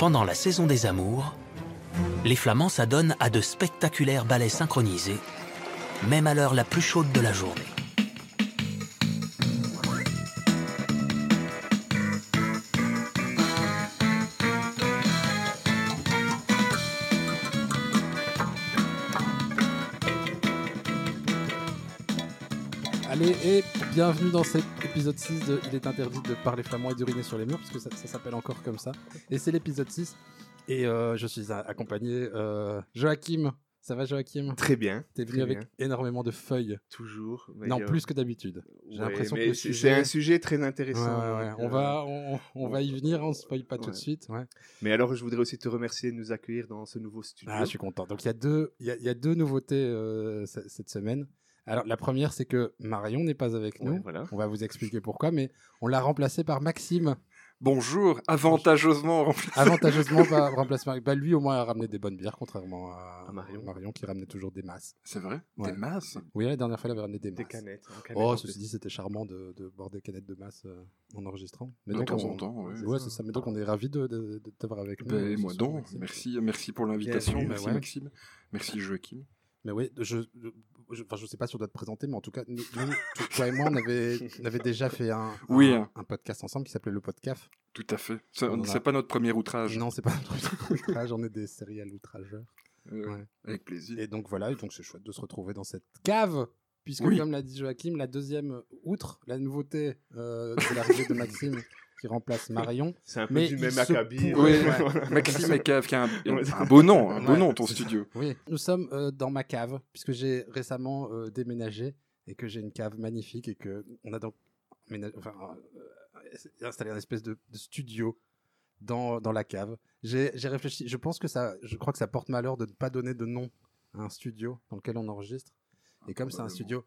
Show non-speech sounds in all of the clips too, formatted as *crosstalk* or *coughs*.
Pendant la saison des amours, les Flamands s'adonnent à de spectaculaires ballets synchronisés, même à l'heure la plus chaude de la journée. Bienvenue dans cet épisode 6 de Il est interdit de parler flamand et d'uriner sur les murs, parce que ça, ça s'appelle encore comme ça. Et c'est l'épisode 6. Et euh, je suis accompagné euh, Joachim. Ça va Joachim? Très bien. T'es venu avec bien. énormément de feuilles. Toujours. non, euh, plus que d'habitude. J'ai ouais, l'impression que c'est sujet- un sujet très intéressant. ouais, ouais. donc, On, va, on, on va y venir, on ne spoil pas tout de suite. Ouais. Mais alors, je voudrais aussi te remercier de nous accueillir dans ce nouveau studio. Ah, je suis content. Donc il y a deux, il y a, il y a deux nouveautés euh, ce- cette semaine. Alors la première, c'est que Marion n'est pas avec Ouais, nous. voilà. On va vous expliquer pourquoi, mais on l'a remplacé par Maxime. Bonjour, avantageusement rempli. Avantageusement *laughs* par remplacement. Bah, lui, au moins, a ramené des bonnes bières, contrairement à, À Marion. Marion qui ramenait toujours des masses. C'est vrai? Ouais. Des masses? Oui, la dernière fois, elle avait ramené des Des masses. canettes. en canette, Oh, ceci dit, c'était charmant de, de boire des canettes de masse euh, en enregistrant. Mais De donc, temps on- en temps, ouais. Ouais, c'est ça. Mais donc, on est ravis de, de, de t'avoir avec nous. Ben, euh, moi donc, Maxime. merci, merci pour l'invitation, merci Bah ouais. Maxime, merci Joachim. Mais oui, je, je, enfin, je sais pas si on doit te présenter, mais en tout cas, nous, nous, to- toi et moi, on avait, on avait déjà fait un, Oui, un, hein. un podcast ensemble qui s'appelait le Podcaf. Tout à fait. C'est a- pas notre premier outrage. Non, c'est pas un truc outrage, on est des serial outrageurs. Euh, Ouais. Avec plaisir. Et donc voilà, donc c'est chouette de se retrouver dans cette cave, puisque Oui. comme l'a dit Joachim, la deuxième, outre la nouveauté euh, de l'arrivée de Maxime *laughs* qui remplace Marion, C'est un peu Mais du même acabit. pourrait- Oui, Ouais. *laughs* Maxime et Cave, qui a un, beau nom, un beau Ouais, nom ton studio. Oui, nous sommes euh, dans ma cave, puisque j'ai récemment euh, déménagé et que j'ai une cave magnifique et que on a donc ménag- enfin, euh, installé un espèce de, de studio dans, dans la cave. J'ai réfléchi, je pense que ça, je crois que ça porte malheur de ne pas donner de nom à un studio dans lequel on enregistre. Et comme c'est un studio,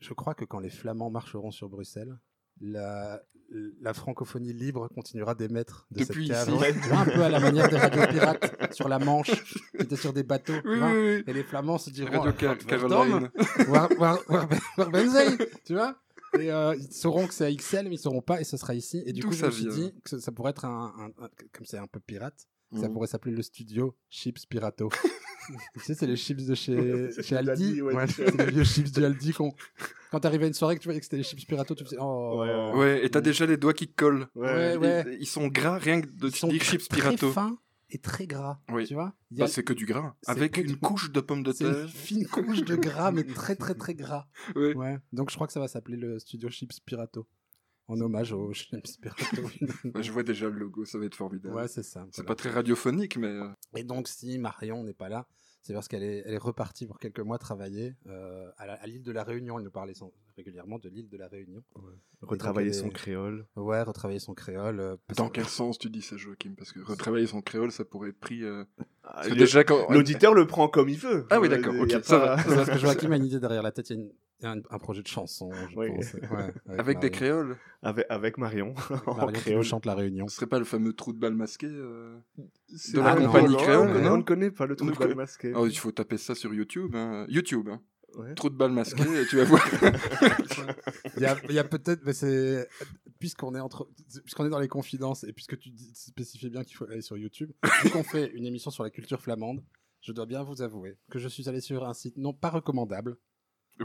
je crois que quand les Flamands marcheront sur Bruxelles, la, la francophonie libre continuera d'émettre de Depuis cette cave. ici. Un peu à la manière des radios pirates sur la Manche, qui étaient sur des bateaux. tu Oui, vois. oui, oui. Et les Flamands se diront Radio euh, waar, ben- tu vois et euh, ils sauront que c'est à XL mais ils sauront pas et ce sera ici et du coup je ça me suis dit que ça, ça pourrait être un, un- un- comme c'est un peu pirate ça Mhm. pourrait s'appeler le studio Chips Pirato *laughs* tu sais c'est les chips de chez, *laughs* chez Aldi l'Aldi, ouais, Ouais, c'est les vieux chips du Aldi qu'on *laughs* quand t'arrivais à une soirée que tu voyais que c'était les chips Pirato tu faisais oh Ouais, ouais. Ouais, et t'as déjà les doigts qui collent. Ouais, Ils- ouais. Ils, sont gras, rien que de ils sont dire chips très pirato. fins et très gras Oui. tu vois a- Bah, c'est que du gras. Avec une du- couche de pommes de c'est une terre. fine couche de gras mais très très très gras Ouais. Ouais, donc je crois que ça va s'appeler le studio Chips Pirato. En hommage au je vois déjà le logo, ça va être formidable. ouais, c'est ça. C'est voilà. pas très radiophonique, mais euh, Et donc, si Marion n'est pas là, c'est parce qu'elle est, elle est repartie pour quelques mois travailler euh, à, l'île de la Réunion. Elle nous parlait régulièrement de l'île de la Réunion. Retravailler son créole. Ouais, retravailler son créole. euh, dans que- quel sens tu dis ça, Joachim? Parce que retravailler son créole, ça pourrait être pris. euh, Ah, quand. L'auditeur le prend comme il veut. Ah oui, d'accord, y a ok, pas- ça va. *laughs* Parce que Joachim a une idée derrière la tête. Il y a, une- il y a un, un projet de chanson, je Oui. pense. Ouais, Avec *laughs* des créoles Avec, avec Marion. *laughs* en Marion créole. chante la Réunion. Ce serait pas le fameux trou de balle masqué euh de la compagnie créole, on- non On ne connaît pas le On truc ne connaît- masqué. Oh, Il faut taper ça sur YouTube. hein. YouTube, hein. Ouais. Trou de balle masqué, tu vas voir. *laughs* Il y a, peut-être, mais c'est puisqu'on est entre, puisqu'on est dans les confidences et puisque tu dis- spécifies bien qu'il faut aller sur YouTube, qu'on fait une émission sur la culture flamande, je dois bien vous avouer que je suis allé sur un site non pas recommandable,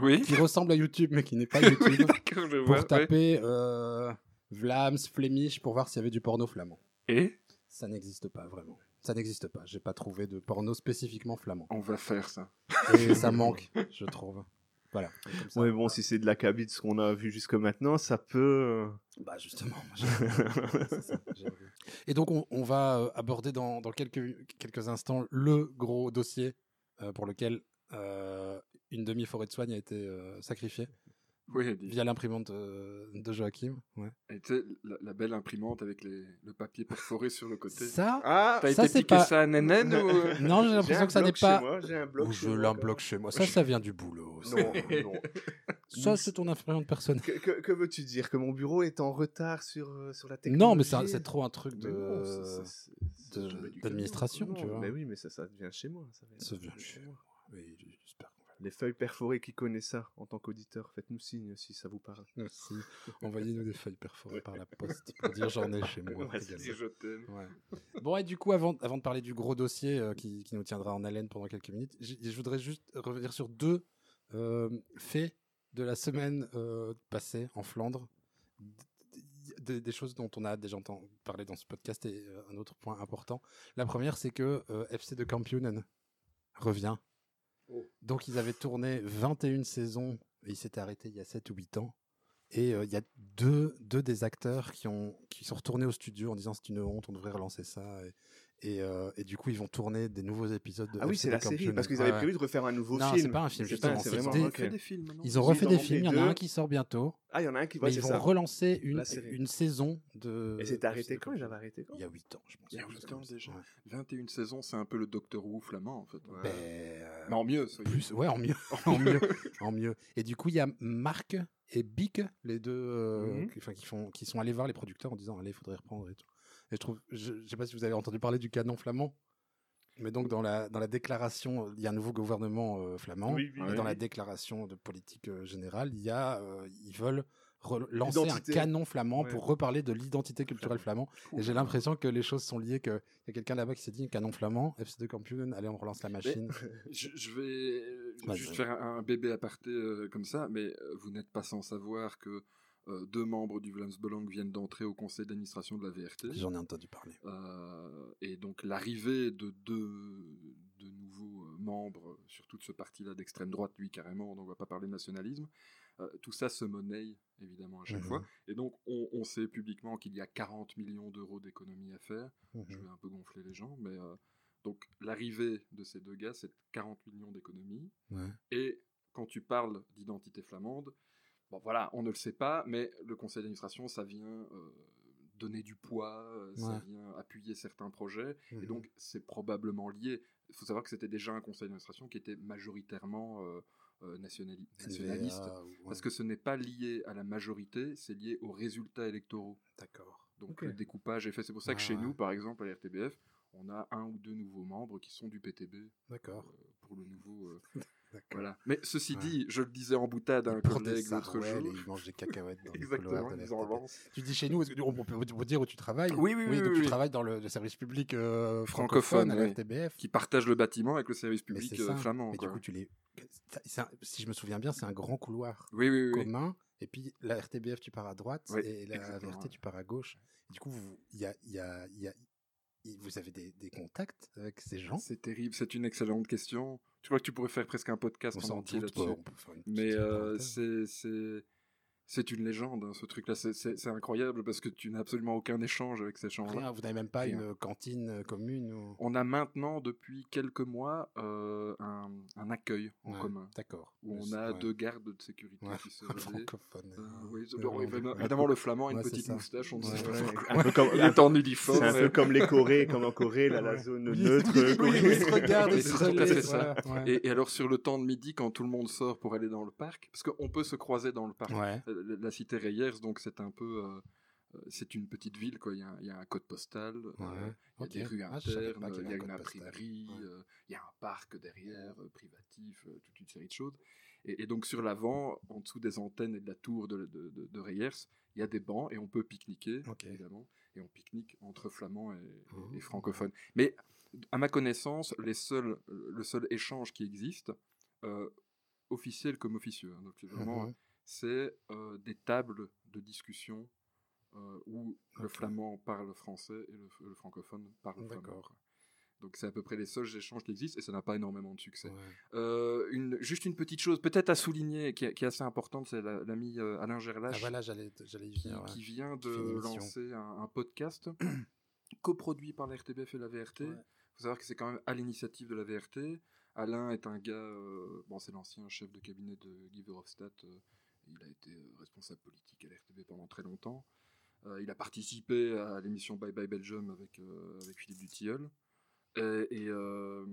oui. qui ressemble à YouTube mais qui n'est pas *laughs* YouTube, je pour vois. ouais. taper euh, Vlaams, Flemish pour voir s'il y avait du porno flamand. Et? Ça n'existe pas vraiment. Ça n'existe pas. J'ai pas trouvé de porno spécifiquement flamand. on va faire ça. Et *laughs* ça manque, je trouve. Voilà. Comme ça, Ouais, bon, si c'est de l'acabit de ce qu'on a vu jusque maintenant, ça peut. Bah justement. *laughs* ça. Et donc on, on va euh, aborder dans, dans quelques, quelques instants le gros dossier euh, pour lequel euh, une demi-forêt de soigne a été euh, sacrifiée Oui, via l'imprimante euh, de Joachim. Ouais. Et tu sais, la, la belle imprimante avec les, le papier perforé sur le côté. Ça Ah T'as ça, été c'est piqué pas- ça à Nénène ou... euh? *laughs* Non, j'ai J'ai l'impression un que ça n'est pas... moi, J'ai un bloc Ou je l'imbloque chez moi. Ça, ça vient du boulot. ça. Non, *laughs* non. Ça, c'est ton imprimante personnelle. Que, que- que veux-tu dire? Que mon bureau est en retard sur, euh, sur la technologie Non, mais c'est c'est trop un truc Mais de... non, c'est- c'est- c'est- de- d'administration, tu vois. Mais oui, mais ça, ça vient chez moi. Ça vient, Ça vient chez moi. Oui, j'espère Les feuilles perforées qui connaissent ça en tant qu'auditeur, faites-nous signe si ça vous parle. Merci. Envoyez-nous des feuilles perforées par la poste pour dire j'en ai chez moi. *laughs* Ouais, je t'aime. Ouais. Bon, et du coup, avant, avant de parler du gros dossier euh, qui, qui nous tiendra en haleine pendant quelques minutes, je voudrais juste revenir sur deux euh, faits de la semaine euh, passée en Flandre. Des choses dont on a déjà entendu parler dans ce podcast et euh, un autre point important. La première, c'est que euh, FC de Kampioenen revient. Oh. Donc, ils avaient tourné 21 saisons et ils s'étaient arrêtés il y a 7 ou 8 ans. Et euh, il y a deux, deux des acteurs qui, ont, qui sont retournés au studio en disant c'est une honte, on devrait relancer ça. Et, et, euh, et du coup, ils vont tourner des nouveaux épisodes de Ah oui, c'est la série, parce qu'ils Ouais, avaient ouais. prévu de refaire un nouveau Non, film. c'est pas un film, pas- justement, c'est c'est vraiment. des- films. Ils ont refait ils des films, il y en a un qui sort bientôt. Ah, il y en a un qui mais va, ils c'est vont ça. relancer une, saison de. Et c'était arrêté quand? Ils arrêté quand? Il y a 8 ans, je pense. Il y a quelque chose huit ans comme ça. déjà. Ouais. 21 saisons, c'est un peu le Docteur Who flamand, en fait. Ouais. Ben, Mais en mieux, soyez. plus, ouais, en mieux, *laughs* en mieux, en mieux. Et du coup, il y a Marc et Bic, les deux, euh, Mhm. qui, enfin, qui font, qui sont allés voir les producteurs en disant, allez, il faudrait reprendre et tout. Et je trouve, je, je sais pas si vous avez entendu parler du canon flamand, mais donc dans la dans la déclaration, il y a un nouveau gouvernement euh, flamand. Oui, oui, et oui. dans la déclaration de politique euh, générale, il y a, euh, ils veulent relancer un canon flamand Ouais. pour reparler de l'identité culturelle flamand. Et j'ai l'impression que les choses sont liées, qu'il y a quelqu'un là-bas qui s'est dit, canon flamand, FC2 Kampioenen, allez, on relance la machine. *laughs* Je, je vais euh, juste faire un, un bébé aparté euh, comme ça, mais euh, vous n'êtes pas sans savoir que euh, deux membres du Vlaams viennent d'entrer au conseil d'administration de la VRT. J'en ai entendu parler. Euh, et donc l'arrivée de deux de nouveaux membres, surtout de ce parti-là d'extrême droite, lui carrément, donc on va pas parler de nationalisme, euh, tout ça se monnaie évidemment à chaque Mhm. fois. Et donc on, on sait publiquement qu'il y a 40 millions d'euros d'économies à faire. Mhm. Je vais un peu gonfler les gens, mais euh, donc l'arrivée de ces deux gars, c'est 40 millions d'économies. Ouais. Et quand tu parles d'identité flamande, bon voilà, on ne le sait pas, mais le conseil d'administration, ça vient euh, donner du poids, ça vient appuyer certains projets, et Mhm. donc c'est probablement lié. Il faut savoir que c'était déjà un conseil d'administration qui était majoritairement euh, euh, nationali- nationaliste, ouais. parce que ce n'est pas lié à la majorité, c'est lié aux résultats électoraux. D'accord. Donc le découpage est fait. C'est pour ça que chez ouais. nous, par exemple, à l'RTBF, on a un ou deux nouveaux membres qui sont du PTB euh, D'accord. pour le nouveau. euh. *laughs* voilà. Mais ceci Ouais. dit, je le disais en boutade à un collègue l'autre jour. et ils mangent des cacahuètes dans *laughs* les Exactement, ils en lancent. Tu dis chez nous, est-ce que- on peut, dire où tu travailles? Oui, oui, oui, donc oui, tu oui. travailles dans le, le service public euh, Francophone, francophone, à la oui. RTBF. Qui partagent le bâtiment avec le service public euh, flamand. Mais quoi. du coup, tu les. un- si je me souviens bien, c'est un grand couloir Oui, oui, oui. oui. commun. Et puis la RTBF, tu pars à droite Oui, et la VRT, ouais. tu pars à gauche. Du coup, il y a, il y a, il y a- vous avez des, des contacts avec ces gens? C'est terrible, c'est une excellente question. Je crois que tu pourrais faire presque un podcast On en entier là-dessus. Mais euh, c'est c'est une légende hein, ce truc-là. C'est- incroyable parce que tu n'as absolument aucun échange avec ces gens-là. Rien, vous n'avez même pas Rien. une cantine euh, commune ou... On a maintenant depuis quelques mois euh, un, un accueil en Ouais, commun D'accord. où on a deux gardes de sécurité Ouais. qui se *laughs* francophone. Euh, oui, évidemment, le flamand a une petite moustache, on peu comme, *laughs* Il est en uniforme. c'est un peu comme les *laughs* Corées, comme en Corée, là, la zone neutre. ils se regardent. Et, et alors sur le temps de midi, quand tout le monde sort pour aller dans le parc, parce qu'on peut se croiser dans le parc. La cité Reyers, donc c'est un peu, euh, euh, c'est une petite ville quoi. Il y a, un- il y a un code postal, euh, Ouais. il y a des rues Ah, internes, il y a un une imprimerie, Ouais. il y a un parc derrière, privatif, toute une série de choses. Et, et donc sur l'avant, en dessous des antennes et de la tour de, de, de- de Reyers, il y a des bancs et on peut pique-niquer, évidemment. Et on pique-nique entre flamands et, et- et francophones. Mais à ma connaissance, les seuls, le seul échange qui existe, euh, officiel comme officieux, hein, donc c'est vraiment Mhm. C'est euh, des tables de discussion euh, où le flamand parle français et le, le francophone parle flamand. Donc c'est à peu près les seuls échanges qui existent et ça n'a pas énormément de succès. Ouais. Euh, une, juste une petite chose peut-être à souligner qui, est- qui est assez importante, c'est la- l'ami Alain Ah, Gerlache voilà, j'allais j'allais qui, ouais. qui vient de lancer un, un podcast *clears throat* coproduit par la RTBF et la VRT. Il Ouais. faut savoir que c'est quand même à l'initiative de la VRT. Alain est un gars, euh, bon, c'est l'ancien chef de cabinet de Guy Verhofstadt. euh, il a été euh, responsable politique à la RTB pendant très longtemps. Euh, il a participé à l'émission Bye Bye Belgium avec, euh, avec Philippe Dutilleul. Et, et, euh,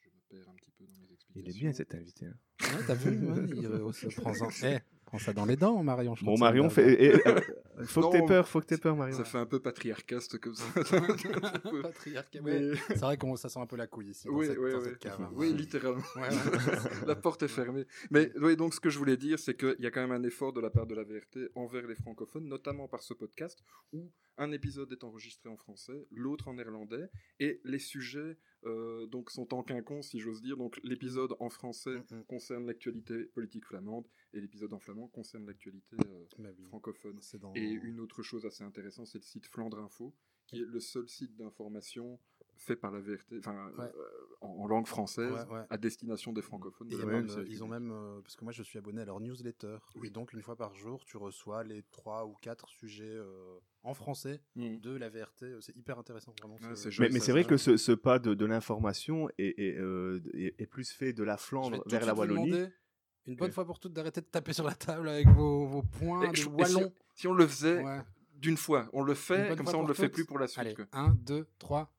je me perds un petit peu dans mes explications. Il est bien cet invité. hein. Ouais, t'as vu ouais, Il se *laughs* prend en... Eh, Prends ça dans les dents, Marion. je Bon, Marion, fait... et- et- euh, *laughs* faut que t'aies peur, faut que t'aies peur, Marion. Ça fait un peu patriarcaste comme ça. *laughs* Patriarcat. Mais- ouais. C'est vrai que ça sent un peu la couille ici. dans Oui, cette, oui, dans oui. cette cave, hein. Oui, littéralement. Ouais, ouais. *laughs* la porte est fermée. Mais oui, donc ce que je voulais dire, c'est qu'il y a quand même un effort de la part de la VRT envers les francophones, notamment par ce podcast, où un épisode est enregistré en français, l'autre en néerlandais, et les sujets euh, donc sont en quinconce, si j'ose dire. Donc l'épisode en français Mm, mm. concerne l'actualité politique flamande, et l'épisode en flamand concerne l'actualité euh, Bah oui. francophone. Dans... Et une autre chose assez intéressante, c'est le site Flandre Info, qui est le seul site d'information fait par la VRT, enfin Ouais. euh, en, en langue française, Ouais, ouais. à destination des francophones. De même, ils ont même, euh, parce que moi je suis abonné à leur newsletter, Oui. et donc une fois par jour tu reçois les trois ou quatre sujets euh, en français Mhm. de la VRT. C'est hyper intéressant, vraiment. Ouais, c'est Mais, c'est vrai que ce, ce pas de, de l'information est, est, euh, est- est plus fait de la Flandre vers la Wallonie. demander, une bonne fois pour toutes, d'arrêter de taper sur la table avec vos, vos points de je- et si, wallon. si on le faisait Ouais. d'une fois, on le fait, comme ça on pour le fait plus pour la suite. Allez. 1, 2, 3.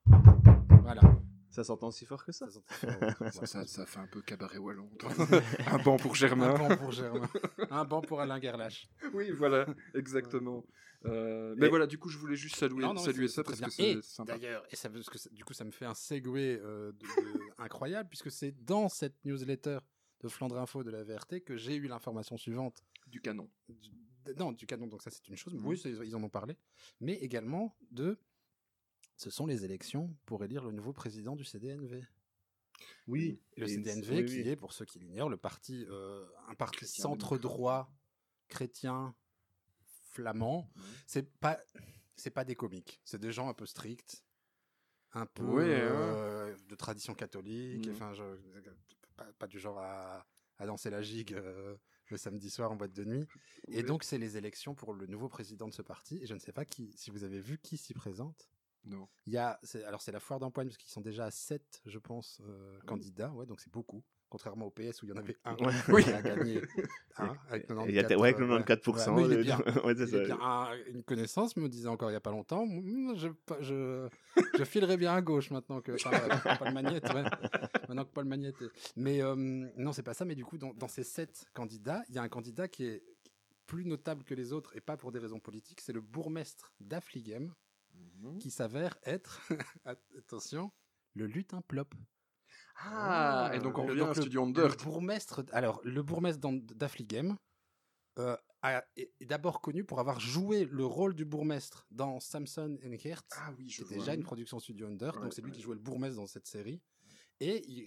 Voilà. Ça s'entend si fort que ça Ça fort. *laughs* Ça, ça- ça fait un peu cabaret wallon. *laughs* un banc pour Germain. Un banc pour Germain. *laughs* Un banc pour Alain Gerlache. Oui, voilà, exactement. Euh, mais Et- voilà, du coup, je voulais juste saluer, Non, non, saluer ça parce que c'est sympa. D'ailleurs, et ça, parce que ça- du coup, ça me fait un segue euh, de- de- incroyable, puisque c'est dans cette newsletter de Flandre Info de la VRT que j'ai eu l'information suivante. Du canon. Du- non, du canon, donc ça c'est une chose, mais oui, ils en ont parlé. Mais également de. Ce sont les élections pour élire le nouveau président du CDNV. Oui. Le CDNV, oui, qui oui. est, pour ceux qui l'ignorent, le parti, euh, un parti centre-droit, chrétien, flamand. Ouais. C'est pas, c'est pas des comiques. C'est des gens un peu stricts, un peu euh, de tradition catholique. Enfin, je, pas, pas du genre à, à danser la gigue euh, le samedi soir en boîte de nuit. Et donc, c'est les élections pour le nouveau président de ce parti. Et je ne sais pas qui, si vous avez vu qui s'y présente. Non. Il y a, alors c'est la foire d'empoigne parce qu'ils sont déjà à 7, je pense, euh, candidats. Ouais, donc c'est beaucoup. Contrairement au PS où il y en avait un Ouais. qui a *laughs* gagné. un, avec y a 94, ouais, avec euh, 94%. ouais. Il bien. *laughs* ouais, Il ça. bien un- une connaissance me disait encore il n'y a pas longtemps, je, je, je filerai bien à gauche maintenant que enfin, Paul Magnette. Maintenant que Paul Magnette. est- Mais euh, non, c'est pas ça. Mais du coup, dans, dans ces sept candidats, il y a un candidat qui est plus notable que les autres et pas pour des raisons politiques. C'est le bourgmestre d'Affligem Mhm. qui s'avère être, *laughs* attention, le lutin plop. Ah, et donc on Le- revient à le- studio le Undert. bourgmestre, alors, le bourgmestre d'Affligem euh, est est d'abord connu pour avoir joué le rôle du bourgmestre dans Samson and Gert. Ah oui, je C'est vois. déjà une production studio Under, Ouais, donc c'est lui ouais. qui jouait le bourgmestre dans cette série. Et il,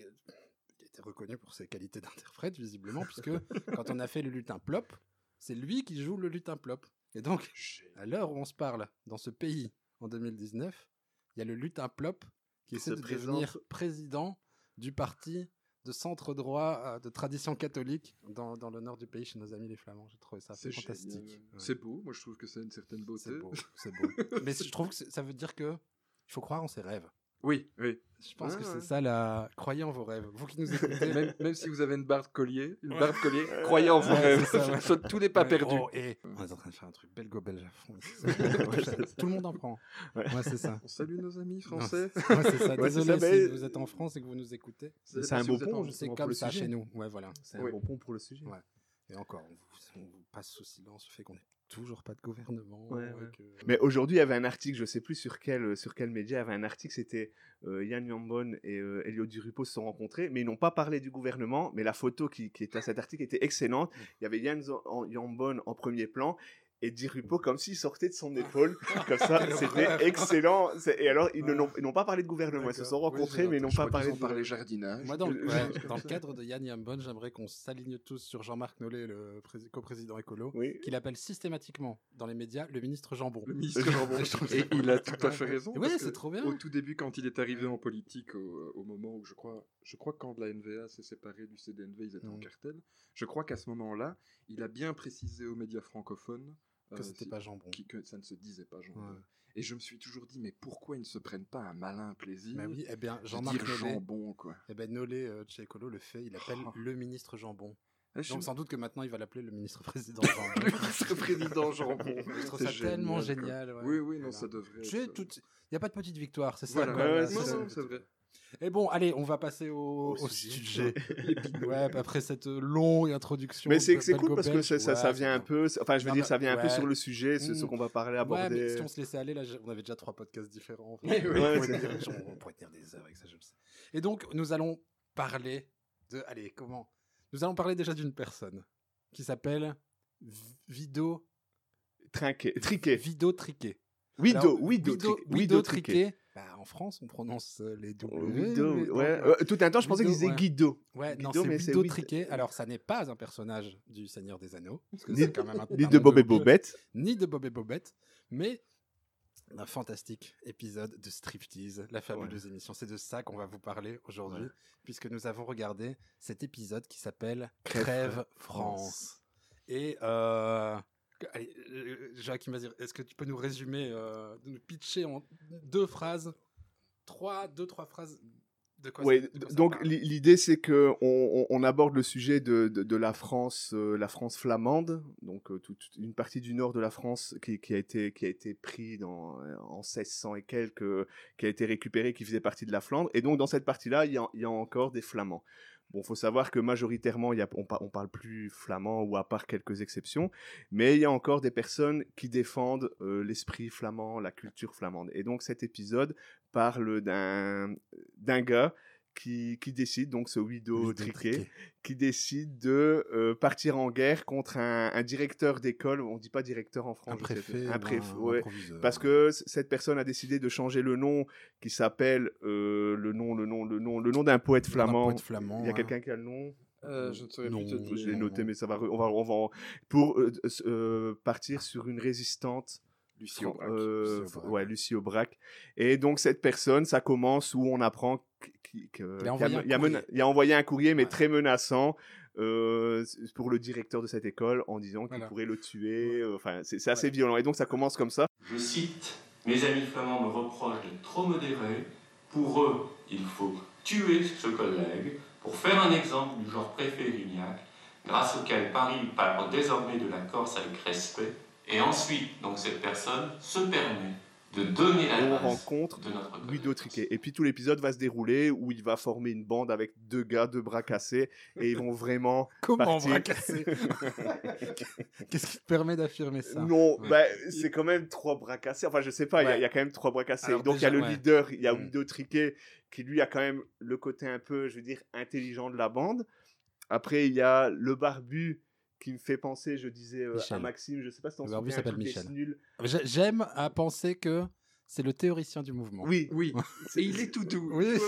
il était reconnu pour ses qualités d'interprète, visiblement, puisque *laughs* quand on a fait le lutin plop, c'est lui qui joue le lutin plop. Et donc, à l'heure où on se parle, dans ce pays, en 2019, il y a le lutin plop qui essaie de présente. devenir président du parti de centre droit euh, de tradition catholique dans, dans le nord du pays chez nos amis les Flamands. J'ai trouvé ça C'est fantastique. Ouais. C'est beau, moi je trouve que c'est une certaine beauté. C'est beau, *laughs* beau. Mais je trouve que ça veut dire que il faut croire en ses rêves. Oui, oui. Je pense que ouais. c'est ça la. Croyez en vos rêves. Vous qui nous écoutez. *laughs* même, même si vous avez une barbe collier, une Ouais. barbe *laughs* collier, croyez en vos Ouais, rêves. c'est ça, ouais. Ça, Tout n'est pas Ouais, perdu. oh, et on est en train de faire un truc belgo-belge à fond. *laughs* Tout le monde en prend. Ouais. Ouais, c'est ça. On salue nos amis français. ouais, c'est ça. Désolé ça, si mais- vous êtes en France et que vous nous écoutez. C'est Ça un beau si êtes pont. C'est pour comme ça chez nous. Ouais, voilà. C'est un bon pont pour le sujet. Et encore, on, passe sous silence le fait qu'on n'ait toujours pas de gouvernement. Ouais, et ouais. que- Mais aujourd'hui, il y avait un article, je sais plus sur quel, sur quel média, il y avait un article, c'était euh, Yann Yambon et euh, Elliot Durupo se sont rencontrés, mais ils n'ont pas parlé du gouvernement, mais la photo qui, qui était à cet article était excellente. Il y avait Yann Yambon en premier plan et Durupo comme s'il sortait de son épaule, comme ça, *laughs* c'était excellent. Et alors, ils ne Ouais. n'ont pas parlé de gouvernement, ils se sont Oui, rencontrés, mais ils n'ont pas parlé de ont parlé gouvernement. jardinage. Moi, dans, *laughs* ouais, le cadre de Yann Yambon, j'aimerais qu'on s'aligne tous sur Jean-Marc Nollet, le pré- coprésident écolo, Oui. qu'il appelle systématiquement dans les médias le ministre Jambon. Le ministre Jambon. *laughs* Et il a tout à fait raison. Parce c'est trop bien. Au tout début, quand il est arrivé en politique, au, au moment où je crois, je crois que quand la NVA s'est séparée du CDNV, ils étaient en Mm. cartel. Je crois qu'à ce moment-là, il a bien précisé aux médias francophones Que euh, c'était si- pas Jambon. qui- que ça ne se disait pas Jambon. Ouais. Et je me suis toujours dit, mais pourquoi ils ne se prennent pas un malin plaisir Bah oui, eh bien, Jean-Marc jambon, quoi. eh ben, Nollet euh, Écolo le fait, il appelle Oh. le ministre Jambon. Ah, je- Donc sans doute que maintenant il va l'appeler le ministre président *laughs* Jambon. le ministre président jambon. *laughs* Je trouve ça tellement génial, quoi. génial. ouais. Oui, oui, non, Voilà. ça devrait. Être- tout- Il n'y a pas de petite victoire, c'est ça. Voilà, ouais, c'est vrai. Et bon, allez, on va passer au, Au au sujet. sujet. *laughs* ouais, après cette longue introduction. Mais c'est cool parce que ça, vient un peu. Enfin, je veux Non, dire, ça vient un peu sur le sujet, ce, ce Mm. qu'on va parler, bien. Ouais, aborder. mais si on se laissait aller, là, on avait déjà trois podcasts différents. *laughs* Ouais, on, ouais, pourrait c'est- tenir, on pourrait tenir des heures avec ça, je le sais. Et donc, nous allons parler de. Allez, comment? Nous allons parler déjà d'une personne qui s'appelle Vido. Triqué. Vido Triquet. Wido, Alors, Wido, Wido, triqué. Wido Wido triqué. Triquet. Bah, en France, on prononce euh, les W. Wido, mais ouais. euh, Euh, Tout un temps, je pensais qu'ils disaient ouais. Guido. Ouais, non, Guido, c'est Wid- Triquet. Alors, ça n'est pas un personnage du Seigneur des Anneaux. Parce que Ni- c'est quand même un- Ni un de Bob et Bobette. Ni de Bob et Bobette, mais un fantastique épisode de Striptease, la fabuleuse émission. C'est de ça qu'on va vous parler aujourd'hui, Ouais. puisque nous avons regardé cet épisode qui s'appelle Crève France. Et euh, allez, euh, vas-y, est-ce que tu peux nous résumer, euh, nous pitcher en deux phrases, trois, deux, trois phrases de quoi Oui, de quoi donc l'idée c'est que on, aborde le sujet de, de, de la France, euh, la France flamande, donc euh, toute une partie du nord de la France qui, qui a été qui a été pris dans, en 1600 et quelques, qui a été récupéré, qui faisait partie de la Flandre, et donc dans cette partie-là, il y a, il y a encore des Flamands. Bon, faut savoir que majoritairement, on, par- on parle plus flamand ou à part quelques exceptions, mais il y a encore des personnes qui défendent euh, l'esprit flamand, la culture flamande. Et donc cet épisode parle d'un gars qui, qui décide, donc ce Wido Wido Triquet, Triquet. qui décide de euh, partir en guerre contre un, un directeur d'école, on dit pas directeur en France, Un préfet, un préfet, un ouais. proviseur. Parce que cette personne a décidé de changer le nom, qui s'appelle euh, le nom, le nom, le nom, le nom d'un poète flamand. poète flamand, Il y a hein. quelqu'un qui a le nom Euh, je ne saurais plus te dire. Je l'ai noté, mais ça va, on va, on va en- pour euh, euh, partir sur une résistante. Lucie Aubrac. euh, Lucie Aubrac. ouais, Lucie Aubrac. Et donc cette personne, ça commence où on apprend que- Il a il a mena- courrier. il a envoyé un courrier, mais Ouais. très menaçant. euh, pour le directeur de cette école en disant qu'il Voilà. pourrait le tuer. euh, Enfin, c'est c'est assez violent. Et donc ça commence comme ça. Je cite Mes amis flamands me reprochent de trop modérer. Pour eux, il faut tuer ce collègue pour faire un exemple du genre préfet-Vignac, grâce auquel Paris parle désormais de la Corse avec respect. Et ensuite, donc cette personne se permet de donner Et on rencontre de notre. Guido Triquet. Et puis tout l'épisode va se dérouler où il va former une bande avec deux gars, deux bras cassés, et ils vont vraiment *laughs* Comment partir. bras cassés *laughs* Qu'est-ce qui te permet d'affirmer ça? Non, Ouais. bah, c'est quand même trois bras cassés. Enfin, je sais pas, il y a- Ouais. il y, a quand même trois bras cassés. Alors Donc, il y a le ouais. leader, il y a Mm. Guido Triquet, qui lui a quand même le côté un peu, je veux dire, intelligent de la bande. Après, il y a le barbu qui me fait penser, je disais euh, à. Maxime, je sais pas si t'en Le barbu souviens, s'appelle Michel. nul. J'ai- J'aime à penser que c'est le théoricien du mouvement. Oui, Oui, *laughs* et il est tout doux. Oui,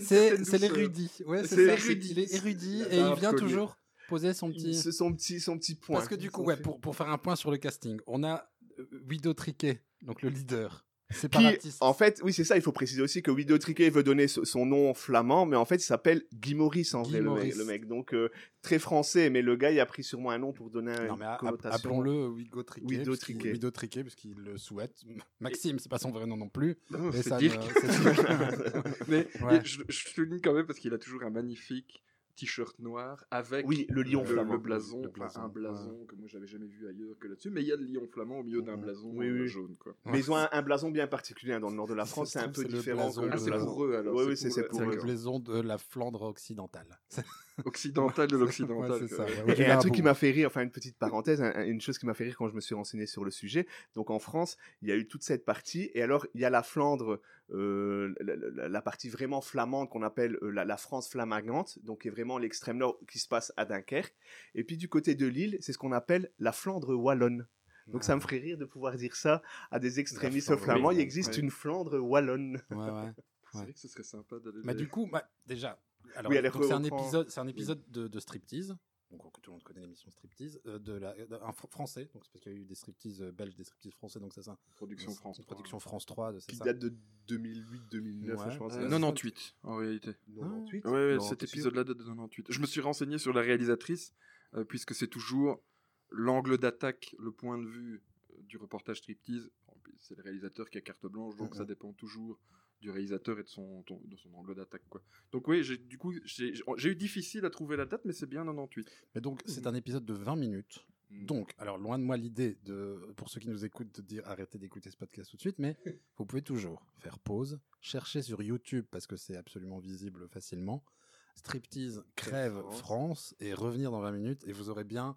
c'est l'érudit. Ouais, c'est l'érudit. Il est érudit et il vient toujours poser son petit. son petit, son petit point. Parce que du coup, ouais, pour, pour faire un point sur le casting, on a euh, Guido Triquet, donc le leader, Qui, en fait, oui, c'est ça, il faut préciser aussi que Guido Triquet veut donner so- son nom flamand, mais en fait, il s'appelle Guy Maurice en vrai, le mec, Maurice. le mec. Donc, euh, très français, mais le gars, il a pris sûrement un nom pour donner non, une mais a- connotation. appelons-le Guido Triquet. Guido puisqu'il- Triquet. Triquet, puisqu'il le souhaite. Maxime, c'est pas son vrai nom non plus. Non, mais ça Dirk. ne- c'est- *laughs* Mais Ouais. je, je souligne quand même parce qu'il a toujours un magnifique t-shirt noir avec Oui, le lion le, flamand. le blason, Le enfin, blason, un blason que moi j'avais jamais vu ailleurs que là-dessus. Mais il y a le lion flamand au milieu d'un blason Oui, euh, oui. jaune. Quoi. Mais ils ont un, un blason bien particulier hein, dans le nord de la France, c'est un peu différent Ah, c'est pour eux alors. Oui, oui, c'est- pour le blason de la Flandre occidentale. *laughs* Occidental de l'occidental. Ouais, c'est ça. quoi. ouais. Un truc qui m'a fait rire, enfin une petite parenthèse, un- une chose qui m'a fait rire quand je me suis renseigné sur le sujet. Donc en France, il y a eu toute cette partie, et alors il y a la Flandre, euh, la, la- la partie vraiment flamande qu'on appelle euh, la, la France flamagante, donc qui est vraiment l'extrême nord qui se passe à Dunkerque. Et puis du côté de l'île, c'est ce qu'on appelle la Flandre wallonne. Donc ça me ferait rire de pouvoir dire ça à des extrémistes flamands. Il existe ouais. une Flandre wallonne. Ouais, ouais. *laughs* C'est vrai que ce serait sympa d'aller. Bah, du coup, bah, déjà, alors, Oui, elle donc c'est un épisode, c'est un épisode de, de striptease. Donc, que tout le monde connaît l'émission striptease, euh, de la, de- un fr- français. Donc, c'est parce qu'il y a eu des striptease euh, belges, des striptease français. Donc, c'est ça. production C'est France. une production France 3, de- c'est qui date de 2008-2009, Ouais. je pense. Euh, Euh, 98 en réalité. 98 Ouais, ouais, cet épisode-là date de 98. Je me suis renseigné sur la réalisatrice, euh, puisque c'est toujours l'angle d'attaque, le point de vue euh, du reportage striptease. C'est le réalisateur qui a carte blanche, donc ça dépend toujours du réalisateur et de son, ton- de son angle d'attaque. quoi. Donc oui, j'ai- du coup, j'ai j'ai eu difficile à trouver la date, mais c'est bien 98. Mais donc, c'est un épisode de 20 minutes. Mm. Donc, alors loin de moi l'idée de, pour ceux qui nous écoutent, de dire arrêtez d'écouter ce podcast tout de suite, mais *laughs* vous pouvez toujours faire pause, chercher sur YouTube parce que c'est absolument visible facilement, striptease crève France. France. et revenir dans 20 minutes et vous aurez bien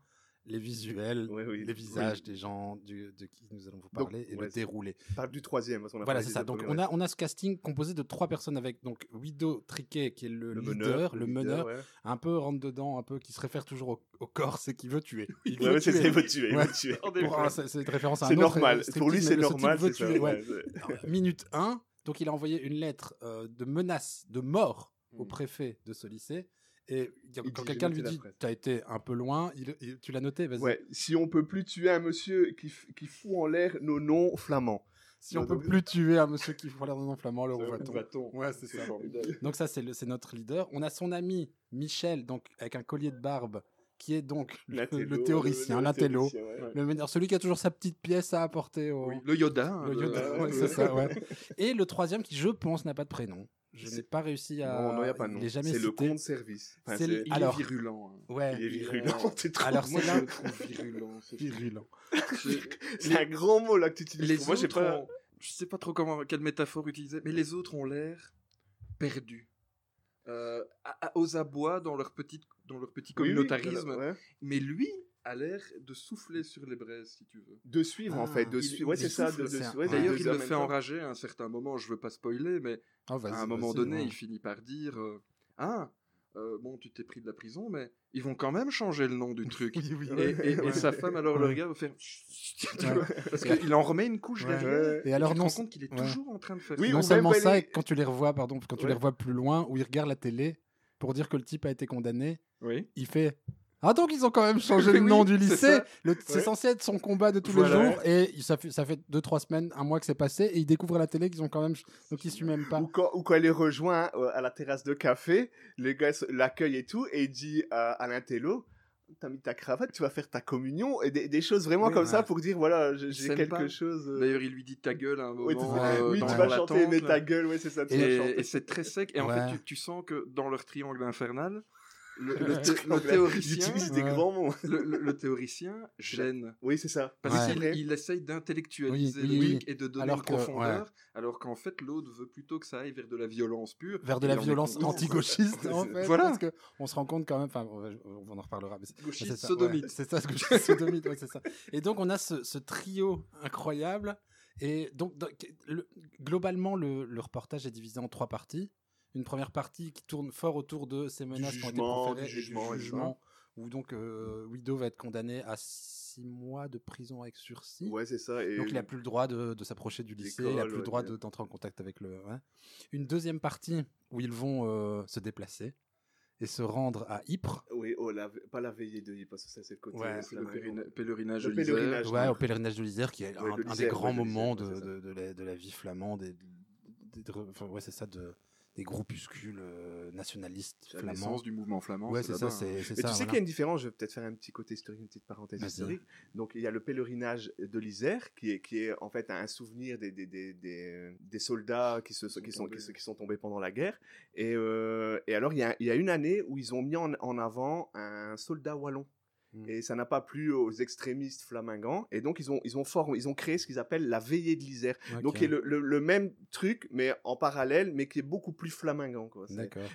les visuels, oui. les visages des gens du- de qui nous allons vous Donc, parler et ouais, le c'est- dérouler. Parle du troisième. parce qu'on a Voilà, c'est ça. Donc on a, on a ce casting composé de trois personnes avec donc Wido Triquet qui est le, Le leader, meneur, le meneur, ouais. un peu rentre dedans, un peu qui se réfère toujours au, au corps, c'est qui veut tuer. Il Ouais, veut c'est tuer. il veut tuer, c'est c'est une référence à un C'est autre normal. striptease, Pour lui, c'est normal. c'est c'est- minute 1, donc il a envoyé une lettre euh, de menace de mort au Mm. préfet de ce lycée. Et quand quelqu'un lui dit phrase. Tu as été un peu loin, il- il- tu l'as noté, vas-y. Ouais, si on peut plus tuer un monsieur qui, fout en l'air nos noms flamands. Si on Ouais, peut plus tuer un monsieur qui fout l'air de non flamand, le va-t-on Ouais, c'est ça. formidable. Donc ça, c'est le- notre leader. On a son ami Michel, donc avec un collier de barbe, qui est donc le, théoricien, l'intello, ouais. Ouais. le meneur, celui qui a toujours sa petite pièce à apporter au. Oui, Le Yoda. hein, Le de- Yoda, ouais, ouais, c'est ouais. *laughs* ça, ouais. Et le troisième qui, je pense, n'a pas de prénom. Je n'ai pas réussi à. Non, non, il n'y a pas de nom. est jamais C'est le compte service. Enfin, C'est le- Il Alors- est virulent. hein. Ouais. Il est virulent, c'est *laughs* trop. Alors, Moi, c'est je là- le trouve virulent. Virulent. *laughs* C'est- un grand mot là que tu utilises. Les Moi, j'ai pas. ont- Je sais pas trop comment, quelle métaphore utiliser, mais les autres ont l'air perdus. Euh, à- à- aux abois dans leur, petite, dans leur petit Oui, oui, communautarisme. ouais. Mais lui a l'air de souffler sur les braises, si tu veux. De suivre en Ah, fait. De il- suivre. Ouais, c'est ça. de- de- ouais, D'ailleurs, de- il de- le fait temps. enrager à un certain moment, je veux pas spoiler, mais Oh, vas-y, à un moment donné, ouais. il finit par dire euh, Ah, euh, bon, tu t'es pris de la prison, mais ils vont quand même changer le nom du *laughs* truc. Oui, oui. Et, et- et Ouais. sa femme, alors, le Ouais. regarde, faire. Ouais. Parce qu'il en remet une couche Ouais. derrière. Et alors, tu te non, rends compte qu'il est ouais. toujours en train de faire Oui, ça. non ou seulement même ça, aller- et quand tu les revois, pardon, quand tu les revois plus loin, où il regarde la télé pour dire que le type a été condamné, Oui. il fait Ah, donc ils ont quand même changé le *laughs* Oui, nom du lycée C'est Ouais. censé être son combat de tous Voilà. les jours, et ça fait, ça fait deux, trois semaines, un mois que c'est passé, et il découvre à la télé qu'ils ont quand même. Donc il suit même pas. Ou quand, ou quand elle les rejoint euh, à la terrasse de café, le gars se- l'accueille et tout, et il dit à, à l'intello T'as mis ta cravate, tu vas faire ta communion, et des, des choses vraiment Oui, comme ouais. ça pour dire voilà, j'ai quelque pas. chose. euh, D'ailleurs, il lui dit ta gueule à un moment. oui, tu, euh, oui, dans tu vas chanter, mais ta gueule, ouais, c'est ça, tu vas Et, chanter. et c'est très sec. Et en fait, tu, tu sens que dans leur triangle infernal, le, thé- théoricien, Ils utilisent des Ouais. grands mots. le, le- le théoricien *laughs* gêne. Oui, c'est ça. Parce Ouais. qu'il il essaye d'intellectualiser Oui, le oui, truc et de donner Alors une que- profondeur, alors qu'en fait, l'autre veut plutôt que ça aille vers de la violence pure. Vers de la violence *laughs* anti-gauchiste, en fait. Voilà. Parce que on se rend compte quand même, enfin, on, en reparlera. mais c'est- Gauchiste c'est ça, sodomite. ouais, c'est ça, ce gauchiste sodomite, ouais, c'est ça. Et donc, on a ce, ce trio incroyable. Et donc, le- globalement, le, le reportage est divisé en trois parties. Une première partie qui tourne fort autour de ces menaces qui ont été jugement, proférées, du jugement, ça. où donc euh, Wido va être condamné à six mois de prison avec sursis. Ouais, c'est ça. Et Donc il n'a plus le droit de, de s'approcher du lycée, il n'a plus le ouais, droit de- d'entrer en contact avec le. ouais. Une deuxième partie où ils vont euh, se déplacer et se rendre à Ypres, Oui, oh, la... pas la veillée de parce que ça, c'est le côté. Ouais, C'est le pèlerinage Le de l'Isère. ouais, au pèlerinage de l'Isère, qui est Ouais, un, de un des grands ouais, moments de, ouais, de- de la, de la vie flamande, et enfin, ouais, c'est ça, de, des groupuscules euh, nationalistes la flamands. naissance du mouvement flamand. Ouais, c'est ça, hein. Mais ça. tu sais voilà. qu'il y a une différence, je vais peut-être faire un petit côté historique, une petite parenthèse historique. Donc il y a le pèlerinage de l'Isère, qui est, qui est en fait un souvenir des, des, des, des, des soldats qui, se, qui, sont, tombés. qui, sont tombés pendant la guerre. Et, euh, et alors il y, a, il y a une année où ils ont mis en, en avant un soldat wallon. Mm. Et ça n'a pas plu aux extrémistes flamingants. Et donc ils ont, ils ont, formé, ils ont créé ce qu'ils appellent la veillée de l'Isère. Donc qui est le, le, le même truc, mais en parallèle, mais qui est beaucoup plus flamingant. Quoi.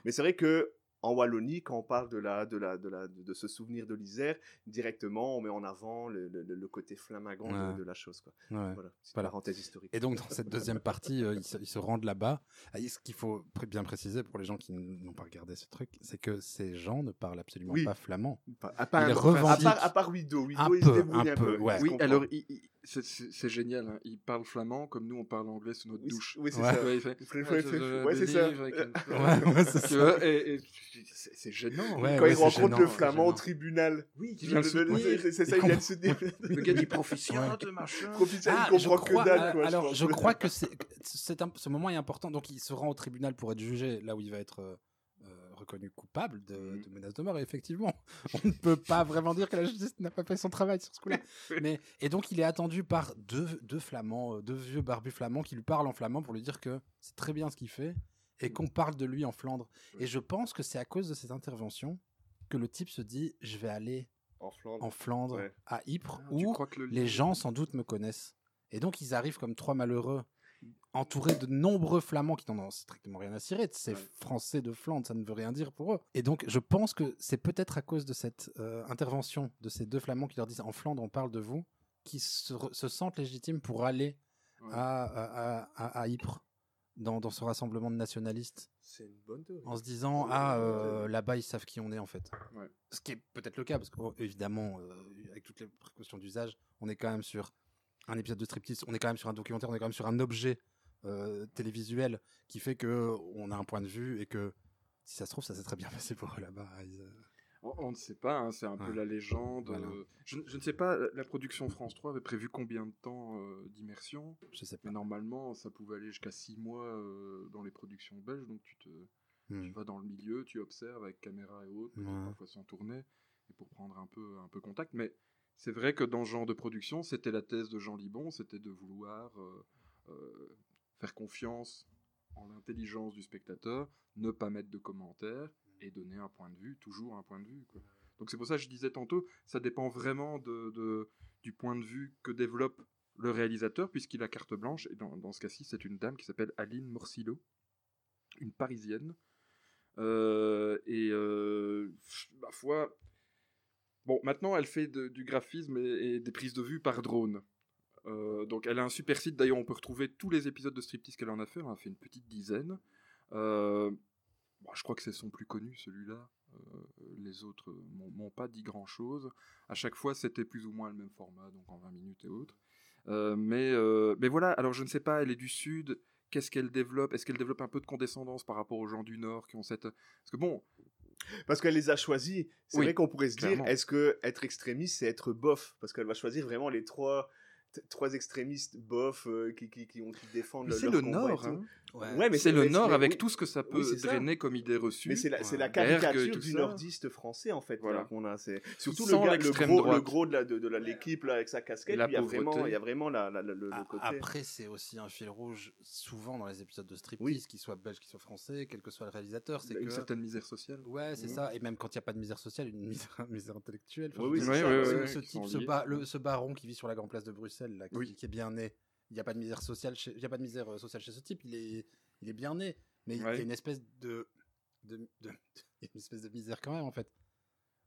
Mais c'est vrai que en Wallonie, quand on parle de, la, de, la, de, la, de ce souvenir de l'Isère, directement, on met en avant le, le, le côté flamingant de- Ouais. de, la chose. Quoi. Ouais. Voilà, petite Voilà. parenthèse historique. Et donc, dans *laughs* cette deuxième partie, euh, ils, se, ils se rendent là-bas. Ah, et ce qu'il faut bien préciser pour les gens qui n'ont pas regardé ce truc, c'est que ces gens ne parlent absolument Oui. pas flamand. Pas- à, part, il à, part, à part Wido, Wido un il se peu, débrouille un un peu, ouais. Oui, alors il- il- c'est- c'est c'est génial. hein. Il parle flamand comme nous on parle anglais sous notre Oui, douche. oui, c'est Ouais. ça. Ouais, il fait, Ouais, c'est ça. *laughs* Ouais, c'est Tu ça. vois, et, et c'est c'est gênant. Ouais, Quand ouais, il rencontre gênant, le flamand au tribunal. Oui, qui vient Le- soutenir. C'est c'est ça, Il vient de se dire. Le gars dit machin. Proficiat, Ah, il je comprend crois, que dalle. euh, alors, je crois que ce moment est important. Donc, il se rend au tribunal pour être jugé, là où il va être euh, euh, reconnu coupable de, Mhm. de menaces de mort. Et effectivement, *laughs* on ne peut pas vraiment dire que la justice n'a pas fait son travail sur ce coup-là. *laughs* Mais et donc, il est attendu par deux, deux flamands, euh, deux vieux barbus flamands qui lui parlent en flamand pour lui dire que c'est très bien ce qu'il fait et qu'on parle de lui en Flandre. Et je pense que c'est à cause de cette intervention que le type se dit, je vais aller En Flandre. en Flandre, Ouais. à Ypres, Ah, où le les gens sans doute me connaissent. Et donc ils arrivent comme trois malheureux, entourés de nombreux flamands qui n'en ont strictement rien à cirer. C'est Ouais. français de Flandre, ça ne veut rien dire pour eux. Et donc je pense que c'est peut-être à cause de cette euh, intervention de ces deux flamands qui leur disent en Flandre on parle de vous, qui se, sentent légitimes pour aller Ouais. à, à, à- à Ypres dans, dans ce rassemblement de nationalistes C'est une bonne théorie. en se disant ah euh, là-bas ils savent qui on est en fait. Ouais. Ce qui est peut-être le cas parce que oh, évidemment euh, avec toutes les précautions d'usage, on est quand même sur un épisode de striptease, on est quand même sur un documentaire, on est quand même sur un objet euh, télévisuel qui fait que on a un point de vue et que si ça se trouve ça s'est très bien *laughs* passé pour eux là-bas. Ils, euh, On, on ne sait pas, hein, c'est un peu la légende. Voilà. euh, Je, je ne sais pas, la production France 3 avait prévu combien de temps euh, d'immersion? Je sais pas. Mais normalement, ça pouvait aller jusqu'à 6 mois dans les productions belges. Donc tu, te, tu Hmm. vas dans le milieu, tu observes avec caméra et autres, Ouais. parfois sans tourner, et pour prendre un peu, un peu contact. Mais c'est vrai que dans ce genre de production, c'était la thèse de Jean Libon, c'était de vouloir euh, euh, faire confiance en l'intelligence du spectateur, ne pas mettre de commentaires et donner un point de vue, toujours un point de vue. Donc c'est pour ça que je disais tantôt, ça dépend vraiment du point de vue que développe le réalisateur, puisqu'il a carte blanche, et dans, dans ce cas-ci, c'est une dame qui s'appelle Aline Morsillo, une parisienne. Euh, et ma foi, bon, maintenant elle fait du graphisme et, des prises de vue par drone. Euh, donc elle a un super site, d'ailleurs on peut retrouver tous les épisodes de striptease qu'elle en a fait, en a fait une petite dizaine. Euh, je crois que c'est son plus connu celui-là, Euh, les autres m'ont pas dit grand-chose. À chaque fois c'était plus ou moins le même format, donc en 20 minutes et autres. Mais voilà, alors je ne sais pas, elle est du Sud, qu'est-ce qu'elle développe? Est-ce qu'elle développe un peu de condescendance par rapport aux gens du Nord qui ont cette... Parce que bon, Parce qu'elle les a choisis. C'est Oui, vrai qu'on pourrait se clairement. dire, est-ce que être extrémiste, c'est être bof? Parce qu'elle va choisir vraiment les trois, trois extrémistes bof euh, qui, qui, qui, ont, qui défendent mais le leur Nord, hein. Ouais, mais c'est le Nord avec oui. tout ce que ça peut Oui, ça. drainer comme idée reçue. Mais c'est la, Ouais. Caricature du ça. nordiste français en fait Voilà. qu'on a. C'est surtout le, gars, le gros, droite. le gros de la de, de la- l'équipe là avec sa casquette. La il y a vraiment, il y a vraiment la, la- la- le, côté. Après, c'est aussi un fil rouge souvent dans les épisodes de striptease, Oui. qu'ils soient belges, qu'ils soient français, quel que soit le réalisateur. C'est une que certaine misère sociale. Ouais, c'est Mhm. ça. Et même quand il n'y a pas de misère sociale, une misère, *laughs* une misère intellectuelle. Enfin, Oui, oui, ce, ouais, ouais, type, ce baron qui vit sur la grande place de Bruxelles, là, qui, Oui. qui est bien né. Il n'y a pas de misère sociale chez, y a pas de misère euh, sociale chez ce type. Il est, il est bien né. Mais il y a une espèce de, de, de- *laughs* il y a une espèce de misère quand même, en fait.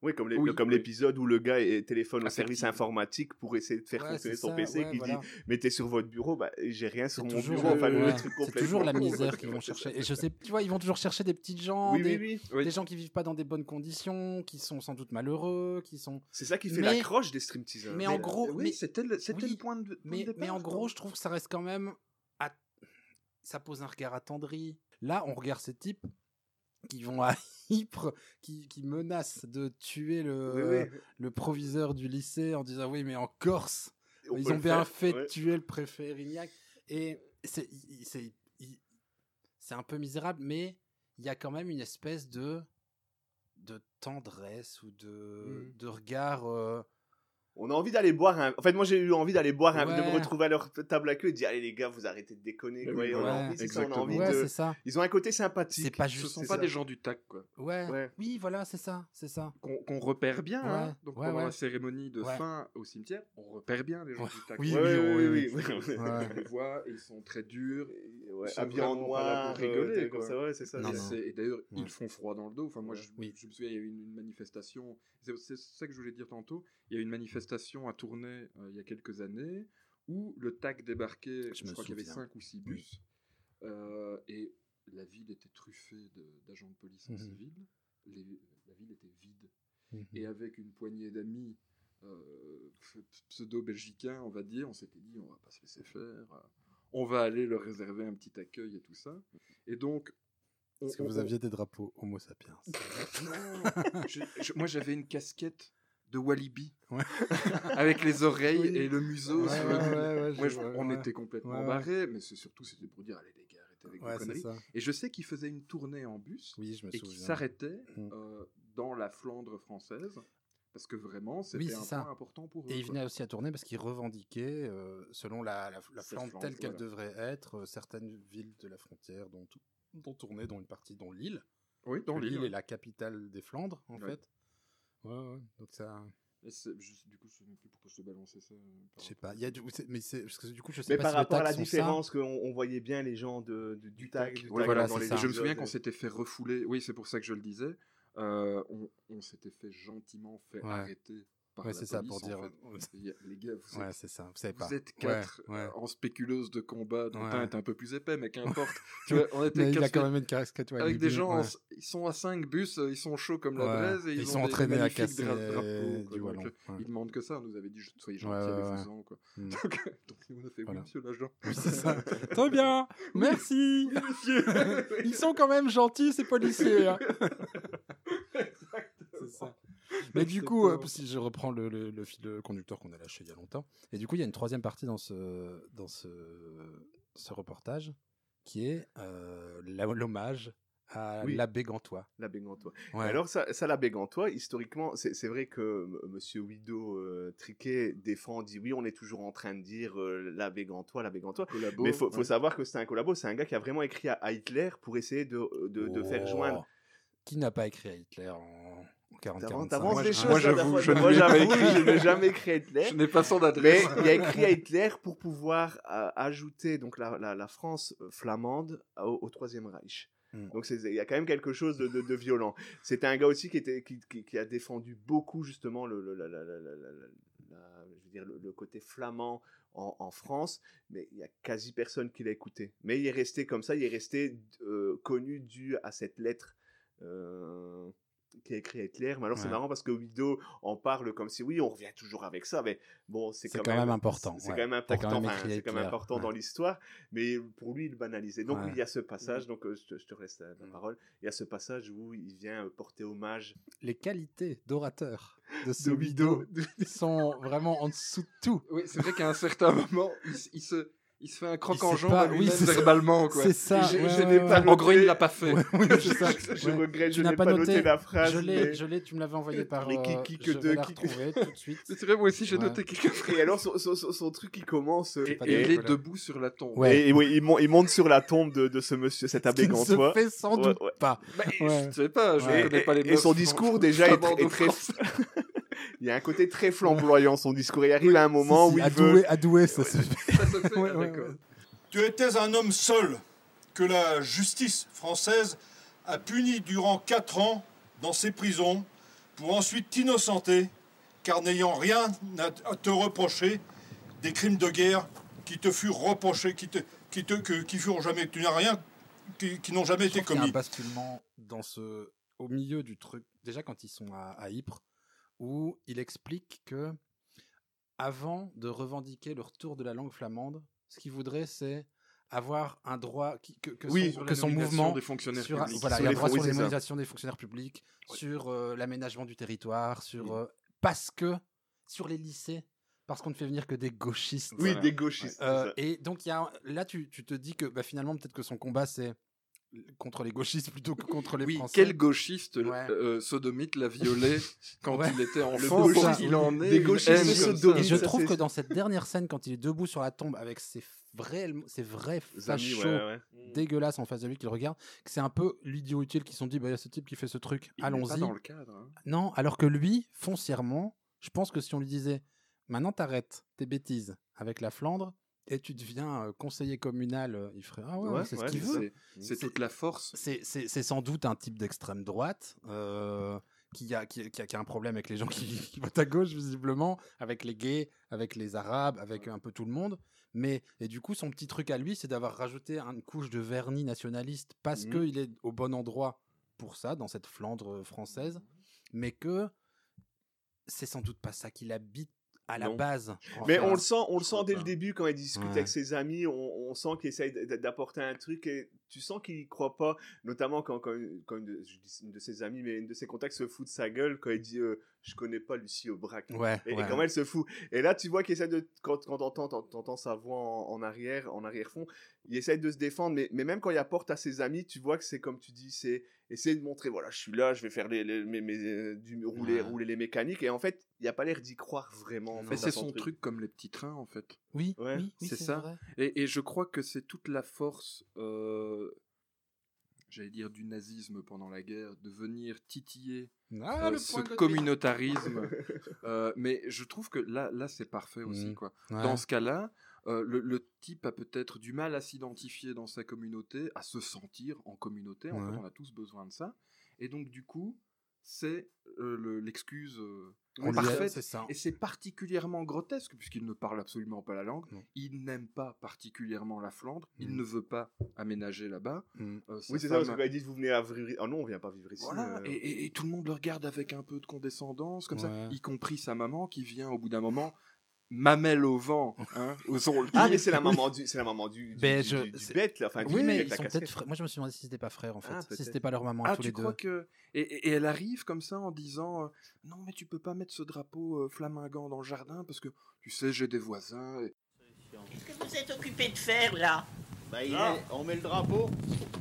Oui, comme les- Oui, comme oui. l'épisode où le gars est- téléphone au Affectif. service informatique pour essayer de faire Ouais, fonctionner son ça, PC, ouais, qui voilà. dit mettez sur votre bureau, bah j'ai rien sur mon bureau. Enfin, le ouais, truc c'est toujours la misère qu'ils vont chercher. Et je sais, tu vois, ils vont toujours chercher des petites gens, Oui, des, gens qui vivent pas dans des bonnes conditions, qui sont sans doute malheureux, qui sont. C'est ça qui fait Mais- l'accroche des streamteasers. mais en gros, oui, mais- c'était le, c'était oui, le point de, Mais, départ. mais en gros, je trouve que ça reste quand même. à- Ça pose un regard attendri. Là, on regarde ces types qui vont à *laughs* Ypres, qui, qui menacent de tuer le, Oui, oui. le proviseur du lycée en disant oui, mais en Corse, On ils ont bien faire, fait ouais. de tuer le préfet Rignac. Et c'est un peu misérable, mais il y a quand même une espèce de de tendresse ou de, Mhm. de regard. euh, On a envie d'aller boire un. En fait, moi j'ai eu envie d'aller boire un. de me retrouver à leur table à queue et de dire allez les gars, vous arrêtez de déconner. Quoi. oui, Et on a ouais, envie, c'est ça, on a exactement. envie ouais, de. c'est ça. Ils ont un côté sympathique. C'est pas Ce juste. sont c'est pas ça. des gens du tac, quoi. Ouais. Ouais. Oui, voilà, c'est ça, c'est ça. Qu'on repère bien. hein. Donc ouais, pendant ouais. la cérémonie de Ouais. fin au cimetière, on repère bien les gens Ouais. du tac. Oui, Ouais, oui, oui, oui, oui, oui. Ouais. On les voit, ils sont très durs. Ouais, Ils sont habillés en vraiment pas là noir, pour rigoler, quoi. ça, ouais, c'est ça. Non, Et non. d'ailleurs, Ouais. ils font froid dans le dos. Enfin, moi, je, Oui. je me souviens, il y a eu une, une manifestation. C'est ça que je voulais dire tantôt. Il y a eu une manifestation à Tournai euh, il y a quelques années où le TAC débarquait. Je, me crois qu'il y avait souviens. cinq ou six bus. Euh, et la ville était truffée d'agents de, police en Mhm. civil. Les- la ville était vide. Mhm. Et avec une poignée d'amis euh, pseudo-belgicains, on va dire, on s'était dit, on va pas se laisser faire. On va aller leur réserver un petit accueil et tout ça. Et donc. on- Est-ce que on- vous aviez des drapeaux Homo sapiens *laughs* non, je- je- moi j'avais une casquette de Walibi Ouais. *laughs* avec les oreilles Oui. et le museau. Ouais, ouais, le- je on était complètement barrés, mais c'est surtout c'était pour dire allez les gars, arrêtez avec vos conneries. ça. Et je sais qu'ils faisaient une tournée en bus Oui, je me et qu'ils souviens. s'arrêtaient Mm. euh, dans la Flandre française parce que vraiment c'était Oui, un ça. point important pour eux. Et il quoi. venait aussi à tourner parce qu'il revendiquait, euh, selon la, la, Flandre, telle qu'elle voilà. devrait être, euh, certaines villes de la frontière dont, dont tournait, dont une partie, dont Lille. Oui, dans Que l'île. Lille est la capitale des Flandres, en Ouais. fait. Ouais, ouais. Donc ça. Je- du coup, je sais même plus pourquoi je te balançais ça. euh, Je sais pas. Il y a du... Mais c'est... parce que du coup, je sais Mais pas par si les rapport à la différence qu'on on voyait bien les gens de, de- du tag, du Ouais, tag voilà, dans c'est les ça. Je me souviens qu'on s'était fait refouler. Oui, c'est pour ça que je le disais. Euh, on on s'était fait gentiment fait Ouais. arrêter par Ouais, la c'est ça police, pour dire. fait. Les gars, vous êtes, c'est ça. Vous savez pas. vous êtes quatre euh, en spéculeuse de combat. dont un est un peu plus épais, mais qu'importe. *laughs* tu vois, on était Mais il a quatre quand même une casquette avec des gens, en ils sont à 5 bus, euh, ils sont chauds comme la braise et ils, Ils ont sont des entraînés à casser dra- drapeaux, du wallon. euh, ouais. Ils demandent que ça, on nous avait dit soyez gentils avec vos ans, quoi. Mm. *laughs* Donc, on a fait oui, monsieur l'agent. C'est ça. *laughs* Très bien. Merci. Ils sont quand même gentils, ces policiers. hein. C'est ça. *laughs* Mais du coup, euh, si je reprends le, le, le fil conducteur qu'on a lâché il y a longtemps, et du coup, il y a une troisième partie dans ce, dans ce, ce reportage qui est euh, l'hommage à Oui. l'abbé Gantois. L'abbé Gantois. Ouais. Alors, ça, ça l'abbé Gantois, historiquement, c'est vrai que M- Monsieur Wido euh, Triquet défend, dit oui, on est toujours en train de dire euh, l'abbé Gantois, l'abbé Gantois. Collabo, Mais il faut, faut ouais. savoir que c'est un collabo, c'est un gars qui a vraiment écrit à, Hitler pour essayer de, de, de faire Oh. joindre. Qui n'a pas écrit à Hitler en 40 T'avances 45 t'avances Moi, des je- choses. moi, j'avoue, je n'ai jamais écrit à Hitler. Je n'ai pas son Mais adresse. il a écrit à Hitler pour pouvoir euh, ajouter donc la, la, la France euh, flamande au, au Troisième Reich. Mm. Donc il y a quand même quelque chose de, de- de violent. C'était un gars aussi qui, était, qui, qui- qui a défendu beaucoup justement le, le- la- la- la- la- la- la- je veux dire, le, le côté flamand en, en France, mais il y a quasi personne qui l'a écouté. Mais il est resté comme ça, il est resté euh, connu dû à cette lettre. euh, qui a écrit Hitler, mais alors c'est marrant parce que Wido en parle comme si oui, on revient toujours avec ça, mais bon, c'est quand, quand même important, C'est ouais. quand même quand important, même enfin, c'est quand même important dans l'histoire, mais pour lui, il banalisait. Donc Ouais. il y a ce passage, donc euh, je, te, je te laisse la, la parole. Il y a ce passage où il vient euh, porter hommage Les qualités d'orateur de ce de Wido Wido. sont vraiment en dessous de tout. Oui, c'est vrai qu'à un certain moment, il se, il se fait un croc Il en jambe pas, à oui, verbalement. Quoi. C'est ça. Je- ouais, je ouais, n'ai ouais. pas En gros, il l'a pas fait. Ouais, oui, *laughs* c'est ça. je Ouais. regrette, je n'ai pas pas noté, noté la phrase. Je l'ai, mais- je l'ai, tu me l'avais envoyé *laughs* par. Mais qui- euh, qui que deux, qui *laughs* tout de suite. C'est vrai, moi aussi, j'ai Ouais. noté quelque chose. Et alors son, son- son- son truc qui commence, Et, il est debout sur la tombe. Ouais. et, et oui, il, mon- il monte sur la tombe de, de ce monsieur, cet Ce abbé qui ne se Gantois. fait sans doute pas. Je sais pas, je Ouais. connais pas les Et, et son discours déjà est, très. Il y a un côté très flamboyant son discours. Il arrive à un moment Si, si, où il veut. adoué, ça se fait. Ça se fait, *laughs* Ouais, ouais, d'accord. ouais. Tu étais un homme seul que la justice française a puni durant quatre ans dans ses prisons pour ensuite t'innocenter, car n'ayant rien à te reprocher des crimes de guerre qui te furent reprochés, qui, te, qui, te, que- qui furent jamais, tu n'as rien, qui, qui n'ont jamais Je été trouve qu'il y a un commis. basculement dans ce, au milieu du truc. Déjà quand ils sont à, à Ypres, où il explique que avant de revendiquer le retour de la langue flamande, ce qu'il voudrait, c'est avoir un droit qui- que, que Oui, son, Sur que la son nomination mouvement des fonctionnaires sur, publics. voilà, Sur il y a les un droit sur l'immunisation des fonctionnaires publics, sur euh, l'aménagement du territoire, sur euh, parce que sur les lycées, parce qu'on ne fait venir que des gauchistes. Oui, Voilà. des gauchistes. Euh, et donc il y a là tu, tu te dis que bah, finalement peut-être que son combat c'est contre les gauchistes plutôt que contre les Oui, Français. quel gauchiste Ouais. euh, sodomite l'a violé *laughs* quand Ouais. il était enfant gauchiste, qu'il en ait Des gauchistes. Et je trouve que dans cette dernière scène, quand il est debout sur la tombe avec ses vrais, ses vrais fachos ouais, ouais. dégueulasses en face de lui qui le regardent, que c'est un peu l'idiot utile qui se sont dit, bah, il y a ce type qui fait ce truc, Il allons-y. dans le cadre. hein. Non, alors que lui, foncièrement, je pense que si on lui disait, maintenant t'arrêtes tes bêtises avec la Flandre et tu deviens euh, conseiller communal, euh, il ferait, ah ouais, Ouais, c'est ouais, ce qu'il veut. C'est- toute la force. C'est- sans doute un type d'extrême droite euh, qui, a, qui, qui a, qui a un problème avec les gens qui, *laughs* qui votent à gauche, visiblement, avec les gays, avec les arabes, avec un peu tout le monde. Mais, et du coup, son petit truc à lui, c'est d'avoir rajouté une couche de vernis nationaliste parce Mhm. qu'il est au bon endroit pour ça, dans cette Flandre française, mais que c'est sans doute pas ça qu'il habite à la Non. base. en Mais on le sent, on le sent dès pas. le début quand il discute Ouais. avec ses amis, on, on sent qu'il essaye d- d'apporter un truc et tu sens qu'il y croit pas, notamment quand, quand, quand une, de, je dis une de ses amies, mais une de ses contacts se fout de sa gueule quand il dit euh, je connais pas Lucie Aubrac. Ouais, Et, et ouais. comment elle se fout. Et là, tu vois qu'il essaie de. Quand, quand t'entends, t'ent- t'entends sa voix en, en arrière, en arrière-fond, il essaie de se défendre. Mais, mais même quand il apporte à ses amis, tu vois que c'est comme tu dis, c'est essayer de montrer voilà, je suis là, je vais faire les, les- mes, mes, euh, du, rouler, Ouais. rouler les mécaniques. Et en fait, il a pas l'air d'y croire vraiment. Mais c'est son truc comme les petits trains, en fait. Oui, Ouais, oui, oui, c'est c'est ça. vrai. Et, et je crois que c'est toute la force. euh, j'allais dire, du nazisme pendant la guerre, de venir titiller Ah, euh, ce communautarisme. *laughs* Euh, mais je trouve que là, là c'est parfait aussi. Mhm. Quoi. Ouais. Dans ce cas-là, euh, le, le type a peut-être du mal à s'identifier dans sa communauté, à se sentir en communauté. En Ouais. fait, on a tous besoin de ça. Et donc, du coup, c'est euh, le- parfaite. ça. Et c'est particulièrement grotesque, puisqu'il ne parle absolument pas la langue. Non. Il n'aime pas particulièrement la Flandre. Il Mhm. ne veut pas aménager là-bas. Mm. Euh, Oui, c'est ça, parce que femme- quand ils disent vous venez à vivre. Ah non, on vient pas vivre ici. voilà, euh. et, et- et tout le monde le regarde avec un peu de condescendance, comme ça, y compris sa maman qui vient au bout d'un moment, mamelle au vent, hein, *laughs* osons le Ah, mais c'est la maman du, c'est la maman du, du, Ben, du- je- du- du c'est- bête, là. Enfin, Oui, mais ils sont peut-être frères. Moi, je me suis demandé si c'était pas frère en fait. Ah, si c'était pas leur maman Ah, tous tu les crois deux. que. Et, et- elle arrive comme ça en disant euh, Non, mais tu peux pas mettre ce drapeau euh, flamingant dans le jardin parce que tu sais, j'ai des voisins. et- Qu'est-ce que vous êtes occupé de faire là? Bah, il est- on met le drapeau.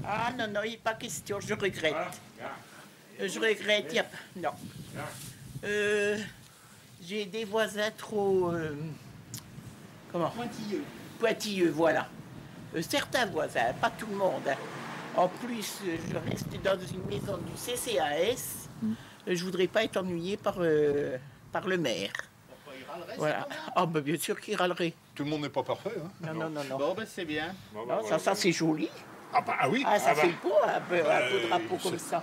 Ah non, non, il n'est pas question, je regrette. Euh, Je regrette, y a... non. Euh, J'ai des voisins trop... euh, Comment Pointilleux. Pointilleux, voilà. Euh, certains voisins, pas tout le monde. hein. En plus, euh, je reste dans une maison du CCAS. Euh, Je voudrais pas être ennuyé par, euh, par le maire. Voilà. Ah, bah, bien sûr qu'il râlerait. Tout le monde n'est pas parfait. Hein. Non, non, non, non. Bon, ben, c'est bien. Non, ça, ça c'est joli. Ah bah ah oui. Ah, ça ah bah. fait beau, un peu, un beau drapeau comme ça.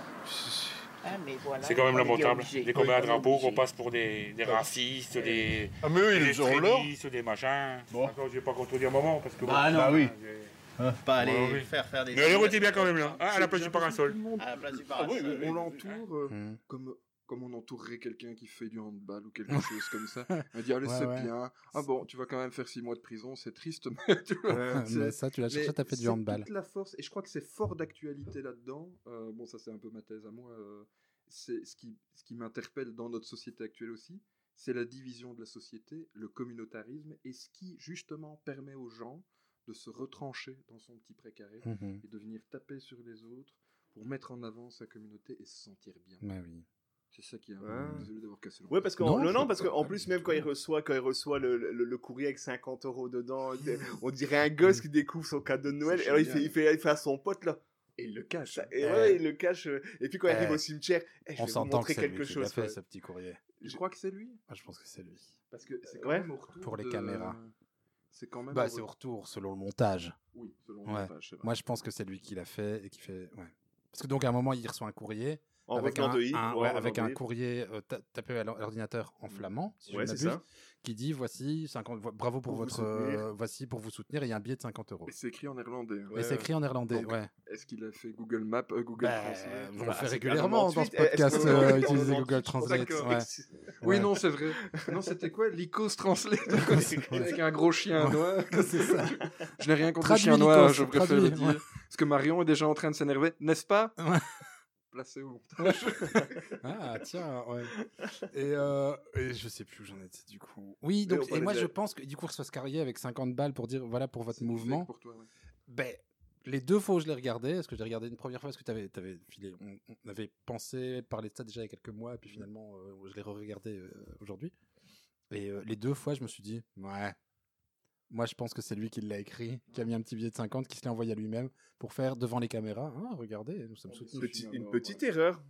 Ah, voilà. C'est quand même lamentable. obligé. Dès qu'on met un On est drapeau, qu'on passe pour des, des racistes, des, Ah mais eux, des ils des machins. Bon. Encore, je vais pas contredire maman parce que. Bah non. Bah oui. j'ai- Pas aller Ouais, oui. faire faire des. Mais elle était bien quand même là, hein, à la place du parasol. À la place du Ah oui, parasol. oui, oui. On l'entoure euh, Mm. comme, comme on entourerait quelqu'un qui fait du handball ou quelque *laughs* chose comme ça. On dit Allez, Ouais, c'est ouais. bien. Ah bon, tu vas quand même faire six mois de prison, c'est triste, *laughs* mais tu vois. c'est- mais ça, tu l'as cherché, Mais t'as fait du c'est handball. toute la force, et je crois que c'est fort d'actualité là-dedans. euh, bon, ça c'est un peu ma thèse à moi. euh, c'est ce qui, ce qui m'interpelle dans notre société actuelle aussi, c'est la division de la société, le communautarisme, et ce qui justement permet aux gens de se retrancher dans son petit précaré Mhm. et de venir taper sur les autres pour mettre en avant sa communauté et se sentir bien. Ouais, oui. C'est ça qui est. Ah. Désolé d'avoir cassé le. Ouais, parce que Non, non, non, parce qu'en plus même quand il reçoit, quand il reçoit le, le, le courrier avec 50 euros dedans, *laughs* on dirait un gosse qui découvre son cadeau de Noël. Et alors il fait, il fait, il fait à son pote là. Et il le cache. Ça- Et Eh. ouais, il le cache. euh, Et puis quand il arrive Eh. au cimetière, eh, je On vais vous s'entend que montrer c'est quelque lui qui l'a chose. fait, quoi. ce petit courrier. Je crois que c'est lui. Moi, je pense que c'est lui. Parce que c'est quand Ouais. même au retour. Pour les de- caméras. C'est quand même. Bah, au c'est au retour- selon le montage. Oui, selon Ouais. le montage. Moi, je pense que c'est lui qui l'a fait et qui fait. Ouais. Parce que donc, à un moment, il reçoit un courrier. En avec un, de un- ouais, ouais, en avec un courrier euh, ta- tapé à l'or- l'ordinateur en flamand, si Ouais, je ça. qui dit voici 50, vo- bravo pour, votre euh, voici pour vous soutenir il y a un billet de 50 euros. Et c'est écrit en néerlandais. hein. Et c'est écrit en néerlandais, Donc, ouais. Est-ce qu'il a fait Google Maps, euh, Google Bah, Translate on le Bah, fait régulièrement dans ce 98, est-ce podcast, euh, utiliser Google Translate. ouais. *laughs* Oui, Ouais. non, c'est vrai. non, c'était quoi? Lycos Translate *laughs* Avec un gros chien Ouais. noir. *laughs* C'est ça. Je n'ai rien contre chiens noirs, Lycos, je préfère le dire. ouais. Parce que Marion est déjà en train de s'énerver, n'est-ce pas? Placé où *laughs* *laughs* Ah, tiens, ouais. *laughs* Et, euh, et je sais plus où j'en étais du coup. Oui, donc, on et moi je pense que du coup, ce carrier avec 50 balles pour dire voilà pour votre mouvement. Pour toi, ouais. Ben, les deux fois où je l'ai regardé, parce que j'ai regardé une première fois, parce que tu avais, filé, on, on avait pensé parler de ça déjà il y a quelques mois, et puis finalement, euh, je l'ai re-regardé euh, aujourd'hui. Et euh, les deux fois, je me suis dit, ouais, moi je pense que c'est lui qui l'a écrit, qui a mis un petit billet de 50, qui se l'a envoyé à lui-même pour faire devant les caméras. Ah, regardez, nous sommes soutenus. Petit- une petite erreur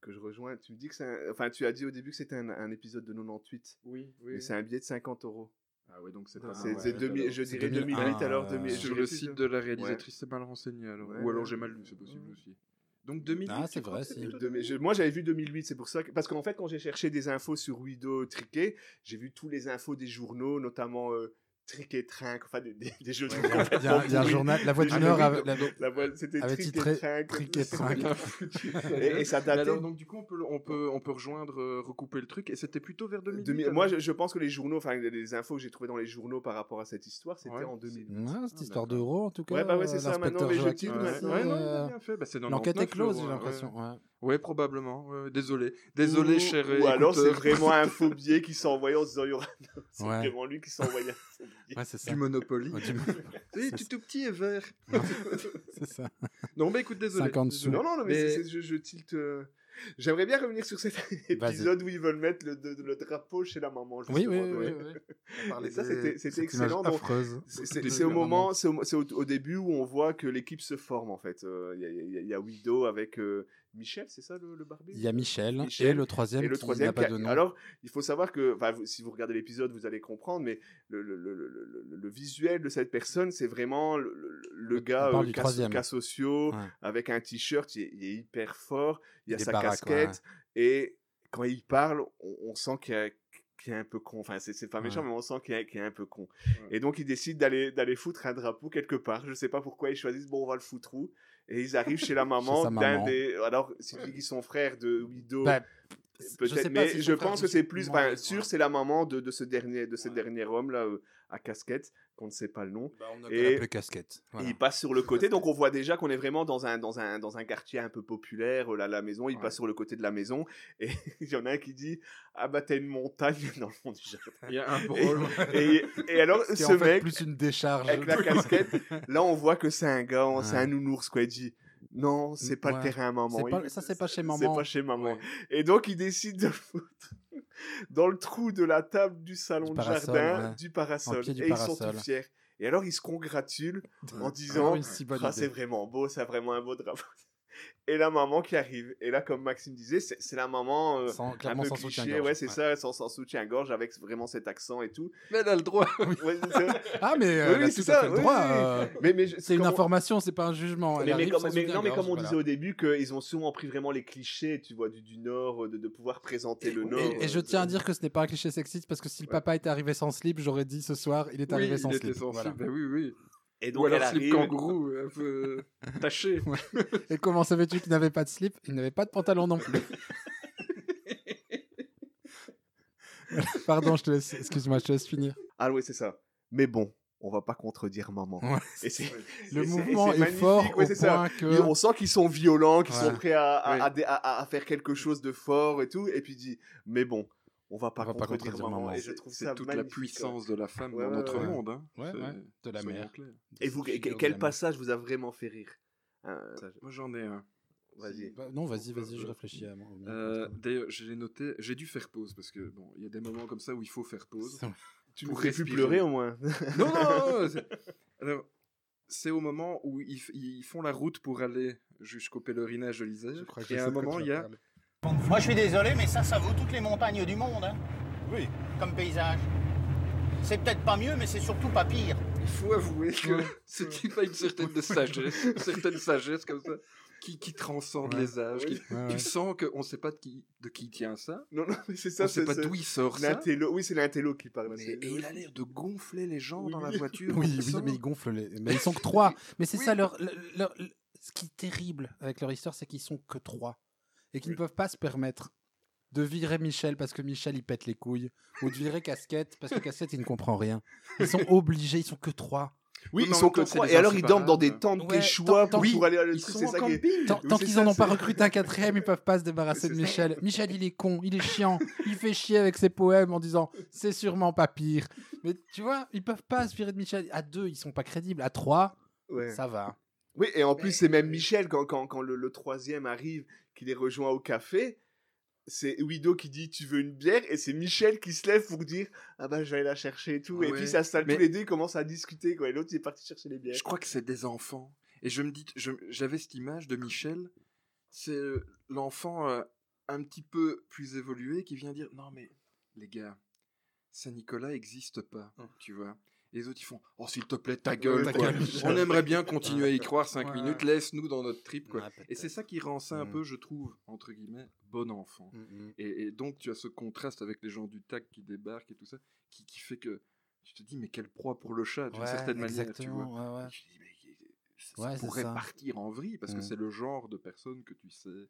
que je rejoins. Tu me dis que c'est un- enfin tu as dit au début que c'était un, un épisode de 98, Oui, oui. mais c'est un billet de 50 euros. Ah ouais, donc c'est pas C'est mal. c'est 2000 je dirais 2001, 2008 alors euh, 2000 je Sur le site de la réalisatrice, c'est mal renseigné alors. Ouais, Ou alors ouais. j'ai mal lu, c'est possible Ouais. aussi. Donc 2008. Ah, c'est vrai, si. De- moi j'avais vu 2008, c'est pour ça que, parce qu'en fait quand j'ai cherché des infos sur Wido Triquet, j'ai vu tous les infos des journaux, notamment euh, Triquet Trinque, enfin des, des- *laughs* des jeux de a- il y a, il y a un journal, La Voix du Nord, avait- La voile, c'était avait Triquet titré Trinque. *laughs* Foutu. *laughs* et, et ça datait. alors, donc du coup, on peut, on peut, on peut rejoindre, euh, recouper le truc, et c'était plutôt vers 2008. 2000 alors moi, je, je pense que les journaux, enfin les- les infos que j'ai trouvées dans les journaux par rapport à cette histoire, c'était Ouais, en 2000. Ouais, cette Ah, histoire d'euros, en tout cas. Ouais, bah ouais, c'est euh, ça, maintenant, Ouais, ouais, euh. Bah, L'enquête est 99 close, j'ai ouais. l'impression. Ouais. Ouais, probablement. ouais, désolé. Désolé, ou, cher Ou alors c'est vraiment un *laughs* faux billet qui s'est envoyé en se disant, il y aura- c'est Ouais. vraiment lui qui s'est envoyé un faux billet. Ouais, c'est ça. du Monopoly. Ouais, du- *laughs* tu tout petit et vert. *laughs* C'est ça. non, bah écoute, désolé. 50 désolé. sous. Non, non, non, mais, Mais- c'est- c'est- je, je tilte. euh, J'aimerais bien revenir sur cet épisode où ils veulent mettre le, de- le drapeau chez la maman. Oui, oui, oui. oui, oui. On Et parlait ça, de- c'était excellent. donc, affreuse. c'est- C'est Début, c'est au moment, c'est au, c'est au- au début où on voit que l'équipe se forme en fait. Euh, y, y il y a Widow avec euh, Michel, c'est ça le, le barbier? Il y a Michel, Michel, et le troisième et le qui troisième n'a pas de nom. Alors, il faut savoir que, si vous regardez l'épisode, vous allez comprendre, mais le, le- le- le- le- le visuel de cette personne, c'est vraiment le, le- le gars euh, cas, cas sociaux, Ouais. avec un t-shirt, il, est- il est hyper fort, il y a Il sa baraque, casquette, et quand il parle, on, on sent qu'il y a qu'il est un peu con, enfin c'est pas méchant, Ouais. mais on sent qu'il est, un peu con. Et donc décident d'aller d'aller foutre un drapeau quelque part. Je sais pas pourquoi ils choisissent. Bon, on va le foutre où? Et ils arrivent chez la *laughs* maman d'un des. Alors c'est qui son frère de Widow. Bah, sais Peut-être, mais si je pense que c'est plus, enfin, ouais. sûr, c'est la maman de, de ce dernier, de ce dernier homme là euh, à casquette, qu'on ne sait pas le nom. Bah, on et, l'appeler casquette. Voilà. il passe sur le côté, donc on voit déjà qu'on est vraiment dans un, dans un, dans un quartier un peu populaire, euh, là, la maison, il passe sur le côté de la maison, et *laughs* il y en a un qui dit, ah bah t'as une montagne *laughs* dans le fond du jardin. Il y a un brôle. *laughs* Et, et, alors, Ce en fait mec, plus une décharge. avec la casquette, là on voit que c'est un gars, c'est un nounours, quoi, il dit, non, c'est pas Ouais. le terrain à maman. C'est pas- ça, c'est pas chez C'est maman. pas chez maman. Ouais. Et donc, il décide de foutre *laughs* dans le trou de la table du salon Du de parasol, jardin ouais. du parasol. du et ils sont parasol. tous fiers. Et alors, ils se congratulent en *laughs* disant Ah, idée. c'est vraiment beau, c'est vraiment un beau drapeau. *laughs* Et la maman qui arrive. Et là, comme Maxime disait, c'est c'est la maman euh, Sans- un clairement peu sans cliché, soutien-gorge. ouais, c'est Ouais. ça, sans, sans soutien-gorge, avec vraiment cet accent et tout. Mais elle a le droit. *laughs* Ouais, c'est- Ah, mais euh, Oui, elle a oui, tout c'est à ça, fait le oui, droit. oui, oui. euh, Mais, mais C'est une on- information, c'est pas un jugement. Elle Mais, comme, mais- non, mais comme on disait au début, qu'ils ont souvent pris vraiment les clichés, tu vois, du, du Nord, de, de pouvoir présenter le Nord. Et, et je euh, tiens à dire que ce n'est pas un cliché sexiste parce que si le papa était arrivé sans slip, j'aurais dit ce soir, il est arrivé oui, sans il slip. était sans Voilà. slip. Ben oui, oui. Et Ou donc, alors elle slip arrive. kangourou, un peu taché. *laughs* Et comment savais-tu qu'il n'avait pas de slip? Il n'avait pas de pantalon non plus. *laughs* Pardon, je te laisse. Excuse-moi, je te laisse finir. Ah oui, c'est ça. Mais bon, on va pas contredire maman. Ouais, Et c'est- *laughs* Le mouvement est magnifique, fort ouais, au c'est ça. point que. Ils- On sent qu'ils sont violents, qu'ils Ouais. sont prêts à, à, à dé- à- à faire quelque chose de fort et tout. Et puis il dit, mais bon, on va pas On va pas contredire, contredire maman. maman. Et je trouve C'est ça toute la puissance de la femme Ouais, dans notre ouais. monde. Hein. Ouais, C'est- ouais, de la clairs. Et vous, quel, passage vous a vraiment fait rire Un- Moi j'en ai un. Vas-y. Bah, non, vas-y, vas-y, je réfléchis à moi. Euh, D'ailleurs, j'ai noté, j'ai dû faire pause parce que bon, il y a des moments comme ça où il faut faire pause. Tu pour nous respirer. pleurer au moins. *laughs* Non, non, non, Alors, c'est au moment où ils, font la route pour aller jusqu'au pèlerinage de l'Isère. Je crois que Et à un moment, il y a. Moi, je suis désolé, mais ça, ça vaut toutes les montagnes du monde. Hein, Oui. comme paysage. C'est peut-être pas mieux, mais c'est surtout pas pire. Il faut avouer que ce type a une certaine *laughs* de sagesse, une certaine sagesse comme ça, qui, qui transcende Ouais. les âges. qui- Ouais, Tu ouais. sens qu'on ne sait pas de qui, de qui tient ça. Non, non, mais c'est On ça. ne sait c'est pas d'où il sort ça. L'intello. Oui, c'est l'intello qui parle. Mais- et il a l'air de gonfler les gens dans la Oui. voiture. Oui, on oui, mais ils gonflent les. Mais ils sont que trois. Mais c'est Oui. ça leur, leur- leur- Ce qui est terrible avec leur histoire, c'est qu'ils sont que trois et qu'ils ne peuvent pas se permettre de virer Michel parce que Michel il pète les couilles ou de virer Casquette parce que Casquette il ne comprend rien. Ils sont obligés, ils sont que trois. Oui, ils sont que trois. Et alors, ils dorment dans des inséparables. tentes Ouais, Quechua pour, aller à le truc. C'est ça qui est-. Tant, qu'ils ça, en ont pas recruté un quatrième, ils peuvent pas se débarrasser de Michel. Michel, il est con, il est chiant, il fait chier avec ses poèmes en disant c'est sûrement pas pire. Mais tu vois, ils peuvent pas se virer de Michel. À deux, ils sont pas crédibles. À trois, Ouais. ça va. Oui, et en plus, c'est même Michel, quand, quand, quand le, le troisième arrive, qui les rejoint au café, c'est Wido qui dit Tu veux une bière? Et c'est Michel qui se lève pour dire Ah bah, je vais aller la chercher et tout. Et puis, ils s'installent Mais- tous les deux, ils commencent à discuter, quoi. Et l'autre, il est parti chercher les bières. Je crois que c'est des enfants. Et je me dis, je- j'avais cette image de Michel, c'est euh, l'enfant euh, un petit peu plus évolué qui vient dire non mais les gars, Saint-Nicolas n'existe pas, tu vois. Et les autres ils font oh s'il te plaît ta gueule ta quoi. gueule. *laughs* On aimerait bien continuer à y croire cinq Ouais, minutes, ouais. laisse-nous dans notre trip quoi. Ouais. Et c'est ça qui rend ça un Mm. peu, je trouve, entre guillemets, bon enfant. Mm, Et, et donc, tu as ce contraste avec les gens du TAC qui débarquent et tout ça, qui, qui fait que tu te dis, mais quelle proie pour le chat, d'une Ouais, certaine manière, tu vois. ouais, ouais. Et tu dis, mais ça, Ouais, pourrait ça. partir en vrille, parce que Mm. c'est le genre de personne que tu sais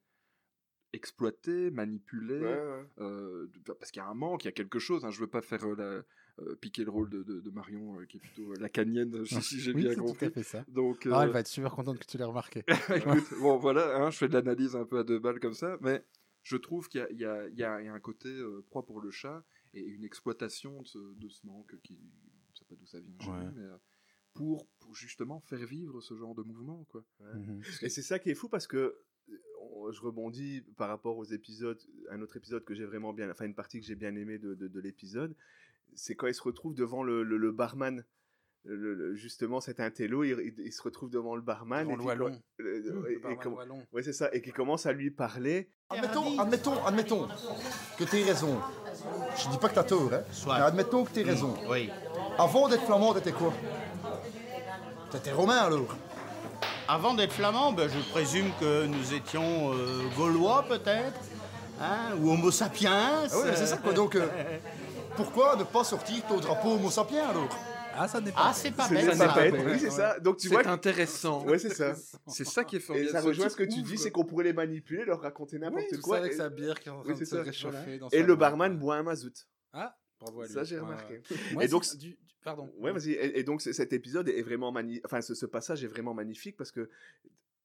exploiter, manipuler, Ouais, ouais. euh, parce qu'il y a un manque, il y a quelque chose. Hein, je veux pas faire euh, la, euh, piquer le rôle de, de- de Marion, euh, qui est plutôt euh, la canienne, si, si j'ai Oui, bien c'est tout compris. à fait ça. Donc, Ah, elle va être super contente que tu l'aies remarqué. *laughs* Écoute, bon voilà, hein, je fais de l'analyse un peu à deux balles comme ça, mais je trouve qu'il y a, y y y un côté euh, proie pour le chat et une exploitation de ce, de ce manque qui, je sais pas d'où ça vient Ouais. mais euh, pour, pour justement faire vivre ce genre de mouvement, quoi. Mhm. Et c'est ça qui est fou parce que on- je rebondis par rapport aux épisodes, un autre épisode que j'ai vraiment bien, enfin une partie que j'ai bien aimée de, de, de l'épisode, c'est quand il se retrouve devant le, le, le barman. Le- le- justement, cet intello, il, il- il se retrouve devant le barman. Devant et dit wallon. Mmh, et- le barman et com- wallon. ouais, c'est ça, et qui commence à lui parler. Admettons, admettons, admettons que tu aies raison. Je dis pas que tu as tort, hein. Mais admettons que tu aies raison. Oui. Avant d'être flamand, t'étais quoi? T'étais romain alors Avant d'être flamand, ben, je présume que nous étions euh, gaulois peut-être, hein, ou homo sapiens. Ah oui, c'est ça quoi. Donc, euh, *laughs* pourquoi ne pas sortir ton drapeau homo sapiens alors? Ah, ça n'est Ah, c'est pas bête. n'est ça. pas bête, oui, c'est ça. Donc tu C'est vois, intéressant. ouais, c'est ça. *laughs* C'est ça qui est Et formidable. ça rejoint ce que tu dis, c'est qu'on pourrait les manipuler, leur raconter n'importe quoi. ça avec et- sa bière qui est en train Oui, de c'est se ça. réchauffer. Dans Et le barman boit un mazout. Ah, bravo à lui. Ça, j'ai remarqué. ouais. Et donc, c'est du- Pardon. Ouais, vas-y. Et, et donc, cet épisode est vraiment magnifique. Enfin, ce, ce passage est vraiment magnifique parce que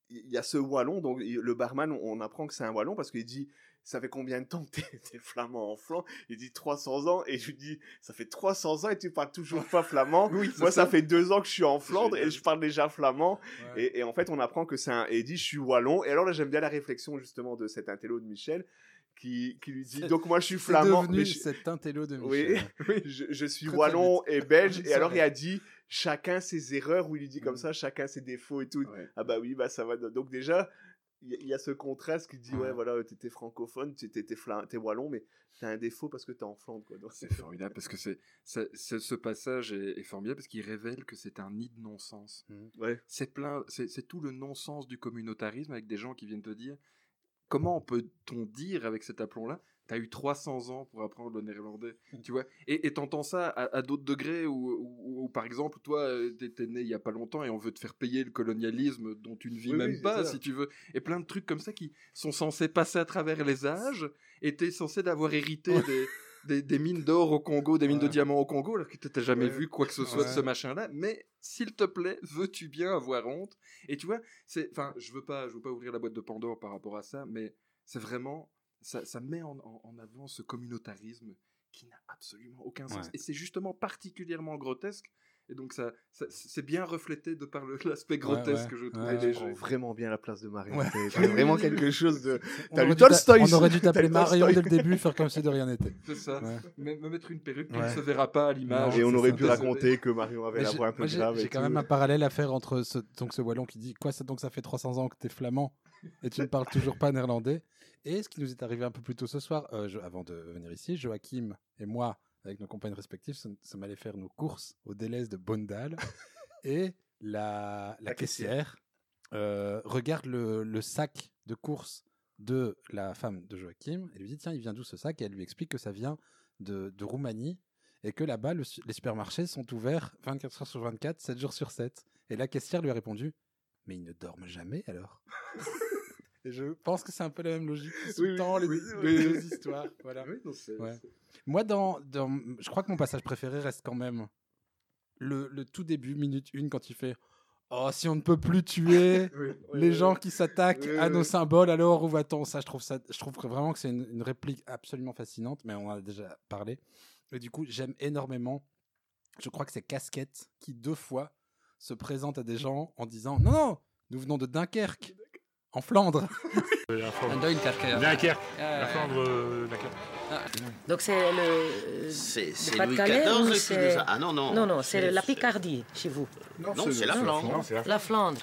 il y a ce wallon. Donc, le barman, on, on apprend que c'est un wallon parce qu'il dit Ça fait combien de temps que t'es, flamand en flanc? Il dit 300 ans. Et je lui dis Ça fait 300 ans et tu parles toujours pas flamand. *laughs* Oui, Moi, ça. ça. fait deux ans que je suis en Flandre et je parle déjà flamand. Ouais. Et, et en fait, on apprend que c'est un. Et il dit Je suis wallon. Et alors là, j'aime bien la réflexion justement de cet intello de Michel. Qui, qui lui dit donc moi je suis flamand devenu mais je- cet intello de Michel. *laughs* oui, je, je suis wallon et belge. *laughs* Et alors, il a dit chacun ses erreurs, ou il lui dit comme Mm. ça, chacun ses défauts et tout. Ouais. Ah bah oui, bah ça va. Donc, déjà, il y, a- il y a ce contraste qui dit ouais, Ouais. voilà, t'étais francophone, t'étais t'es wallon, mais t'as un défaut parce que t'es en Flandre, quoi. C'est formidable parce que c'est, ce passage est, est formidable parce qu'il révèle que c'est un nid de non-sens. ouais. C'est plein, c'est, c'est tout le non-sens du communautarisme avec des gens qui viennent te dire comment peut-on dire avec cet aplomb-là T'as eu 300 ans pour apprendre le néerlandais, tu vois. Et t'entends ça à, à d'autres degrés où, où- où, par exemple, toi, euh, t'es, né il y a pas longtemps et on veut te faire payer le colonialisme dont tu ne vis Oui, même oui, pas, si tu veux. Et plein de trucs comme ça qui sont censés passer à travers les âges et t'es censé d'avoir hérité des, des, des mines d'or au Congo, des mines de diamants au Congo, alors que t'as jamais Ouais. vu quoi que ce soit de ce machin-là. Mais s'il te plaît, veux-tu bien avoir honte? Et tu vois, c'est, enfin, je veux pas, je veux pas ouvrir la boîte de Pandore par rapport à ça, mais c'est vraiment, ça, ça met en, en- en avant ce communautarisme qui n'a absolument aucun sens. Ouais. Et c'est justement particulièrement grotesque. Et donc ça, ça- c'est bien reflété de par *laughs* l'aspect grotesque ouais, que je ouais, trouve ouais. Tu léger. prends vraiment bien la place de Marion. Ouais. C'est- vraiment *laughs* quelque chose de. On T'as lu aurait dû On aurait t'appeler Marion dès le début, faire comme si de rien n'était. C'est ça. Ouais. Me, me mettre une perruque qui Ouais. ne se verra pas à l'image. Et on aurait ça. pu raconter que Marion avait Mais la voix un peu grave. J'ai quand même un parallèle à faire entre ce, donc ce wallon qui dit quoi ça, donc ça fait 300 ans que t'es flamand et tu ne parles toujours pas néerlandais? Et ce qui nous est arrivé un peu plus tôt ce soir euh, je- avant de venir ici Joachim et moi avec nos compagnes respectives sommes allés faire nos courses au Deleuze de Bondal. *laughs* Et la, la, La caissière. euh, regarde le, le sac de courses de la femme de Joachim et lui dit tiens il vient d'où ce sac? Et elle lui explique que ça vient de, de Roumanie et que là-bas, le les supermarchés sont ouverts 24 heures sur 24, 7 jours sur 7. Et la caissière lui a répondu Mais ils ne dorment jamais alors? *laughs* Et je pense que c'est un peu la même logique qui Oui, sous-tend les, oui, les oui. deux histoires. Voilà. Oui, non, Ouais. Moi, dans, dans, je crois que mon passage préféré reste quand même le, le tout début, minute 1, quand il fait Oh, si on ne peut plus tuer *laughs* les gens qui s'attaquent Oui, à oui, nos oui. symboles, alors où va-t-on? Ça, je trouve, ça, je trouve que vraiment que c'est une, une réplique absolument fascinante, mais on en a déjà parlé. Et du coup, j'aime énormément. Je crois que c'est Casquette qui, deux fois, se présente à des gens en disant Non, non, nous venons de Dunkerque, en Flandre. La Flandre. Dunkerque. Dunkerque. Ah, La. Flandre, euh, Dunkerque. Donc c'est le. C'est Louis Pas-de-Calais XIV qui nous a... Ah non, non. Non, non, c'est la Picardie chez vous. Non, c'est la Flandre. La Flandre.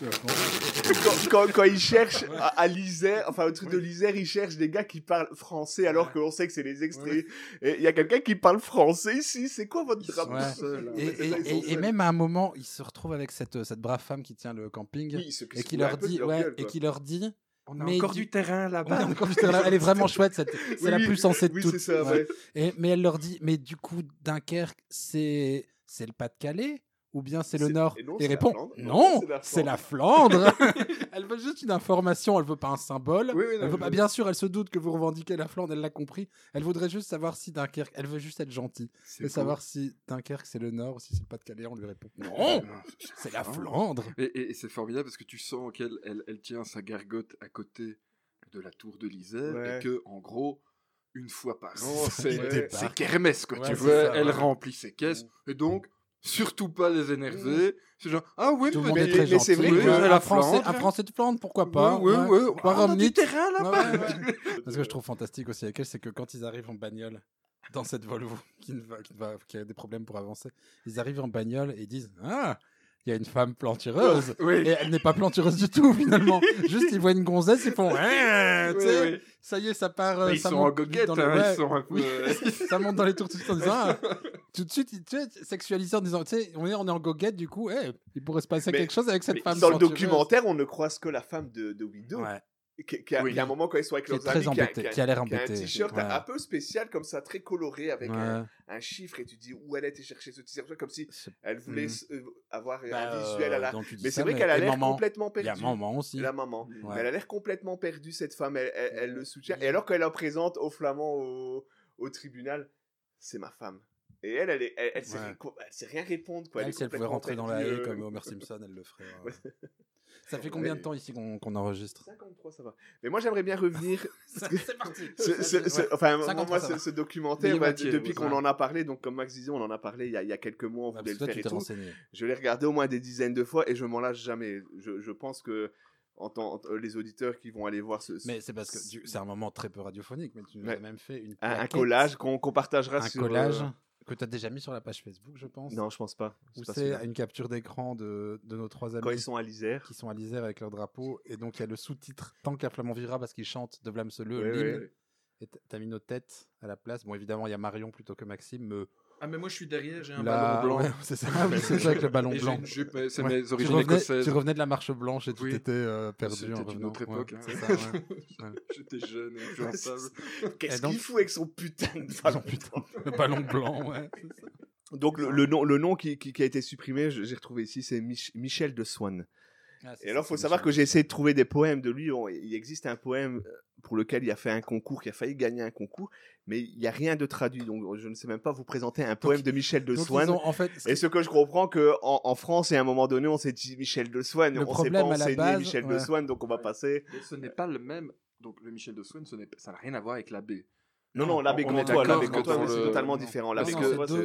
Quand, quand, quand il cherche à, à l'Isère, enfin au truc de l'Isère, il cherche des gars qui parlent français alors qu'on sait que c'est les extraits. Et il y a quelqu'un qui parle français ici. C'est quoi votre drame Ouais. seul Et, et- et- et même à un moment, il se retrouve avec cette, cette brave femme qui tient le camping Oui, ce- et qui leur dit, leur ouais, gueule, et quoi. qui leur dit, On a Mais encore du- du terrain là-bas. elle est vraiment chouette, cette- *laughs* c'est Oui, la plus sensée de oui, toutes. c'est ça, Ouais. ouais. Et, mais elle leur dit, mais du coup, Dunkerque, c'est c'est le Pas-de-Calais ou bien c'est le Nord et non, répond. Non, c'est la Flandre. *laughs* *laughs* elle veut juste une information, elle veut pas un symbole. Oui, oui, non, elle veut je- pas, bien sûr, elle se doute que vous revendiquez la Flandre, elle l'a compris. Elle voudrait juste savoir si Dunkerque, elle veut juste être gentille et savoir si Dunkerque c'est le Nord ou si c'est le Pas-de-Calais. On lui répond, non, c'est la Flandre. Et, et- et c'est formidable parce que tu sens qu'elle elle, elle tient sa gargote à côté de la tour de l'Isère Ouais. et que, en gros, une fois par an, c'est kermesse, quoi. Ouais, tu vois, ça, elle ouais. remplit ses caisses. Et donc, surtout pas les énerver. C'est genre, ah oui, Tout est très mais c'est vrai que- la un Français, Flandre. un Français de Flandre, pourquoi pas Ouais, ouais, ouais. Ou un Ah, on a du terrain là-bas. Ouais, ouais. *laughs* Parce que je trouve fantastique aussi avec elle, c'est que quand ils arrivent en bagnole dans cette Volvo *laughs* qui, ne va, qui, ne va- qui a des problèmes pour avancer, ils arrivent en bagnole et ils disent Ah, il y a une femme plantureuse. *laughs* Oui. Et elle n'est pas plantureuse du tout finalement. *laughs* Juste ils voient une gonzesse, ils font Oui, oui. Ça y est, ça part. euh, ils ça sont monte en goguette, dans le- hein, ouais. ils sont un peu- Oui, ça monte dans les tours tout de suite en disant Ah, *laughs* tout de suite, tu sais, sexualisés en disant Tu sais, on est, on est en goguette, du coup, eh, il pourrait se passer Mais- quelque chose avec cette Mais femme. dans le documentaire, on ne croise que la femme de, de Widow. Ouais. Qui, qui a, Oui. qui a un moment quand ils sont avec leurs amis, qui a- qui a, a l'air qui embêtée. un t-shirt Ouais. un peu spécial comme ça, très coloré avec un, Ouais. un chiffre et tu dis où elle a été chercher ce t-shirt comme si elle voulait Hmm. euh, avoir Bah, un visuel à la. euh, dis Mais c'est vrai qu'elle a l'air complètement perdue. a maman aussi. La maman. Ouais. Mais elle a l'air complètement perdue cette femme. Elle, elle- elle le soutient. Et alors qu'elle la présente aux Flamands au, au tribunal, c'est ma femme. Et elle, elle, elle, elle sait, rien- elle sait rien répondre. Quoi. Elle, si elle pouvait rentrer dans la haie comme *laughs* Homer Simpson, elle le ferait. ouais. Ça fait combien de temps ici qu'on qu'on enregistre 53, ça va. Mais moi, j'aimerais bien revenir. *laughs* C'est parti. Ce- ce- ce- Ouais. enfin, 53, moi, ce, documentaire, bah, moitié, depuis qu'on en a parlé, donc comme Max disait, on en a parlé il y a, il y a quelques mois, on Ouais, voulait le toi, faire tu et tout. renseigné. Je l'ai regardé au moins des dizaines de fois et je m'en lâche jamais. Je, je pense que en tant, en- les auditeurs qui vont aller voir ce, ce- Mais c'est parce que c'est un moment très peu radiophonique, mais tu nous as même fait une un, un collage qu'on qu'on partagera un sur. collage euh, que tu as déjà mis sur la page Facebook, je pense. Non, je pense pas. Pas c'est une capture d'écran de, de nos trois amis. Quand ils sont à l'Isère. Qui sont à l'Isère avec leur drapeau. Et donc, il y a le sous-titre Tant qu'un flamand vivra parce qu'ils chantent de Vlamseleu, Ouais, l'hymne. ouais. Et t'as mis nos têtes à la place. Bon, évidemment, il y a Marion plutôt que Maxime. Mais Ah, mais moi je suis derrière, j'ai un Là, ballon blanc. ouais, c'est ça, Ah *laughs* oui, c'est ça avec le ballon Et j'ai blanc. une jupe, mais c'est Ouais. mes Tu origines revenais- écossaises. Tu revenais de la marche blanche et tout Oui. était euh, perdu C'était en une autre époque. hein. c'est ça, ouais. *laughs* Ouais. J'étais jeune et influençable. Qu'est-ce donc- qu'il fout avec son putain de ballon putain, le ballon blanc, ouais. Donc le, le nom, le nom qui, qui- qui a été supprimé, j'ai retrouvé ici, c'est Mich- Michel de Swann. Ah, Et alors, ça, faut savoir que de j'ai essayé de trouver des poèmes de lui. Il existe un poème euh, pour lequel il a fait un concours, qui a failli gagner un concours, mais il n'y a rien de traduit. Donc, je ne sais même pas vous présenter un poème de Michel de Swann. ont, en fait, ce Et ce que je comprends que en, en France, et à un moment donné, on s'est dit Michel de Swann, on ne sait problème, pas enseigner base, Michel de ouais. Swann, donc on va passer. Ce n'est pas le même. Donc le Michel de Swann, ce ça n'a rien à voir avec l'abbé. Non, non, l'abbé Gantois, d'accord l'abbé Gantois, mais c'est le- totalement différent. L'abbé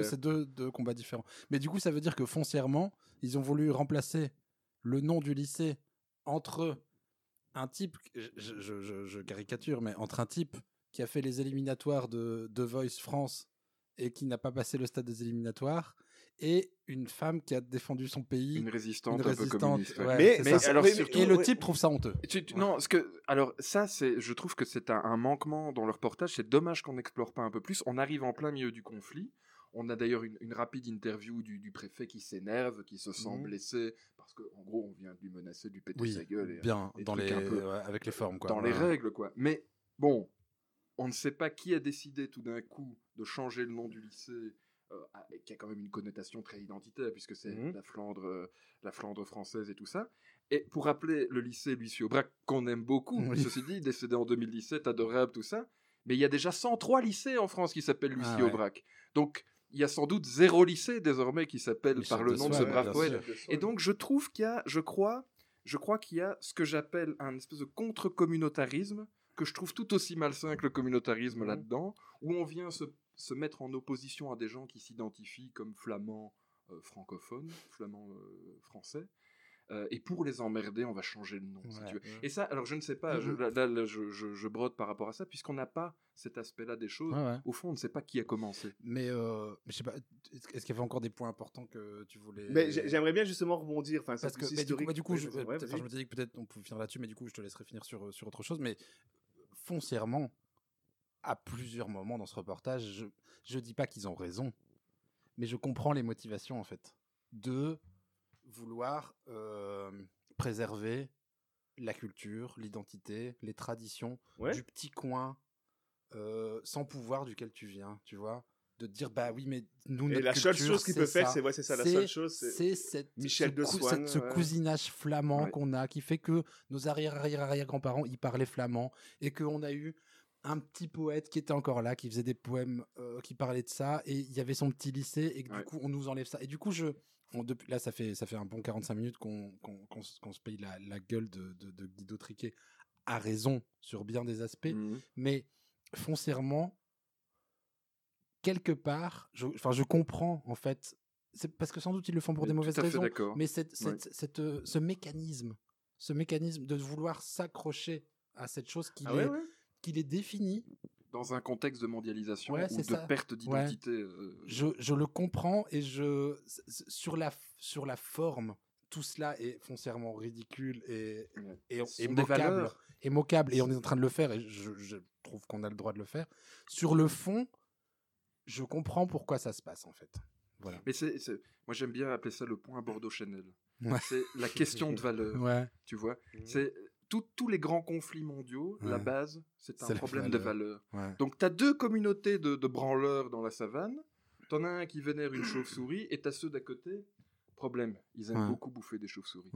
c'est deux, deux combats différents. Mais du coup, ça veut dire que foncièrement, ils ont voulu remplacer le nom du lycée entre un type, je, je- je- je caricature, mais entre un type qui a fait les éliminatoires de, de Voice France et qui n'a pas passé le stade des éliminatoires, et une femme qui a défendu son pays. Une résistante une un peu résistante, communiste, ouais. ouais, Mais- alors et le type trouve ça honteux. Tu- tu- Non, ce que, alors ça, c'est, je trouve que c'est un, un manquement dans le reportage. C'est dommage qu'on n'explore pas un peu plus. On arrive en plein milieu du conflit. On a d'ailleurs une, une rapide interview du, du préfet qui s'énerve, qui se sent Mhm. blessé parce qu'en gros, on vient de lui menacer de lui péter Oui, sa gueule. Et, bien, dans les- un peu- ouais, avec les formes, quoi. Dans les règles, quoi. Mais bon, on ne sait pas qui a décidé tout d'un coup de changer le nom du lycée. euh, qui a quand même une connotation très identitaire puisque c'est Mhm. la Flandre, euh, la Flandre française et tout ça. Et pour rappeler le lycée Lucie Aubrac qu'on aime beaucoup, Oui. ceci dit, décédé en 2017, adorable tout ça. Mais il y a déjà 103 lycées en France qui s'appellent Lucie Ah ouais. Aubrac. Donc il y a sans doute zéro lycée désormais qui s'appelle par le nom de ce brave poète. Et donc je trouve qu'il y a, je crois, je crois qu'il y a ce que j'appelle un espèce de contre-communautarisme que je trouve tout aussi malsain que le communautarisme là-dedans, où on vient se, se mettre en opposition à des gens qui s'identifient comme flamands euh, francophones, flamands euh, français. Euh, et pour les emmerder, on va changer le nom, si Ouais, tu veux. ouais. Et ça, alors je ne sais pas, je, là, là, là, je, je- je brode par rapport à ça, puisqu'on n'a pas cet aspect-là des choses. Ouais, ouais. Au fond, on ne sait pas qui a commencé. Mais euh, mais je sais pas, est-ce qu'il y avait encore des points importants que tu voulais. Mais j'ai- j'aimerais bien justement rebondir. Enfin, c'est Parce que bah, du coup, historique. bah, du coup, je, ouais, me disais que peut-être on pouvait finir là-dessus, mais du coup, je te laisserai finir sur, sur autre chose. Mais foncièrement, à plusieurs moments dans ce reportage, je, je dis pas qu'ils ont raison, mais je comprends les motivations en fait de vouloir euh, préserver la culture, l'identité, les traditions Ouais. du petit coin euh, sans pouvoir duquel tu viens, tu vois? De dire bah oui mais nous Et notre la seule culture, chose qu'il peut faire, ça. c'est- ouais, c'est ça, la seule chose, c'est cette Michel ce de cette- ce ouais. cousinage flamand Ouais. qu'on a qui fait que nos arrière arrière arrière grands-parents ils parlaient flamand et qu'on a eu un petit poète qui était encore là qui faisait des poèmes euh, qui parlaient de ça et il y avait son petit lycée et que Ouais. du coup on nous enlève ça et du coup je on- depuis, là ça fait ça fait un bon 45 minutes qu'on qu'on qu'on se- qu'on se paye la, la gueule de, de, de Guido Triquet à raison sur bien des aspects Mhm. mais foncièrement quelque part, je, enfin, je comprends en fait c'est parce que sans doute ils le font pour Mais des mauvaises raisons. Mais cette, Ouais. cette- cette, euh, ce mécanisme, ce mécanisme de vouloir s'accrocher à cette chose qui Ah est, ouais. Qu'il est défini, Dans un contexte de mondialisation Ouais, ou de ça. perte Ouais. d'identité. euh, je, je le comprends et je sur la sur la forme, tout cela est foncièrement ridicule et et, et moquable, et moquable et on est en train de le faire et je, je trouve qu'on a le droit de le faire. Sur le fond, je comprends pourquoi ça se passe en fait. Voilà. Mais c'est, moi j'aime bien appeler ça le point Bordeaux-Chanel. Ouais. C'est la question de valeur. *laughs* Ouais. Tu vois, c'est tout- tous les grands conflits mondiaux, la base, c'est un problème de valeur. valeur. Ouais. Donc tu as deux communautés de, de branleurs dans la savane. T'en as un qui vénère une chauve-souris et t'as ceux d'à côté. Problème, ils aiment Ouais. beaucoup bouffer des chauves-souris.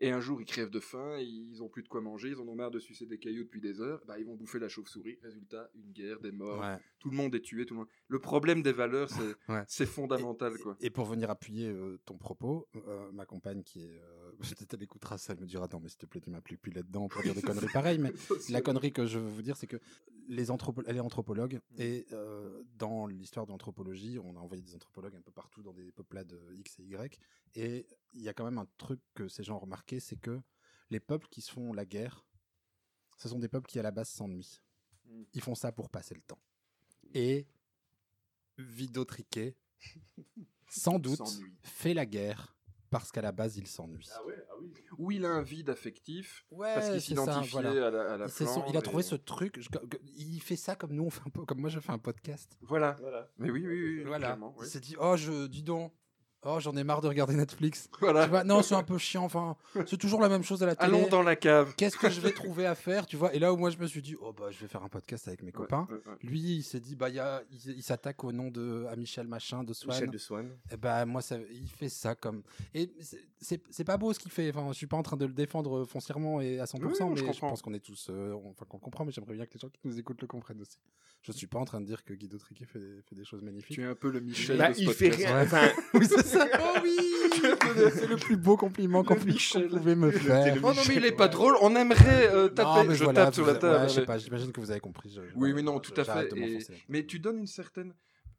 Et un jour, ils crèvent de faim, ils ont plus de quoi manger, ils en ont marre de sucer des cailloux depuis des heures, bah, ils vont bouffer la chauve-souris. Résultat, une guerre, des morts, Ouais. tout le monde est tué. Tout le, monde... le problème des valeurs, c'est *laughs* Ouais. fondamental. quoi. Et pour venir appuyer euh, ton propos, euh, ma compagne qui est. Euh, *laughs* peut-être elle écoutera ça, elle me dira Non, mais s'il te plaît, tu m'appliques plus là-dedans pour dire des *laughs* conneries pareilles. Mais la connerie que je veux vous dire, c'est que les anthropo elle est anthropologue et euh, dans l'histoire de l'anthropologie, on a envoyé des anthropologues un peu partout dans des peuplades euh, X et Y. Et il y a quand même un truc que ces gens ont remarqué c'est que les peuples qui se font la guerre, ce sont des peuples qui à la base s'ennuient. Mm. Ils font ça pour passer le temps. Et Vido Triquet, *laughs* sans doute, fait la guerre parce qu'à la base il s'ennuie. Ah Ou il a un vide affectif Ouais, parce qu'il voilà. à la, à la Il, son- a trouvé et- ce truc. je- il fait ça comme nous, on fait un peu, comme moi je fais un podcast. Voilà. Mais oui, oui, oui. Voilà. Il oui. s'est dit, oh, je, dis donc, oh, j'en ai marre de regarder Netflix. Voilà. Tu vois, non, c'est un peu chiant. Enfin, c'est toujours la même chose à la télé. Allons dans la cave. Qu'est-ce que je vais trouver à faire, tu vois? Et là où moi je me suis dit, oh bah je vais faire un podcast avec mes copains. ouais, ouais. Lui, il s'est dit, bah il y a- il, il s'attaque au nom de à Michel machin de Swan. Michel de Swan. Et bah moi ça, il fait ça comme. Et c'est- pas beau ce qu'il fait. Enfin, je suis pas en train de le défendre foncièrement et à 100%, Oui, je mais je, pense qu'on est tous, euh, on- enfin qu'on comprend. Mais j'aimerais bien que les gens qui nous écoutent le comprennent aussi. Je suis pas en train de dire que Guido Triquet fait, des- fait des choses magnifiques. Tu es un peu le Michel Bah, de ce il fait rien. Enfin, *laughs* oui, c'est ça. *laughs* Oh oui *laughs* C'est le plus beau compliment qu'on puisse- qu'on pouvait me faire. Oh non, mais il est pas drôle. On aimerait euh, taper. Non, mais je voilà, tape sur la table. ouais, je sais mais- pas, j'imagine que vous avez compris. je- Oui, oui, non, tout à fait. Et-. Mais tu donnes une certaine.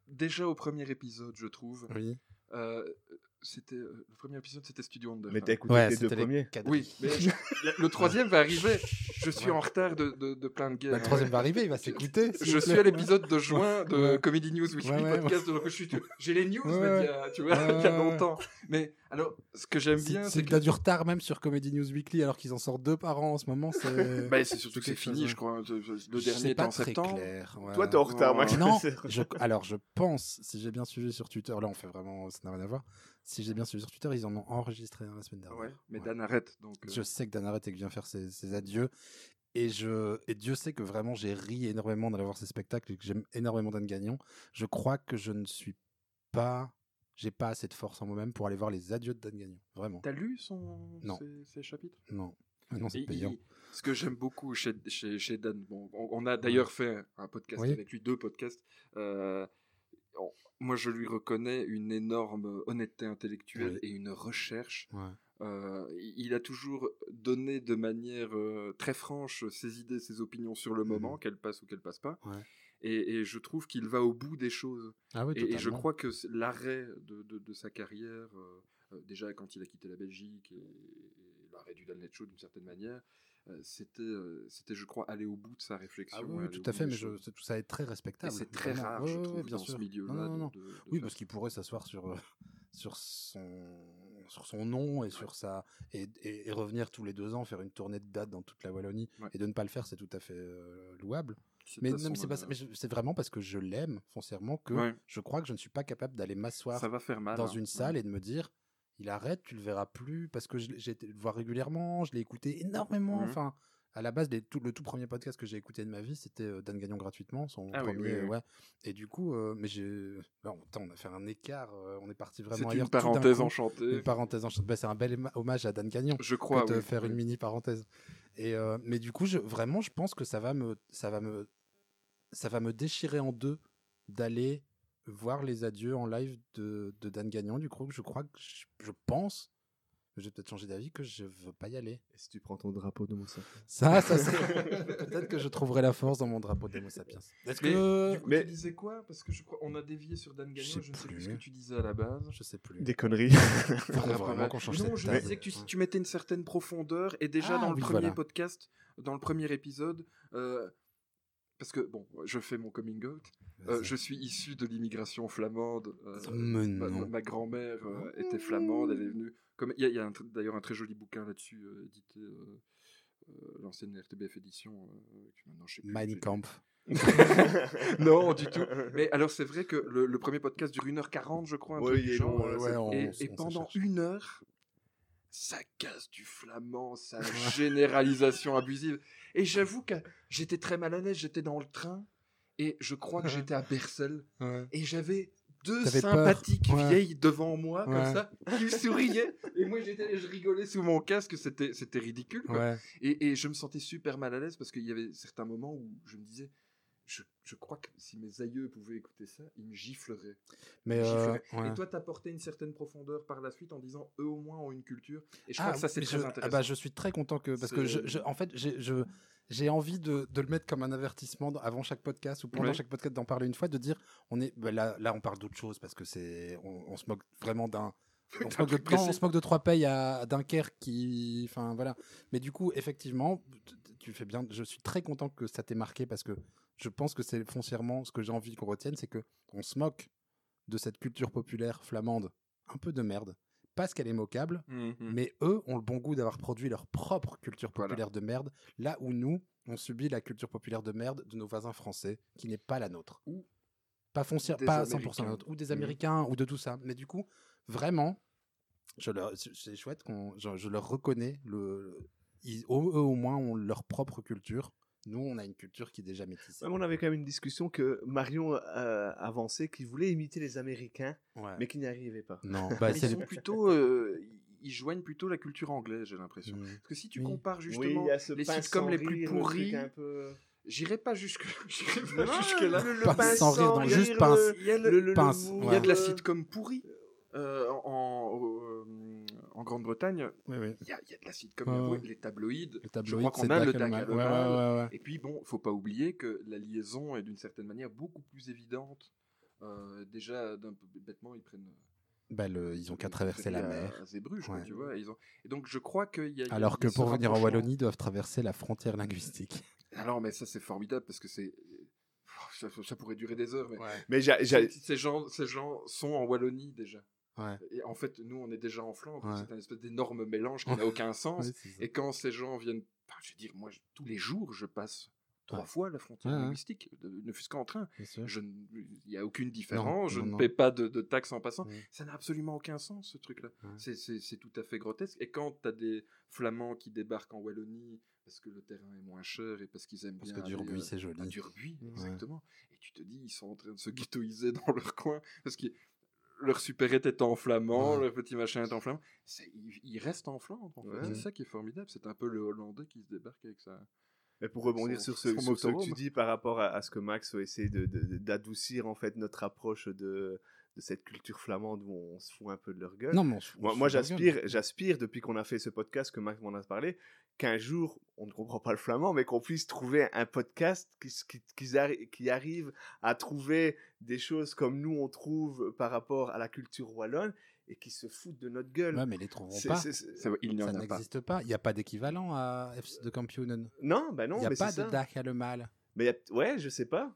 Déjà au premier épisode, je trouve. Oui. euh, c'était euh, le premier épisode, c'était Studio Wonder. Mais t'as écouté Ouais, les deux les premiers. cadres. Oui, mais je- le, troisième va arriver. Je suis en retard de, de, de plein de guerres. Bah, le troisième va arriver, il va s'écouter. Je vous suis plaît. à l'épisode de juin de Ouais. Comedy News Weekly Ouais, ouais, Podcast. je suis- J'ai les news, Ouais, mais il y a, tu vois, il y a ouais, longtemps. Mais alors, ce que j'aime bien, c'est il a du retard même sur Comedy News Weekly alors qu'ils en sortent deux par an en ce moment. C'est *laughs* Bah, surtout que c'est fini, je crois. Le Je dernier pas en septembre. clair, ouais. Toi, t'es en retard, moi. Non, C'est- *laughs* je- alors je pense, si j'ai bien suivi sur Twitter, là on fait vraiment, ça n'a rien à voir. Si j'ai bien suivi sur Twitter, ils en ont enregistré un la semaine dernière. Ouais, mais Ouais. Dan arrête. Donc, euh, Je sais que Dan arrête et que vient faire ses, ses adieux. Et, je, et Dieu sait que vraiment j'ai ri énormément d'aller voir ces spectacles et que j'aime énormément Dan Gagnon. Je crois que je ne suis pas. J'ai pas assez de force en moi-même pour aller voir les adieux de Dan Gagnon. Vraiment. T'as lu son... Non. Ses, ses chapitres? Non. Non, c'est payant. il- Ce que j'aime beaucoup chez, chez, chez Dan, bon, on, on a d'ailleurs fait un podcast Oui. avec lui, deux podcasts. euh, moi, je lui reconnais une énorme honnêteté intellectuelle Oui. et une recherche. Ouais. Euh, il a toujours donné de manière euh, très franche ses idées, ses opinions sur le moment, qu'elles passent ou qu'elles passent pas. Mhm. Ouais. Et, et je trouve qu'il va au bout des choses. Ah oui, et, et je crois que l'arrêt de, de- de sa carrière, euh, déjà quand il a quitté la Belgique, et, et l'arrêt du Dalnet Show d'une certaine manière, c'était, euh, c'était, je crois, aller au bout de sa réflexion. Ah oui, aller oui, tout à fait, mais je, tout ça est très respectable. Et c'est très vraiment. rare, Ouais, je ouais, trouve, bien dans ce sûr. milieu-là, Non, non, non. de- de oui, faire parce qu'il pourrait s'asseoir sur, euh, sur, son, sur son nom et sur sa et, et- et revenir tous les deux ans faire une tournée de date dans toute la Wallonie et de ne pas le faire, c'est tout à fait euh, louable. C'est Mais, non, mais c'est pas ça, mais je- c'est vraiment parce que je l'aime foncièrement que je crois que je ne suis pas capable d'aller m'asseoir Ça va faire mal. dans hein. une salle et de me dire il arrête, tu le verras plus parce que j'ai été le voir régulièrement, je l'ai écouté énormément. Mhm. Enfin, à la base, les- tout, le tout premier podcast que j'ai écouté de ma vie, c'était euh, Dan Gagnon gratuitement, son Ah premier. oui, oui. Ouais. Et du coup, euh, mais j'ai. bon, attends, on a fait un écart, euh, on est parti vraiment C'est une parenthèse enchantée. Une parenthèse enchantée. Bah, c'est un bel hommage à Dan Gagnon Je crois, de faire une mini parenthèse. Et euh, mais du coup, je, vraiment, je pense que ça va me, ça va me, ça va me déchirer en deux d'aller voir les adieux en live de, de Dan Gagnon. Du coup, je crois que je, je pense, je vais peut-être changer d'avis que je veux pas y aller. Et si tu prends ton drapeau de Moussa Ça, ça serait- *laughs* peut-être que je trouverai la force dans mon drapeau d'Homo sapiens. Est-ce Mais que du coup, tu disais quoi? Parce que je crois on a dévié sur Dan Gagnon, je ne sais plus plus. ce que tu disais à la base. je sais plus. Des conneries. *laughs* Faudrait vraiment qu'on change non, cette je table. disais que tu, tu mettais une certaine profondeur et déjà Ah, dans le oui, premier voilà. podcast, dans le premier épisode, euh, parce que bon, je fais mon coming out. euh, je suis issu de l'immigration flamande. euh, ma, ma grand-mère euh, était flamande. Elle est venue. Comme il y a, a d'ailleurs un très joli bouquin là-dessus euh, édité. euh, euh, l'ancienne RTBF édition euh, que maintenant je sais plus, Mein j'ai- Kampf. non, du tout. Mais alors, c'est vrai que le, le premier podcast dure 1h40, je crois. Un Ouais, truc il du est genre. long, ouais, et, on- et on pendant une heure, ça casse du flamand, sa généralisation abusive. Et j'avoue que j'étais très mal à l'aise. J'étais dans le train et je crois que j'étais à Bercel. Ouais. Et j'avais deux sympathiques ouais. vieilles devant moi, comme ça, qui me souriaient. Et moi, j'étais, je rigolais sous mon casque. C'était, c'était ridicule. quoi. Ouais. Et, et je me sentais super mal à l'aise parce qu'il y avait certains moments où je me disais, je, je crois que si mes aïeux pouvaient écouter ça, ils me gifleraient. Mais euh, ouais. Et toi, t'apportais une certaine profondeur par la suite en disant, eux au moins ont une culture. Et je Ah, crois que ça, c'est très je, intéressant. ah bah, je suis très content que parce que je, C'est- je- en fait j'ai je j'ai envie de, de le mettre comme un avertissement avant chaque podcast ou pendant chaque podcast d'en parler une fois de dire on est bah, là là on parle d'autre chose parce que c'est on, on se moque vraiment d'un *laughs* on se, moque de, truc non, précis. on se moque de trois payes à, Dunkerque qui enfin voilà mais du coup effectivement tu fais bien je suis très content que ça t'ait marqué parce que je pense que c'est foncièrement ce que j'ai envie qu'on retienne c'est que on se moque de cette culture populaire flamande un peu de merde parce qu'elle est moquable Mhm. mais eux ont le bon goût d'avoir produit leur propre culture Voilà. populaire de merde, là où nous, on subit la culture populaire de merde de nos voisins français, qui n'est pas la nôtre. Ou pas foncière, pas 100% la Américains. nôtre, ou des Mhm. Américains, ou de tout ça. Mais du coup, vraiment, je leur, c'est- c'est chouette qu'on, je, je leur reconnais le, ils, eux au moins ont leur propre culture. Nous, on a une culture qui est déjà métissée. Ouais, on avait quand même une discussion que Marion euh, avançait qu'il voulait imiter les Américains, Ouais. mais qu'il n'y arrivait pas. Non, *laughs* bah, Ils sont plutôt, euh, ils joignent plutôt la culture anglaise, j'ai l'impression. Mm. Parce que si tu Oui. compares Oui, justement ce les sitcoms les plus le pourris, peu- j'irai pas jusque, *laughs* j'irai Non, pas jusque là. le- le Pince sans rire, donc rire, juste pince. le- Il y a le- le- le- pince, l'humour, Il y a de la sitcom pourrie. Euh, en, Grande-Bretagne, Oui, oui. il y, a, y a de la sitcom Ouais, ouais. les tabloïds. Le je crois qu'on a le Dac Ouais. Et puis bon, faut pas oublier que la liaison est d'une certaine manière beaucoup plus évidente. Euh, déjà, d'un peu bêtement, ils prennent. Bah, le- ils ont qu'à traverser la mer. Quoi, Ouais. tu vois. Ils ont... Et donc, je crois qu'il y a. Alors que pour venir en. Wallonie, ils doivent traverser la frontière linguistique. *laughs* Alors, mais ça, c'est formidable parce que c'est. Ça, ça pourrait durer des heures, mais. Ces gens, ces gens sont en Wallonie déjà. Ouais. Et en fait, nous, on est déjà en Flandre. Ouais. C'est un espèce d'énorme mélange qui n'a aucun sens. Et quand ces gens viennent, je veux dire, moi, je- tous les jours, je passe trois fois la frontière linguistique, de- ne fût-ce qu'en train. Je Il n'y a aucune différence, je non, ne non. paie pas de, de taxes en passant. Ça n'a absolument aucun sens, ce truc-là. C'est- tout à fait grotesque. Et quand tu as des Flamands qui débarquent en Wallonie parce que le terrain est moins cher et parce qu'ils aiment Parce bien que aller, Durbuy, euh, c'est joli. à Durbuy, Ouais. exactement. Et tu te dis, ils sont en train de se ghettoiser *laughs* dans leur coin parce que leur supérette est en flamand, Ouais. leur petit machin est en flamand. C'est- Ils, ils restent en Flandre, en fait. Ouais. C'est ça qui est formidable. C'est un peu le Hollandais qui se débarque avec ça. Mais pour rebondir Son- sur ce, son sur ce que tu dis par rapport à, à ce que Max de- de- d'adoucir en fait notre approche de, de cette culture flamande où on se fout un peu de leur gueule. Non, mais on se- on moi, se moi fout de leur j'aspire, gueule. j'aspire depuis qu'on a fait ce podcast que Max m'en a parlé, qu'un jour on ne comprend pas le flamand, mais qu'on puisse trouver un podcast qui, s- qui, qui arri- qui arrive à trouver des choses comme nous on trouve par rapport à la culture wallonne et qui se foutent de notre gueule. Ouais, mais ils les trouveront pas. Ça, il n'existe pas. Il n'y a pas d'équivalent à FC de Kampionen. Non, bah non, Il n'y a mais pas de ça. DAC à le mal. Mais a- ouais, je sais pas.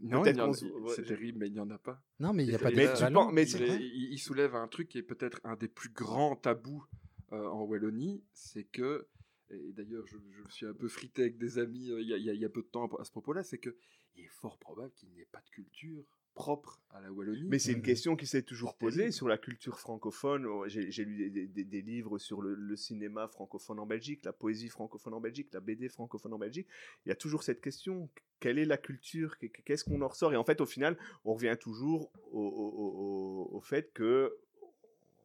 Non, c'est terrible, mais il n'y en a pas. Non, mais il n'y a pas Mais tu d'équivalent. penses- mais il, c'est- est- il- il soulève un truc qui est peut-être un des plus grands tabous euh, en Wallonie, c'est que, et d'ailleurs je, je me suis un peu frité avec des amis euh, il y, a- il y peu de temps à ce propos-là, c'est que il est fort probable qu'il n'y ait pas de culture propre à la Wallonie. Mais c'est une question qui s'est toujours posée sur la culture francophone. Oh, J'ai lu des, des- des livres sur le, le cinéma francophone en Belgique, la poésie francophone en Belgique, la BD francophone en Belgique. Il y a toujours cette question quelle est la culture Qu'est- Qu'est-ce qu'on en ressort? Et en fait, au final, on revient toujours au, au- au- au fait que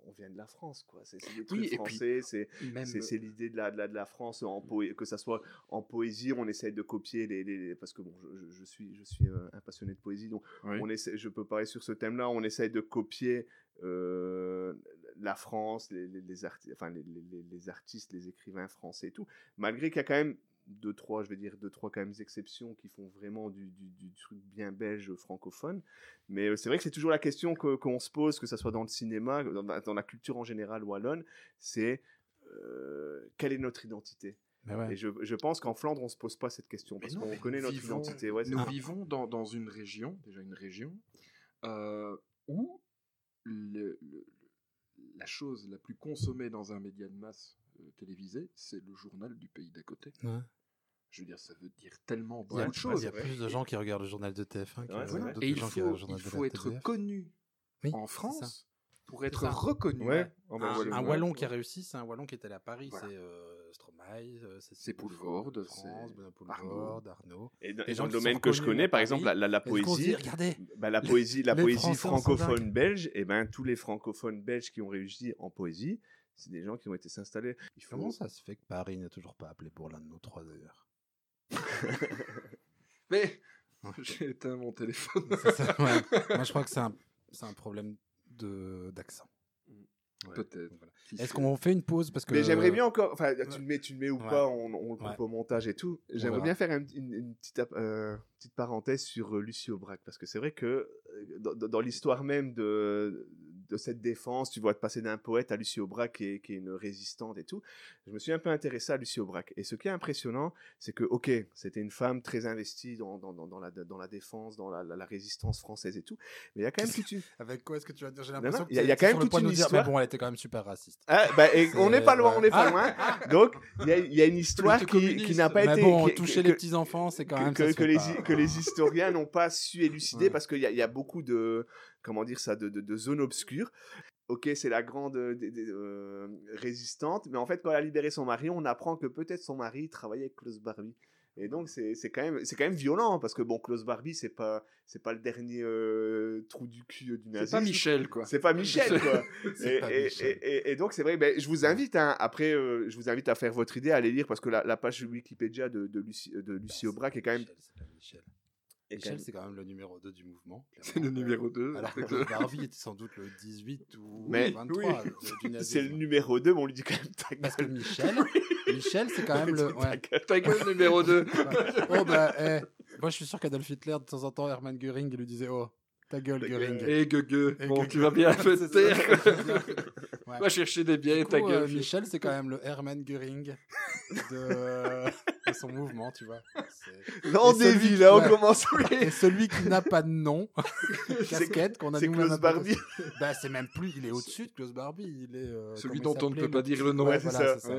on vient de la France, quoi. C'est des trucs Oui, français, c'est même- l'idée de la, de, la, de la France en poé- que ça soit en poésie, on essaye de copier les, les- les- parce que bon, je, suis je suis euh, un passionné de poésie, donc Oui. on essaie, je peux parler sur ce thème-là, on essaye de copier euh, la France, les, les, les arti- enfin, les, les- les artistes, les écrivains français et tout, malgré qu'il y a quand même deux, trois, je vais dire deux, trois quand même exceptions qui font vraiment du, du, du truc bien belge francophone. Mais euh, c'est vrai que c'est toujours la question que- qu'on se pose, que ce soit dans le cinéma, dans, la- dans la culture en général wallonne, c'est euh, quelle est notre identité? Mais ouais. Et je, je pense qu'en Flandre, on se pose pas cette question parce Mais qu'on connaît notre vivons- identité. Ouais, nous vivons dans, dans une région, déjà une région, euh, où le- le- la chose la plus consommée dans un média de masse euh, télévisé, c'est le journal du pays d'à côté. Ouais. Je veux dire, ça veut dire tellement beaucoup de choses. il y a plus de gens qui regardent le journal de TF1 que Ouais, Et il gens qui faut, regardent le journal il faut être connu Oui, en France pour être reconnu. Ouais. Oh, bah, Un, voilà. un Ouais. wallon qui a réussi, c'est un wallon qui est allé à Paris. Voilà. C'est euh, Stromae, euh, c'est C'est Poulvord, France, c'est Benoît Arnaud. Poulvord, Arnaud. Et dans, et dans le qui domaine que je connais, par exemple, la, poésie, dit, regardez, bah, la poésie, la les poésie francophone belge, et ben tous les francophones belges qui ont réussi en poésie, c'est des gens qui ont été s'installer. Faut... Comment ça se fait que Paris n'a toujours pas appelé pour l'un de nos trois d'ailleurs? *laughs* Mais j'ai éteint mon téléphone. C'est ça, ouais. Moi, je crois que c'est un, un problème d'accent. Ouais, Peut-être. voilà. Est-ce qu'on fait une pause parce que Mais j'aimerais bien encore, enfin, tu le mets, tu le mets ou Ouais. pas, on, on le coupe Ouais. au montage et tout. J'aimerais bien faire un- une, une petite, euh, petite parenthèse sur euh, Lucie Aubrac, parce que c'est vrai que euh, dans l'histoire même de, de cette défense, tu vois, de passer d'un poète à Lucie Aubrac qui est, qui est une résistante et tout, je me suis un peu intéressé à Lucie Aubrac. Et ce qui est impressionnant, c'est que, ok, c'était une femme très investie dans, dans, dans, dans la, dans la défense, dans la, la- la résistance française et tout, mais il y a quand même toute une... Avec quoi est-ce que tu vas dire? J'ai l'impression que il y y a quand même toute une dire, histoire. Mais bon, elle était quand même super raciste. Ah, bah, et on n'est pas loin, on n'est pas Ah. loin. Donc, il y a, il y a une histoire qui, n'a pas Mais été... bon, qui- toucher que- les petits enfants, c'est quand même que, les, pas. que les *laughs* historiens n'ont pas su élucider parce qu'il y a beaucoup de comment dire ça de, de- de zones obscures. Ok, c'est la grande euh, euh, résistante, mais en fait, quand elle a libéré son mari, on apprend que peut-être son mari travaillait avec Klaus Barbie. Et donc c'est quand même c'est quand même violent parce que bon Klaus Barbie c'est pas c'est pas le dernier euh, trou du cul du C'est nazisme. pas Michel, quoi. C'est pas Michel quoi. *laughs* C'est et, pas et- Michel. et- et- donc c'est vrai, ben, je vous invite, hein, après, euh, je vous invite à faire votre idée, à aller lire parce que la, la page Wikipédia de, de Lucie, de Lucie Aubrac est quand même. Michel, c'est pas Michel. est quand Michel, même- c'est quand même le numéro 2 du mouvement. C'est le numéro 2. Alors que Barbie était sans doute le 18 ou Mais- 23 oui. *laughs* C'est le numéro 2, mais on lui dit quand même ta Parce que gueule. Michel, *laughs* Michel, c'est quand même *laughs* le. Ta Ouais. gueule. Ta gueule numéro 2. Oh bah, eh, moi je suis sûr qu'Adolf Hitler, de temps en temps, Hermann Göring, il lui disait Oh, ta gueule, Göring. gueule. Et gueugue. Et Bon, tu vas bien *laughs* C'est te taire. *laughs* Va chercher des biens, ta gueule. euh, Michel, c'est quand même le Hermann Göring de, son mouvement, tu vois. C'est- *laughs* Non, qui- là, on commence. Et celui qui n'a pas de nom, casquette qu'on a c'est nous-mêmes Klaus Barbie. Bah, c'est même plus, il est au-dessus de Klaus Barbie. Il est, euh, Celui dont on ne peut pas dire le nom. C'est ça. c'est.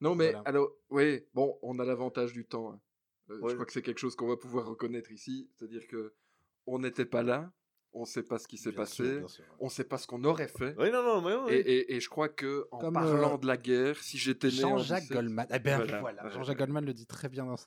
Non, mais alors, oui, bon, on a l'avantage du temps. hein. Euh. Je crois que c'est quelque chose qu'on va pouvoir reconnaître ici. C'est-à-dire que on n'était pas là, on ne sait pas ce qui s'est passé, sûr, bien sûr. on ne sait pas ce qu'on aurait fait. Oui, non, non, mais oui. Et, et- et je crois que en Comme, parlant euh, de la guerre, si j'étais né en Jean-Jacques 17 Goldman. Eh ben Voilà. Jean-Jacques Goldman le dit très bien dans sa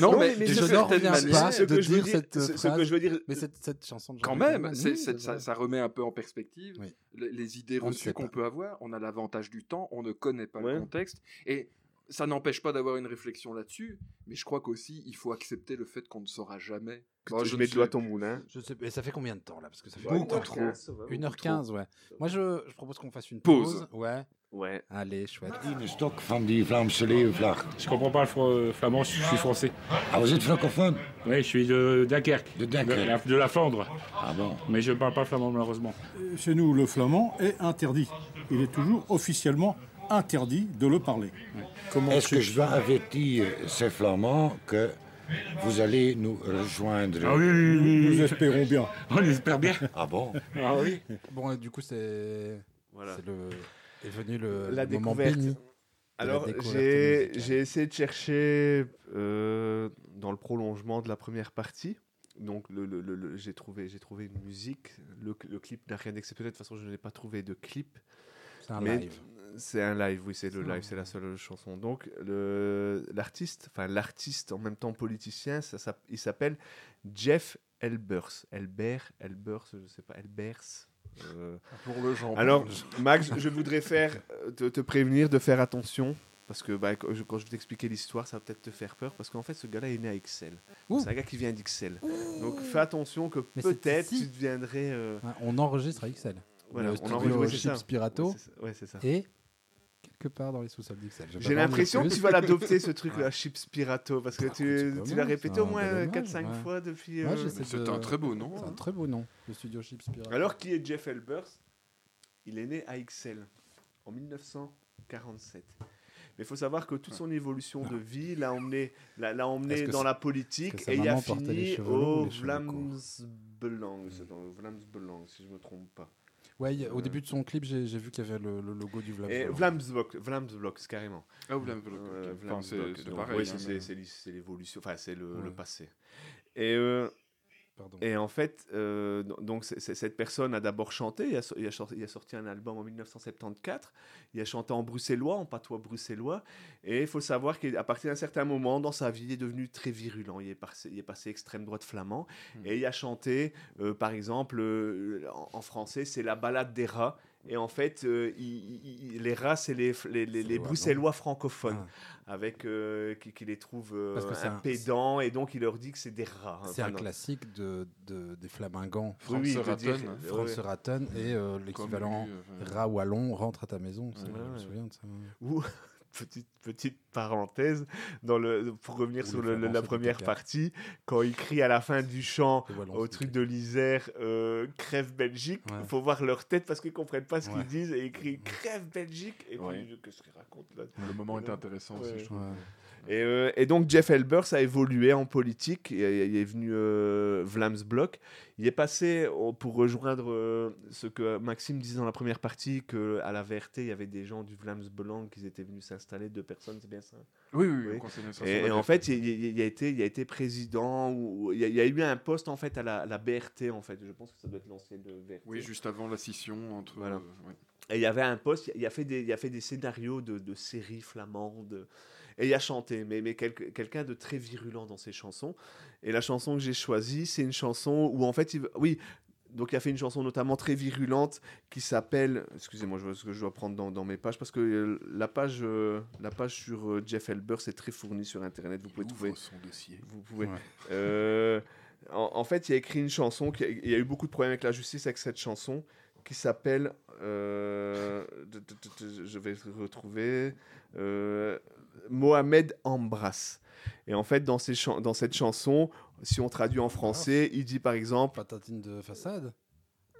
Non, Non, mais, je certaine reviens pas ce de que je veux dire dire, cette ce, ce que phrase. je veux dire, Mais cette, cette chanson de quand Jean-Jacques même, oui, c'est- ça, remet un peu en perspective Oui. les, les idées ne reçues qu'on peut avoir. On a l'avantage du temps, on ne connaît pas le contexte. Et ça n'empêche pas d'avoir une réflexion là-dessus, mais je crois qu'aussi, il faut accepter le fait qu'on ne saura jamais. que Moi, tu je mets de l'eau à sais- ton moulin. Je sais, mais ça fait combien de temps là? Parce que ça fait Beaucoup trop. 1h15, ouais. Moi, je, je propose qu'on fasse une Pause. pause. Ouais. Ouais. Allez, chouette. Je comprends pas le fro- flamand, je suis français. Ah, vous êtes francophone? Oui, je suis de Dunkerque, De Dunkerque. la, de la Flandre. Ah bon Mais je ne parle pas flamand malheureusement. Chez nous, le flamand est interdit. Il est toujours officiellement interdit de le parler. Est-ce que je dois avertir ces Flamands que vous allez nous rejoindre? Ah oui, oui, oui, Nous espérons bien. *laughs* On espère bien. Ah bon? Ah oui. Bon, du coup, c'est. Voilà. C'est le. Est venu le, La le moment découverte. béni. Alors, j'ai essayé de chercher euh, dans le prolongement de la première partie. Donc, le, le- le- le- j'ai trouvé, j'ai trouvé une musique. Le, le clip n'a rien d'exceptionnel. De toute façon, je n'ai pas trouvé de clip. C'est un Mais live. C'est un live, oui, c'est le live, c'est la seule chanson. Donc, le- l'artiste, enfin, l'artiste en même temps politicien, ça, il s'appelle Jeff Elbers. Elbert, Elbers, je sais pas, Elbers. euh, Pour le genre. alors, Max, *laughs* je voudrais faire, te, te prévenir de faire attention. Parce que bah, quand je, quand je vais t'expliquer l'histoire, ça va peut-être te faire peur. Parce qu'en fait, ce gars-là est né à Excel. C'est un gars qui vient d'Ixelles. Donc fais attention que peut-être tu deviendrais. euh, Ouais, on enregistre à. Voilà, le on studio enregistre, Chips. Pirato. Ouais, c'est ça. Ouais, c'est ça. Et quelque part dans les sous-sols d'Ixelles. J'ai l'impression que tu vas l'adopter ce *laughs* truc-là. Chips Pirato, parce que Bah, tu, c'est l'as répété au c'est moins un bel 4-5 hommage, ouais. fois depuis. Ouais, euh, de- un très beau nom, C'est un hein. très beau nom, le studio Chips Pirato. Alors qui est Jeff Elbers? Il est né à Ixelles en 1947. Mais il faut savoir que toute son évolution de vie l'a emmené, l'a, l'a emmené dans c'est- la politique et il a fini au c'est le Vlamsbelang, si je ne me trompe pas. Ouais, au Euh, début de son clip, j'ai vu qu'il y avait le, le logo du Vlamsblok, Vlamsblok, carrément. Ah, Vlamsblok, Euh, ok. Enfin, c'est- pareil, ouais, hein, c'est- l'évolution, enfin c'est le, le Ouais. passé. Et, euh, Pardon. et en fait, euh, do- donc cette personne a d'abord chanté, il a, so- il a sorti, il a sorti un album en 1974, il a chanté en bruxellois, en patois bruxellois, et il faut savoir qu'à partir d'un certain moment dans sa vie, il est devenu très virulent, il est passé, il est passé extrême droite flamand, et il a chanté, euh, par exemple, euh, en, en français, c'est la balade des rats, et en fait, euh, il- il- il- les rats, c'est les, les, les- les wallons. bruxellois francophones, avec, euh, qui, qui les trouvent euh, Parce que c'est un- impédants, et donc il leur dit que c'est des rats. C'est Enfin, un classique de, de- des flamingants. Oui, oui, hein. Franz ouais. Ratten et euh, l'équivalent euh, rat wallon rentre à ta maison. je me souviens de ça. Ou, petite, petite parenthèse, dans le, pour revenir Ou sur le- la première partie, quand il crie à la fin du chant au truc de l'Isère, euh, crève Belgique, il Ouais. faut voir leur tête parce qu'ils comprennent pas ce Ouais. qu'ils disent et ils crient crève Belgique. Et puis, Ouais. qu'est-ce qu'ils racontent là? Le moment était Ouais. intéressant aussi, je trouve. Et, euh, et donc Jeff Elbers a évolué en politique. Il, est- il est venu euh, Vlamsblok. Il est passé au- pour rejoindre euh, ce que Maxime disait dans la première partie que à la VRT il y avait des gens du Vlamsbelang qui étaient venus s'installer, deux personnes, c'est bien ça? Oui, oui, Oui. Et, et en fait, il, il- il a été, il a été président. Ou, il, y a, eu un poste en fait à la, BRT en fait. Je pense que ça doit être l'ancienne VRT. Oui, juste avant la scission entre. Voilà. euh, ouais. Et il y avait un poste, il a fait des, il a fait des scénarios de, de séries flamandes. Et il a chanté, mais, mais quel- quelqu'un de très virulent dans ses chansons. Et la chanson que j'ai choisie, c'est une chanson où en fait, il, oui, donc il a fait une chanson notamment très virulente qui s'appelle, excusez-moi, je vois ce que je dois prendre dans, dans mes pages, parce que euh, la page, euh, la page sur euh, Jeff Elber, c'est très fourni sur Internet, vous pouvez ouvre trouver. son dossier. Vous pouvez. Ouais. En, en fait, il a écrit une chanson, qui il y a eu beaucoup de problèmes avec la justice avec cette chanson, qui s'appelle. je vais retrouver. Mohamed embrasse. Et en fait, dans, ces chan- dans cette chanson, si on traduit en français, il dit par exemple. Patatine de façade.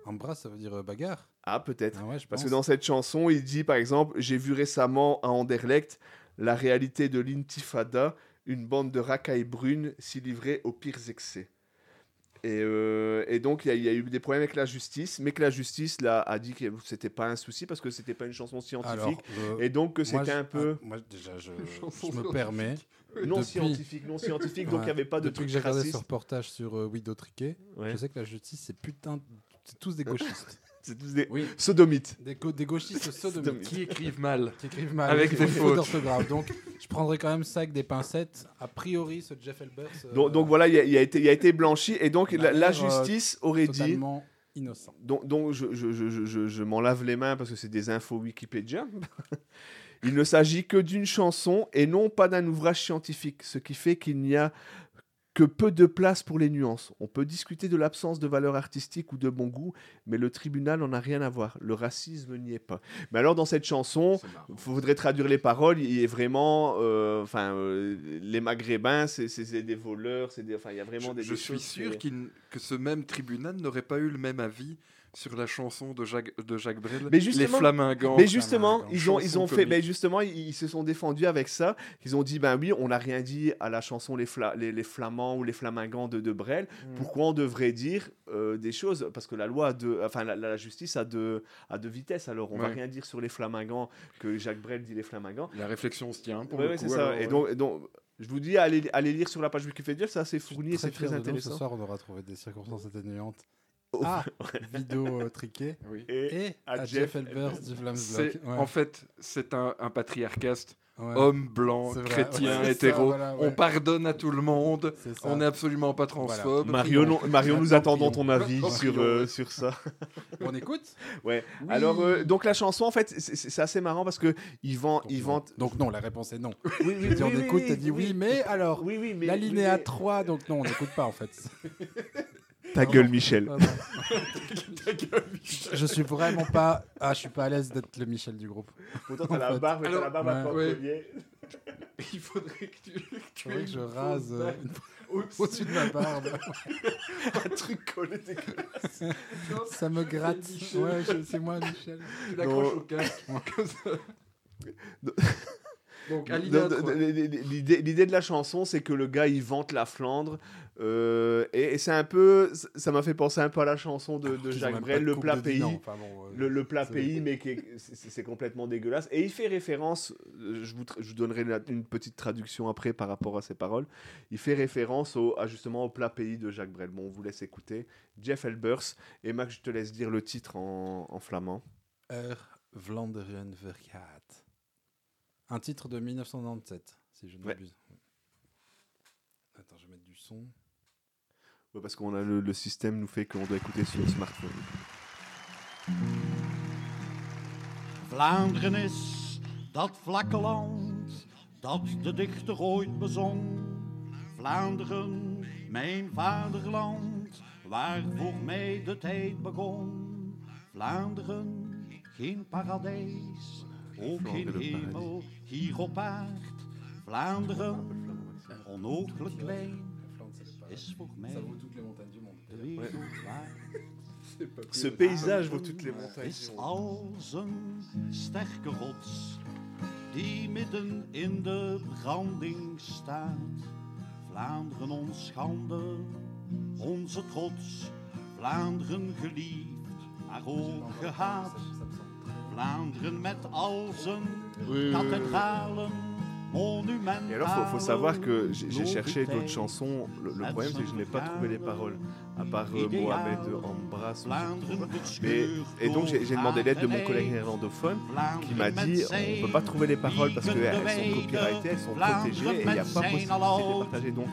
Embrasse, ça veut dire euh, bagarre. Ah, peut-être. Ah ouais, Parce pense. que dans cette chanson, il dit par exemple J'ai vu récemment à Anderlecht la réalité de l'intifada, une bande de racailles brunes s'y livrer aux pires excès. Et, euh, et donc, il y, a- il y a eu des problèmes avec la justice, mais que la justice là, a dit que c'était pas un souci parce que c'était pas une chanson scientifique. Alors, je- et donc, que c'était un peu. ah, moi, déjà, je, me permets. Non depuis- scientifique, non scientifique, donc il y avait pas de Depuis truc que j'ai regardé ce reportage sur euh, Guido Triquet, Ouais. je sais que la justice, c'est putain. C'est tous des gauchistes. C'est tous des Oui. sodomites. Des, gauchistes *laughs* sodomites. Qui écrivent mal. *laughs* Qui écrivent mal. Avec des fautes d'orthographe. Donc, je prendrais quand même ça avec des pincettes. A priori, ce Jeff Elbers. euh, Donc, donc voilà, il a, il a été, il a été blanchi, et donc la, euh, justice aurait dit. totalement innocent. Donc, donc je, je, je, je- je- je m'en lave les mains parce que c'est des infos Wikipédia. *laughs* Il ne s'agit que d'une chanson et non pas d'un ouvrage scientifique, ce qui fait qu'il n'y a que peu de place pour les nuances. On peut discuter de l'absence de valeur artistique ou de bon goût, mais le tribunal n'en a rien à voir. Le racisme n'y est pas. Mais alors dans cette chanson, il faudrait traduire les paroles. Il est vraiment, euh, enfin, euh, les Maghrébins, c'est des voleurs, c'est enfin, il y a vraiment Je, des. je des suis sûr que ce même tribunal n'aurait pas eu le même avis sur la chanson de Jacques, de Jacques Brel, Mais Les Flamingants. Mais justement, ils ont, ils ont fait, comique. mais justement, ils, ils se sont défendus avec ça. Ils ont dit, ben oui, on n'a rien dit à la chanson les, Fla- les, les Flamands ou les Flamingants de, de Brel. Mm. Pourquoi on devrait dire euh, des choses? Parce que la loi, deux- enfin la, la justice a deux, a deux vitesses. Alors, on va Ouais. rien dire sur les Flamingants que Jacques Brel dit les Flamingants. La réflexion se tient pour Ouais, le ouais, coup. c'est ça. alors, et donc, et donc, je vous dis, allez, allez lire sur la page Wikipédia, c'est assez fourni et Très c'est très de nous, intéressant. Ce soir, on aura trouvé des circonstances atténuantes. Oh, Ah, vidéo euh, triquée. Oui. Et, à, Jeff Elbers du Ouais. En fait, c'est un, un. Ouais. Homme blanc, vrai, chrétien, ouais, c'est ça, hétéro. voilà, ouais. On pardonne à tout le monde. On n'est absolument pas transphobe. Marion, nous- Marion, nous attendons ton avis sur, euh, sur ça. On écoute *laughs* Ouais. Oui. Alors, euh, donc la chanson, en fait, c'est- assez marrant parce que ils non. vendent. Donc non, la réponse est non. Oui, dit, on écoute, t'as dit oui, mais alors, Oui, oui, mais. l'alinéa mais- 3, donc non, on n'écoute pas en fait. *laughs* Ta gueule, Michel. *laughs* Ta gueule, Michel. Je suis vraiment pas. Ah, je suis pas à l'aise d'être le Michel du groupe. Pourtant, t'as la barbe, mais t'as la barbe à Ouais. collier. *laughs* Il faudrait que tu, que tu Faudrait aies que je rase euh, *laughs* au-dessus de ma barbe. Un truc collé dégueulasse. Ça me gratte. Ouais, je- c'est moi, Michel. Tu l'accroches au casque, comme ça. Donc, l'idée de la chanson, c'est que le gars, il vante la Flandre. Euh, et et c'est un peu. Ça m'a fait penser un peu à la chanson de, Jacques Brel, de le plat de pays. dîner, enfin bon, euh, le, le plat pays, mais c'est c'est complètement dégueulasse. Et il fait référence, euh, je vous, je vous donnerai la- une petite traduction après par rapport à ces paroles. Il fait référence au, à justement au plat pays de Jacques Brel. Bon, on vous laisse écouter. Jeff Elbers. Et Max, je te laisse dire le titre en, en flamand. Er Vlaanderen vergaat. Un titre de 1997, si je ne Ouais. m'abuse. Attends, je vais mettre du son. Ouais, parce qu'on a le, le système nous fait qu'on doit écouter sur le smartphone. Vlaanderen is dat vlakke land dat de dichter ooit bezong. Vlaanderen, mijn vaderland, waar voor mij de tijd begon. Vlaanderen, geen paradijs, ook geen hemel hier op aard. Vlaanderen, onogelijk klein, is voor mij de wereld waard. *laughs* Ce paysage vaut toutes les montagnes. Is als een sterke rots die midden in de branding staat. Vlaanderen ons schande, onze trots. Vlaanderen geliefd, maar ook gehaat. Vlaanderen met al zijn kathedralen. Et alors, faut, faut savoir que j'ai cherché d'autres chansons. Le, le problème, c'est que je n'ai pas trouvé les paroles, à part euh, Mohamed Ambras. Mais, et donc, j'ai demandé l'aide de mon collègue néerlandophone qui m'a dit on peut pas trouver les paroles parce qu'elles sont copyrightées, elles sont protégées et il n'y a pas possibilité de les partager. Donc,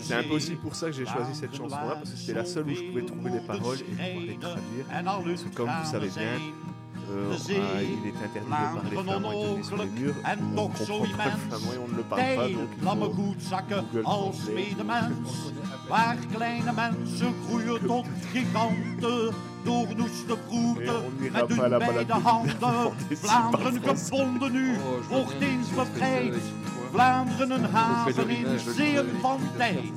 c'est un peu aussi pour ça que j'ai choisi cette chanson-là parce que c'était la seule où je pouvais trouver les paroles et pouvoir les traduire. Parce que, comme vous savez bien, euh, ah, il est interdit de parler flamand et de sur les murs. En On toch comprend zo pas le immens. flamand et on ne le parle pas. Deel, Donc, il lamme faut goedzakken Google als Translate. medemens. Waar kleine mensen groeien tot giganten. Door noeste Et vroeten on n'ira met pas hun là-bas beide la handen. Vlaanderen gebonden nu, wordt eens bevrijd. Vlaanderen een haven in zeer van tijd.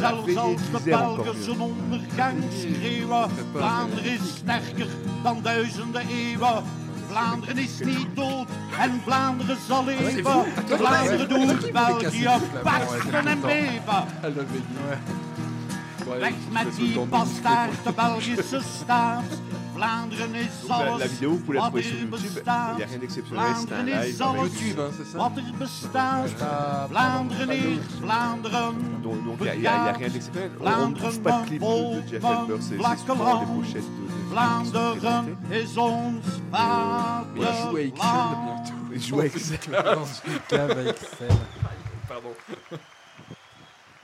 Zelfs als de Belgen zijn ondergang schreeuwen. Vlaanderen is sterker dan duizenden eeuwen. Vlaanderen is niet dood en Vlaanderen zal leven. Vlaanderen doet België barsten en beven. Weg met die bastaard, de Belgische staat. Donc, la, vidéo, vous pouvez la trouver sur YouTube. Il n'y a rien d'exceptionnel, c'est un live. bestaat. Vlaanderen is Vlaanderen. Donc, il n'y a, il il rien d'exceptionnel. On- ne trouve pas de clip de, de Jeff Elber, c'est c'est souvent des pochettes de, Il. Il joue avec Excel. Dans une cave à Excel. Pardon.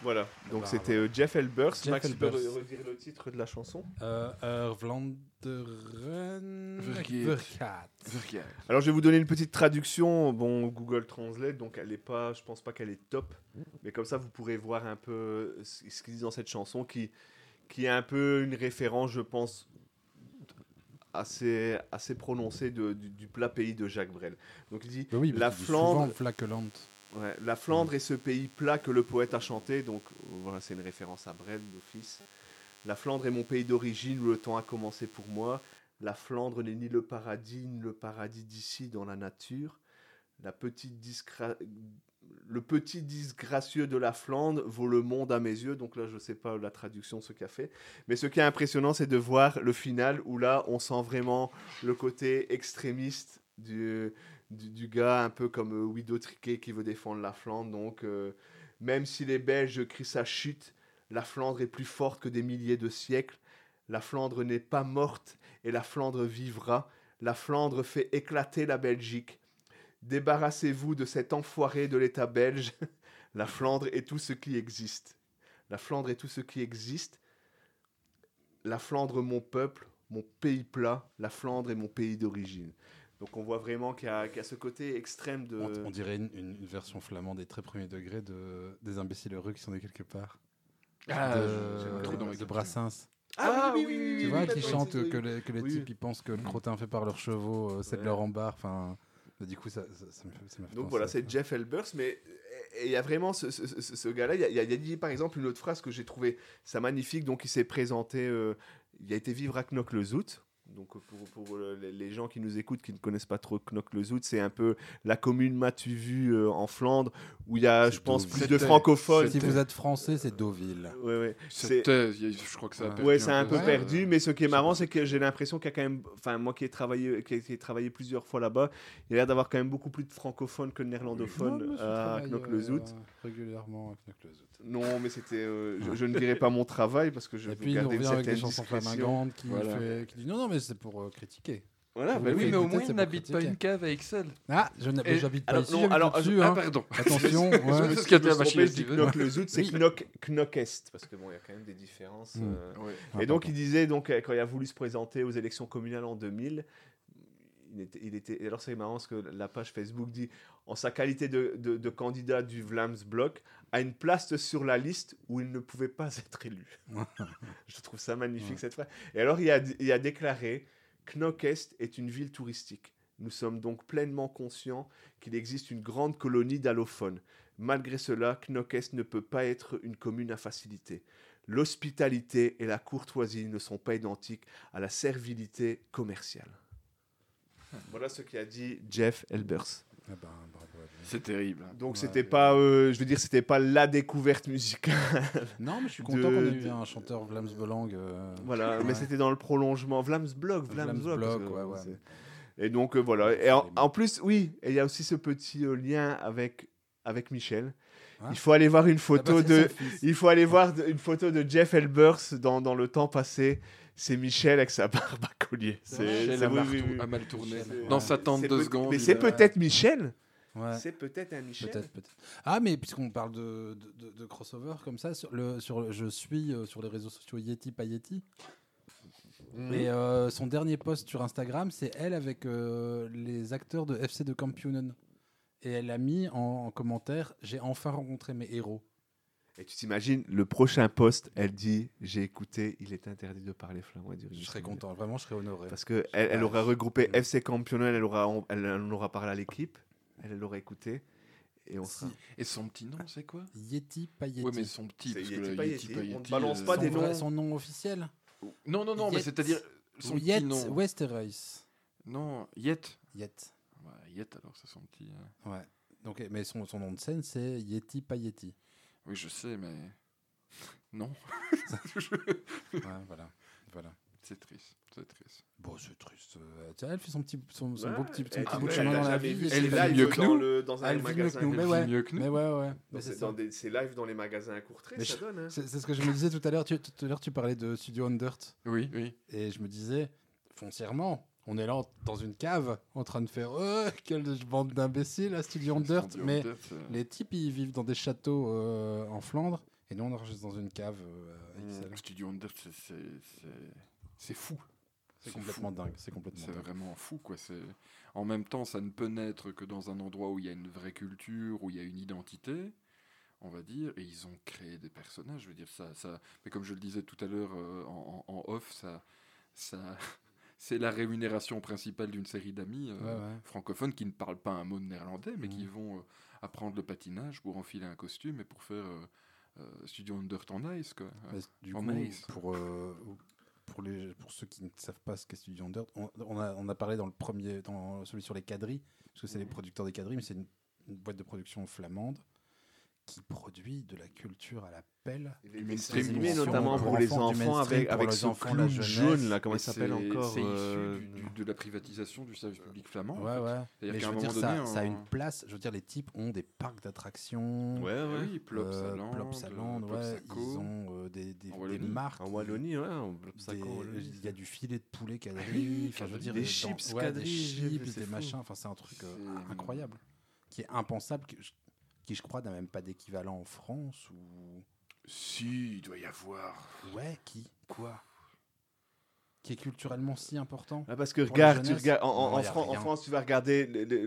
Voilà, donc c'était euh, Jeff Elbers. Max, tu peux redire le titre de la chanson? Euh, Alors je vais vous donner une petite traduction, bon Google Translate, donc elle est pas, je pense pas qu'elle est top, mais comme ça vous pourrez voir un peu ce qu'ils disent dans cette chanson qui, qui est un peu une référence, je pense, assez, assez prononcée de- du, du plat pays de Jacques Brel. Donc il dit Bah oui, la Flandre. Ouais, la Flandre est ce pays plat que le poète a chanté, donc voilà, c'est une référence à Brel d'office. La Flandre est mon pays d'origine où le temps a commencé pour moi. La Flandre n'est ni le paradis, ni le paradis d'ici dans la nature. Le petit disgracieux de la Flandre vaut le monde à mes yeux. Donc là, je ne sais pas la traduction, ce qu'a fait. Mais ce qui est impressionnant, c'est de voir le final où là, on sent vraiment le côté extrémiste du, du, gars, un peu comme euh, Guido Triquet qui veut défendre la Flandre. Donc, euh, même si les Belges crient sa chute, la Flandre est plus forte que des milliers de siècles. La Flandre n'est pas morte et la Flandre vivra. La Flandre fait éclater la Belgique. Débarrassez-vous de cet enfoiré de l'État belge. *laughs* La Flandre est tout ce qui existe. La Flandre est tout ce qui existe. La Flandre, mon peuple, mon pays plat. La Flandre est mon pays d'origine. Donc on voit vraiment qu'il y, a ce côté extrême de... On, dirait une version flamande des très premiers degrés de, des imbéciles heureux qui sont nés quelque part. Ah, de. Brassens. Ah oui, oui, oui, Tu vois, qui oui, que les, que les types ils pensent que le crottin fait par leurs chevaux, euh, c'est de leur embarre. Enfin, bah, du coup, ça, ça, ça me fait, ça me fait Donc penser voilà, c'est Jeff Elbers, mais il y a vraiment ce, ce- ce- ce gars-là. Il y a, y dit par exemple une autre phrase que j'ai trouvé ça magnifique. Donc il s'est présenté, euh, il a été vivre à Knokke-le-Zout. Donc pour, pour, euh, les- gens qui nous écoutent, qui ne connaissent pas trop Knokke-le-Zout, c'est un peu la commune Matu-Vu euh, en Flandre, où il y a, je pense, plus de francophones. Si vous êtes français, c'est Deauville. Ouais, ouais. C'était- il y a- je crois que ça a perdu Ouais, c'est un peu, peu euh, perdu, mais ce qui est marrant, c'est que j'ai l'impression qu'il y a quand même, enfin moi qui ai travaillé, qui ai, travaillé plusieurs fois là-bas, il y a l'air d'avoir quand même beaucoup plus de francophones que de néerlandophones je à travaille, Knokke-le-Zout. euh, régulièrement à Knokke-le-Zout. Non, mais c'était, euh, je, je ne dirais pas mon travail parce que je Et veux puis, il garder une revient avec certaine des chansons discrétion. qui, Voilà. fait- qui dit non, non, mais c'est pour euh, critiquer. Voilà, bah oui, mais au moins, il n'habite pas une cave à Excel. Ah, je n'hab- Et- j'habite pas ici, non, alors, au-dessus. je- hein. ah, pardon. *laughs* Attention, *laughs* Je ouais. me Parce suis qu'il y a de la trompé, machine à je dis Steven. Knokke-le-Zout, c'est. Knock, Knockest, parce que bon, il y a quand même des différences. Mm. euh. Ouais. Ah, Et donc, il disait, donc, quand il a voulu se présenter aux élections communales en 2000, il était, il était- et alors c'est marrant parce que la page Facebook dit, en sa qualité de, de- de candidat du Vlaams Bloc, a une place sur la liste où il ne pouvait pas *laughs* être élu. *laughs* Je trouve ça magnifique Ouais. cette phrase. Et alors il a, il a déclaré, Knockest est une ville touristique. Nous sommes donc pleinement conscients qu'il existe une grande colonie d'allophones. Malgré cela, Knockest ne peut pas être une commune à facilité. L'hospitalité et la courtoisie ne sont pas identiques à la servilité commerciale. Voilà ce qu'a dit Jeff Elbers. Ah ben, lui. C'est terrible. hein. Donc Ouais. c'était pas, euh, je veux dire, c'était pas la découverte musicale. Non, mais je suis de- content qu'on ait eu un chanteur Vlaams Belang. euh, Voilà, mais c'était dans le prolongement. Vlaams Blog, Vlaams, Vlaams Blog. Et donc euh, voilà. Et en, en plus, oui, et il y a aussi ce petit euh, lien avec, avec Michel. Hein? Il faut aller voir une Ah photo bah, c'est de, il faut aller voir une photo de Jeff Elbers dans, dans le temps passé. C'est Michel avec sa barbe à collier. C'est Michel c'est- a oui, mal oui, oui. a mal tourné. Dans sa tente peut- secondes, Mais c'est peut-être Michel. Ouais. C'est peut-être un Michel. Ah, mais puisqu'on parle de, de, de- de crossover comme ça, sur le, sur le- je suis euh, sur les réseaux sociaux Yeti pas Yeti. Mhm. Et euh, son dernier post sur Instagram, c'est elle avec euh, les acteurs de FC de Kampioenen. Et elle a mis en, en commentaire J'ai enfin rencontré mes héros. Et tu t'imagines, le prochain post, elle dit J'ai écouté, il est interdit de parler flamand et Je serais content, vraiment, je serais honoré. Parce qu'elle elle, elle aura regroupé FC Campionnel, elle aura, elle, elle en aura parlé à l'équipe, elle, elle aura écouté, et on sera. Et son petit nom, c'est quoi? Yeti pas Yeti. Ouais, mais son petit. C'est parce que Yeti, là, pas Yeti, Yeti. On ne balance euh, pas son, des vrai- noms. son nom officiel Non, non, non, mais Yet- c'est-à-dire son Yet petit nom. Westeros. Non, Yet. Yet. Ouais, Yet, alors, c'est son petit. euh, Ouais. Donc, mais son, son nom de scène, c'est Yeti pas Yeti. Oui, je sais, mais. *laughs* Non. Ouais, *laughs* voilà. voilà. C'est triste, c'est triste. Bon, c'est triste. euh, tiens, elle fait son petit, son, son Ouais, beau petit, son elle- petit ah, bout de chemin elle dans la vie. c'est lives mieux que dans nous. le- dans un Elle vit mieux magasin que nous, mais Elle ouais. vit mieux que nous. Mais ouais, ouais. C'est dans des, c'est live dans les magasins à courtrait, Mais ça je- donne. Hein. C'est c'est ce que je me disais tout à l'heure. Tu, tout à l'heure, tu parlais de Studio Undert. Oui, oui. Et je me disais, foncièrement, on est là dans une cave en train de faire euh, quelle bande d'imbéciles à Studio Undert. Studio Mais euh, les types, ils vivent dans des châteaux euh, en Flandre. Et nous, on enregistre dans une cave. Le Studio Under, c'est- fou. C'est complètement fou. dingue. C'est complètement C'est vraiment fou, quoi. C'est en même temps, ça ne peut naître que dans un endroit où il y a une vraie culture, où il y a une identité, on va dire. Et ils ont créé des personnages. Je veux dire ça, ça. Mais comme je le disais tout à l'heure euh, en, en- en off, ça, ça. C'est la rémunération principale d'une série d'amis euh, Ouais, ouais. francophones qui ne parlent pas un mot de néerlandais, mais qui Mhm. vont euh, apprendre le patinage pour enfiler un costume et pour faire euh, Studio Under quoi. Du En coup, Ice. pour, pour, les, pour ceux qui ne savent pas ce qu'est Studio Undert, on, on a, on a parlé dans le premier, dans celui sur les quadrilles, parce que c'est les producteurs des quadrilles, mais c'est une, une boîte de production flamande qui produit de la culture à la pelle. Les mainstream, animés, pour notamment pour les enfants, avec, avec les ce clown jaune, là, comment il s'appelle encore C'est euh, issu du- du- de la privatisation du service public flamand. en Ouais, fait. ouais. C'est-à-dire Mais qu'à je un veux dire, moment ça, donné, ça a une place. Je veux dire, les types ont des parcs d'attractions. Ouais, ouais. Oui, Plop euh, Saland, Plop Saland, Plop ouais, Saco. ils ont euh, des, des, En des marques. En Wallonie, ouais, en des- Saco, en Wallonie. Il y a du filet de poulet quadrille. oui, enfin, je veux quadrille. dire, Des chips quadrille, Des chips, des machins. Enfin, c'est un truc euh, incroyable. Qui est impensable. Qui, je crois, n'a même pas d'équivalent en France. ou Si, il doit y avoir. Ouais, qui? Quoi? Qui est culturellement si important Ah, parce que regarde, tu jeunesse? regardes en, Fran-. France, tu vas regarder le, le-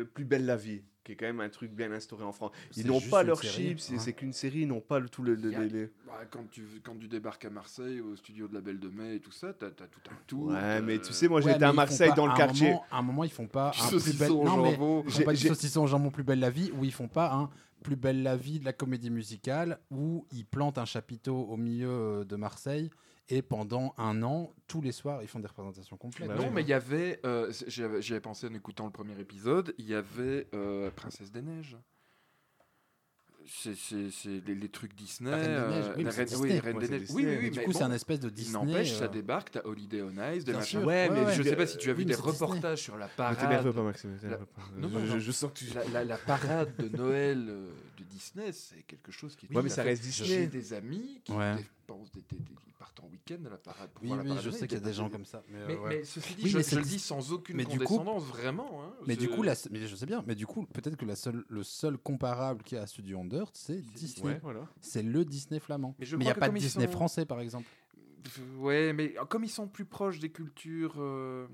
le plus belle la vie. Qui est quand même un truc bien instauré en France. Ils n'ont pas série, chips, c'est ouais. c'est qu'une série, ils n'ont pas le, tout le. a- les- bah, quand, tu, quand tu débarques à Marseille, au studio de la Belle de Mai et tout ça, t'as as tout un tour. Ouais, mais tu sais, moi Ouais, j'étais à Marseille dans le un quartier. moment- à un moment, ils font pas un plus au Non, mais jambon. ils font pas du saucisson au jambon plus belle la vie, ou ils font pas un plus belle la vie de la comédie musicale, où ils plantent un chapiteau au milieu euh, de Marseille et pendant un an, tous les soirs, ils font des représentations complètes. non, mais il y avait, euh, c'est- j'y avais, j'y avais pensé en écoutant le premier épisode, il y avait euh, Princesse des Neiges. C'est c'est- c'est les, les trucs Disney. La Reine des Neiges, oui, la mais Reine- c'est oui, Disney. Reine Ouais, des c'est Neiges. Disney. Oui, oui, Mais oui. du mais coup, c'est bon, un espèce de Disney, N'empêche, euh, ça débarque, t'as Holiday on Ice, des machins. Ouais, Ouais, mais ouais. je- sais pas si tu as Oui, vu des c'est Disney. reportages sur la Ne parade. t'énerve pas, Maxime, ne La- t'énerve pas. Non, non, Je- non. je sens que tu- La, la- la parade de Noël euh, de Disney, c'est quelque chose qui. est Ouais, mais ça reste Disney. J'ai des amis qui Ouais. dépensent des, des- des- ils partent en week-end à la parade. pour Oui, voir la oui, parade je sais qu'il y a des gens comme ça. Mais, euh, Mais, ouais. mais ceci dit, Oui, je, mais je c'est le Dis- sans aucune mais coup- condescendance, vraiment. hein. Mais du coup, la, mais je sais bien, mais du coup, peut-être que la seule, le seul comparable qu'il y a à Studio Under, c'est Disney. Ouais, voilà. C'est le Disney flamand. Mais il n'y a pas de Disney sont- français, par exemple. Ouais, mais comme ils sont plus proches des cultures euh,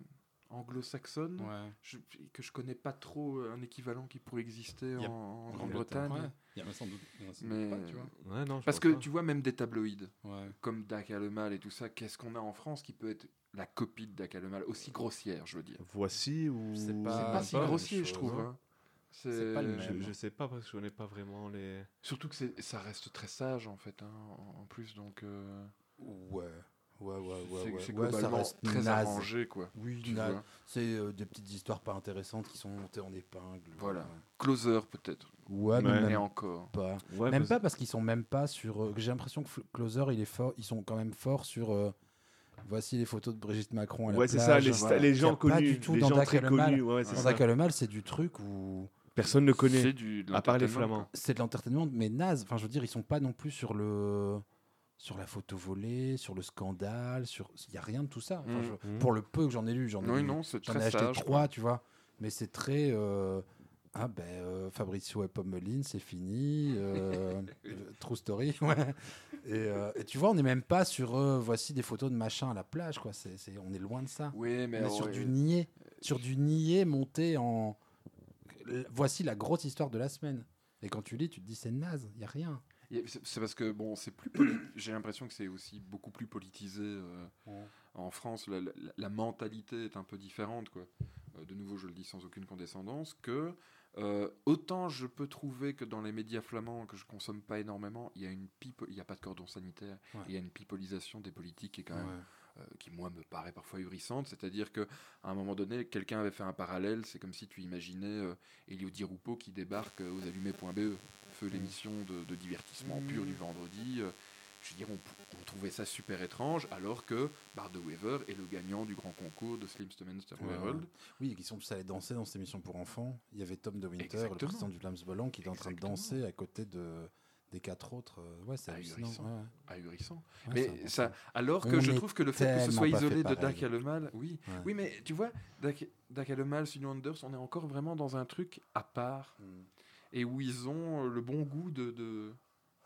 anglo-saxonnes, je- que je connais pas trop euh, un équivalent qui pourrait exister en, Grande-Bretagne. Ouais. Il y en a sans doute- a sans Mais pas, tu vois. Ouais, non, parce que pas. tu vois même des tabloïds Ouais. comme Dac le mal et tout ça, qu'est-ce qu'on a en France qui peut être la copie de Dac le mal aussi grossière, je veux dire? Voici ou. C'est C'est pas- pas si grossier, je trouve. hein. C'est pas le Je, même. je sais pas parce que je connais pas vraiment les. Surtout que c'est- ça reste très sage en fait, hein, en- en plus donc. euh, Ouais. Ouais, ouais, ouais. C'est- ouais. c'est Ouais, ça globalement reste très naze. arrangé, quoi, Oui. C'est euh, des petites histoires pas intéressantes qui sont montées en épingle. Voilà. Ouais. Closer peut-être. Ouais, mais Ouais. même encore. pas. Ouais, même parce- pas parce qu'ils sont même pas sur. euh, J'ai l'impression que Closer, il est fort. Ils sont quand même forts sur. euh, voici les photos de Brigitte Macron à la Ouais, c'est ça, les, Voilà. les gens a pas connus. du tout les dans gens Dac très et le Mal. connus. Ouais, c'est Dans c'est du truc où. Personne ne connaît. C'est du, de À part les Flamands. C'est de l'entertainment, mais naze. Enfin, je veux dire, ils sont pas non plus sur le. Sur la photo volée, sur le scandale, sur. Il y a rien de tout ça. Enfin, Mm. je- Mm. Pour le peu que j'en ai lu, j'en ai, Oui, non, j'en ai acheté trois, tu vois. Mais c'est très. euh, Ah ben, euh, Fabrizio et Pommeline, c'est fini. euh, *laughs* true story, *laughs* ouais. Et, euh, et tu vois, on n'est même pas sur voici des photos de machin à la plage, quoi. C'est, c'est- on est loin de ça. Oui, mais on est sur ouais. du niais, sur du niais monté en. Voici la grosse histoire de la semaine. Et quand tu lis, tu te dis c'est naze, il y a rien. C'est parce que bon, c'est plus. *coughs* J'ai l'impression que c'est aussi beaucoup plus politisé euh, Ouais. en France. La, la- la mentalité est un peu différente, quoi. Euh, de nouveau, je le dis sans aucune condescendance, que euh, autant je peux trouver que dans les médias flamands que je consomme pas énormément, il y a une pipe, il y a pas de cordon sanitaire, Ouais. il y a une pipolisation des politiques qui est quand même Ouais. Euh, qui moi me paraît parfois ahurissante, c'est-à-dire que à un moment donné, quelqu'un avait fait un parallèle, c'est comme si tu imaginais euh, Elio Di Rupo qui débarque euh, aux allumés.be, feu l'émission de, de divertissement pur du vendredi. euh, je veux dire, on, trouvait ça super étrange, alors que Bart de Weaver est le gagnant du grand concours de Slim's Ouais, World. Oui, et qui sont tous allés danser dans cette émission pour enfants. Il y avait Tom de Winter, le président du Volant, qui était en train de danser à côté de, des quatre autres. Euh, Ouais, c'est hallucinant. Ahurissant. ouais, ouais. Ahurissant. Ouais, mais ça, alors que On je trouve que le fait que ce soit isolé de pareil. Dak le mal, oui, Ouais. oui, mais tu vois, Dak, Dak le mal, Studio Anders, on est encore vraiment dans un truc à part Mm. et où ils ont euh, le bon goût de, de-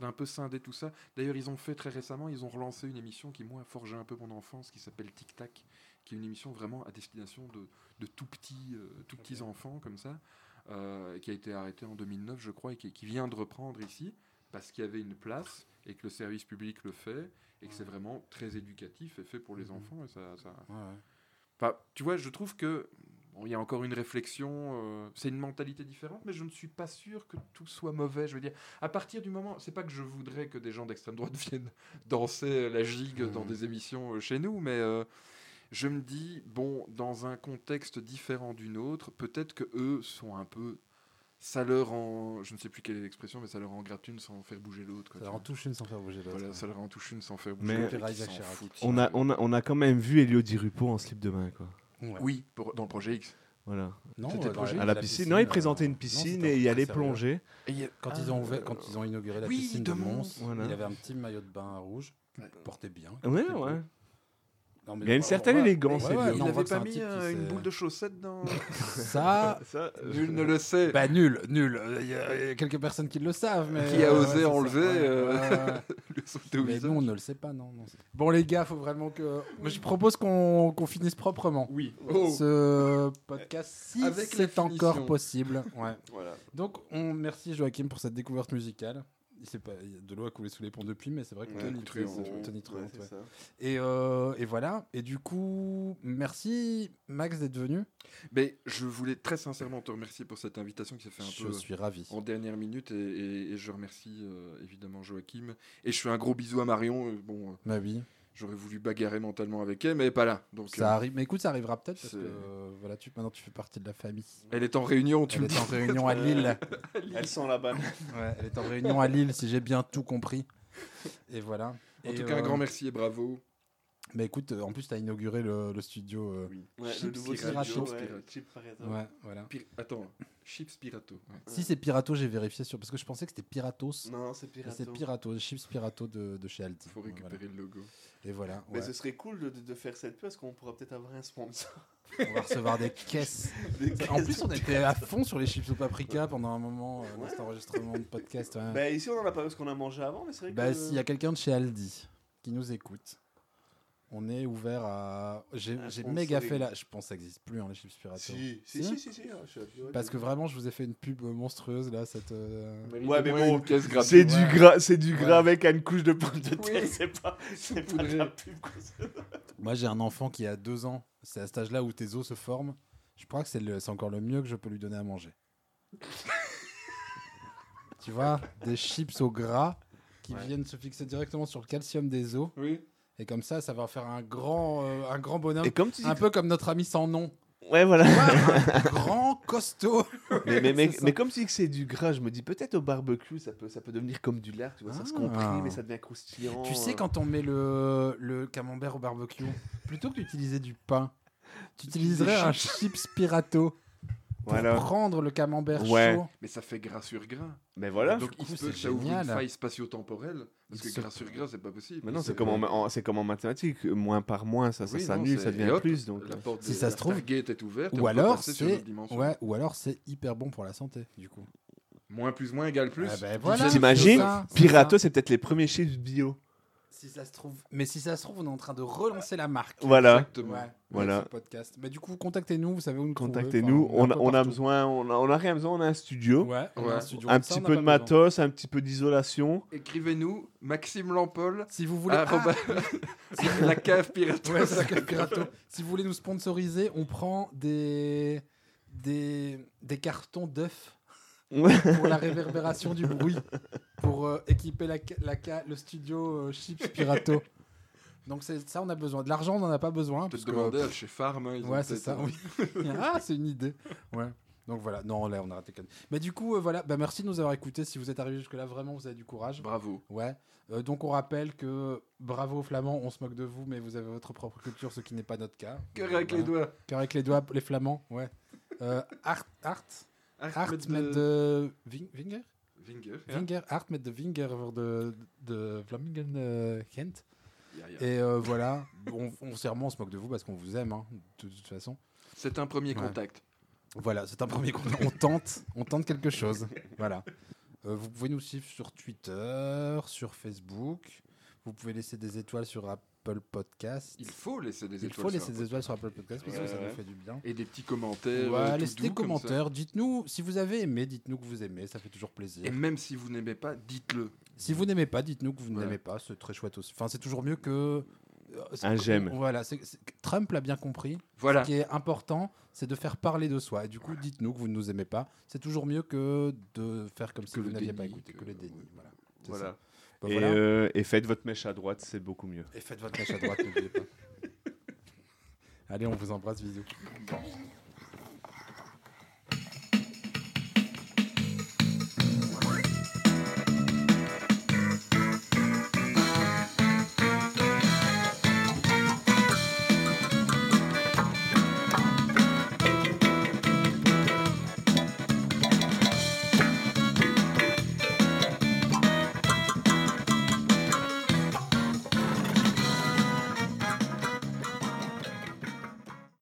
d'un peu scinder tout ça. D'ailleurs, ils ont fait très récemment, ils ont relancé une émission qui moi a forgé un peu mon enfance, qui s'appelle Tic Tac, qui est une émission vraiment à destination de, de tout petits, euh, tout petits enfants comme ça, euh, qui a été arrêtée en 2009, je crois, et qui, qui vient de reprendre ici parce qu'il y avait une place et que le service public le fait et que c'est vraiment très éducatif et fait pour les enfants. Et ça, ça... Ouais, ouais. Enfin, tu vois, je trouve que il y a encore une réflexion. euh, c'est une mentalité différente, mais je ne suis pas sûr que tout soit mauvais. Je veux dire, à partir du moment, c'est pas que je voudrais que des gens d'extrême droite *laughs* viennent danser la gigue dans des émissions euh, chez nous, mais euh, je me dis bon, dans un contexte différent d'une autre, peut-être que eux sont un peu ça leur en, je ne sais plus quelle est l'expression, mais ça leur en gratte une sans faire bouger l'autre. Ça leur en touche une sans faire bouger l'autre, Voilà, ouais. ça leur en touche une sans faire bouger Mais l'autre. on a, on, a, on a quand même vu Elio Di Rupo en slip de bain, quoi. Ouais. Oui, pour- dans le projet X. Voilà. Non, euh, projet À la la piscine. piscine, Non, il présentait une non, piscine et il allait plonger. Et il y a- Quand, Ah, ils ont ouvert, quand ils ont inauguré la oui, piscine de Mons. Mons, Voilà. il avait un petit maillot de bain rouge, qui portait bien. Ouais, beau. Ouais. Non, mais Il y a une certaine élégance, Ouais, ouais, Il n'avait pas un mis euh, une boule de chaussette dans. *laughs* Ça, Ça, euh, Nul ne le sait. bah nul, nul. Il y, a il y a quelques personnes qui le savent, mais Qui a euh, osé ouais, enlever, euh, *laughs* le au Mais visage. nous, on ne le sait pas, non. bon, les gars, faut vraiment que. Moi, je propose qu'on qu'on finisse proprement. Oui. Oh. Ce podcast, si c'est encore possible. Ouais. Voilà. Donc, on merci Joachim pour cette découverte musicale. Il sait pas, il y a de l'eau a coulé sous les ponts depuis, mais c'est vrai que Ouais, Tony. Truant, Tony Truant, Ouais, c'est ouais. Et, euh, et voilà. Et du coup, merci Max d'être venu. Mais je voulais très sincèrement te remercier pour cette invitation qui s'est fait un Je peu suis ravi. en dernière minute et, et- et je remercie euh, évidemment Joachim et je fais un gros bisou à Marion. euh, bon, Bah oui. J'aurais voulu bagarrer mentalement avec elle, mais pas là. Donc Ça euh, arrive. Mais écoute, ça arrivera peut-être parce que euh, voilà, tu, maintenant tu fais partie de la famille. elle est en réunion. Tu Elle me est en réunion à Lille. Elle sent la banane. Ouais, elle est en réunion à Lille, si j'ai bien tout compris. Et voilà. En Et, tout cas, un euh, grand merci et bravo. Mais écoute, en plus, tu as inauguré le, le studio. euh, Ouais, Chips le nouveau Pirato. studio, Chips ouais, Pirato. Chips Pirato. Ouais, voilà. Attends, Chips Pirato. ouais. Si c'est Pirato, j'ai vérifié sur parce que je pensais que c'était Piratos. Non, c'est Pirato. C'est Pirato, Chips Pirato de, de chez Aldi. Faut récupérer le logo. Et voilà. Mais ce serait cool de, de- de faire cette pub parce qu'on pourra peut-être avoir un sponsor. On va recevoir des *laughs* caisses. Des En plus, on était à fond sur les chips au paprika pendant un moment euh, dans Ouais. cet enregistrement de podcast. ouais. Bah, ici, on en a pas parce qu'on a mangé avant, mais c'est vrai Bah, que. s'il y a quelqu'un de chez Aldi qui nous écoute, on est ouvert à. J'ai méga fait là. Je pense que ça n'existe plus, hein, les chips Pirato. Si, si, si, si, si, ouais, Parce que vraiment, je vous ai fait une pub monstrueuse là. Cette, euh, Ouais, mais bon, c'est du gras, c'est du gras Ouais. avec une couche de pommes de terre, Oui. c'est pas, c'est *laughs* pas de la pub. quoi. *laughs* Moi, j'ai un enfant qui a deux ans. C'est à cet âge-là où tes os se forment. Je crois que c'est encore le mieux que je peux lui donner à manger. *laughs* tu vois, des chips au gras qui Ouais. viennent se fixer directement sur le calcium des os. Oui. Et comme ça, ça va faire un grand, euh, un grand bonhomme. Et comme tu dis Un que- peu comme notre ami sans nom. Ouais, voilà. Un *laughs* grand, costaud. Mais, mais, mais, *laughs* mais comme tu dis que c'est du gras, je me dis peut-être au barbecue, ça peut, ça peut devenir comme du lard, tu vois, ça se Ah. comprime et ça devient croustillant. Tu sais, quand on met le, le camembert au barbecue, plutôt que d'utiliser du pain, tu utiliserais un chips pirato pour Voilà. prendre le camembert Ouais. chaud. Mais ça fait gras sur gras. Mais voilà. Donc il se peut c'est que ça ouvre une faille spatio-temporelle. Parce Il que se gras sur gras, c'est pas possible. Mais non, c'est comme, en, comme en mathématiques, moins par moins, ça, ça Oui, non, s'annule, ça devient hop, plus. Donc, La euh. porte Si de- ça se trouve- est ouverte. Ou alors, c'est ouais, ou alors c'est hyper bon pour la santé, du coup. Moins plus moins égale plus. Ah ben voilà. T'imagines Pirato, c'est peut-être les premiers chips bio. Si ça se trouve, mais si ça se trouve, on est en train de relancer la marque. Voilà. Exactement. Ouais, Voilà. podcast. Mais du coup, contactez-nous, vous savez où nous. Contactez-nous, Enfin, on, a, on besoin, on a, on a rien besoin, on a un studio, Ouais, on a un, studio un ça, petit peu de besoin. matos, un petit peu d'isolation. Écrivez-nous, Maxime Lampol, Si vous voulez. arroba- *laughs* la cave pirate. Ouais, c'est la cave pirato. Si vous voulez nous sponsoriser, on prend des des, des cartons d'œufs. Pour la *laughs* réverbération du bruit, pour euh, équiper la, la le studio euh, Chips Pirato. Donc c'est ça, on a besoin. De l'argent, on n'en a pas besoin. Peut-être demander à chez Farm. hein, ils ont Ouais, c'est ça. oui. *laughs* ah, *laughs* c'est une idée. Ouais. Donc voilà. Non, là, on a raté. Mais du coup, euh, voilà. Bah, merci de nous avoir écoutés. Si vous êtes arrivé jusque-là, vraiment, vous avez du courage. Bravo. Ouais. Euh, donc on rappelle que bravo Flamands, on se moque de vous, mais vous avez votre propre culture, ce qui n'est pas notre cas. Cœur avec les doigts. Cœur avec les doigts, les Flamands, ouais. Euh, Art, Art, Art met de Ving- Vinger, Vinger. ja. Vinger, Art met de Vinger voor de de Vlamingen euh, Gent. Ja, ja. Et euh, voilà, *laughs* on, on, on se moque de vous parce qu'on vous aime, hein, de, toute façon. C'est un premier Ouais. contact. Voilà, c'est un premier contact. On tente, on tente quelque chose. Voilà. Euh, vous pouvez nous suivre sur Twitter, sur Facebook. Vous pouvez laisser des étoiles sur Apple Podcast. Il faut laisser des Il étoiles. faut sur laisser Apple des étoiles sur Apple Podcast parce que Ouais, ça nous fait du bien. Et des petits commentaires. Ouais, euh, tout laissez doux des commentaires. Dites-nous si vous avez aimé, dites-nous que vous aimez, ça fait toujours plaisir. Et même si vous n'aimez pas, dites-le. Si vous n'aimez pas, dites-nous que vous Ouais. n'aimez pas, c'est très chouette aussi. Enfin, c'est toujours mieux que. euh, Un j'aime. Voilà, c'est- c'est- Trump l'a bien compris. Voilà. Ce qui est important, c'est de faire parler de soi. Et du coup, dites-nous que vous ne nous aimez pas. C'est toujours mieux que de faire comme si vous n'aviez pas écouté, que, que- le déni. Voilà. Bah, et, voilà. euh, et faites votre mèche à droite, c'est beaucoup mieux. Et faites votre mèche à droite, n'oubliez pas. *laughs* Allez, on vous embrasse, bisous.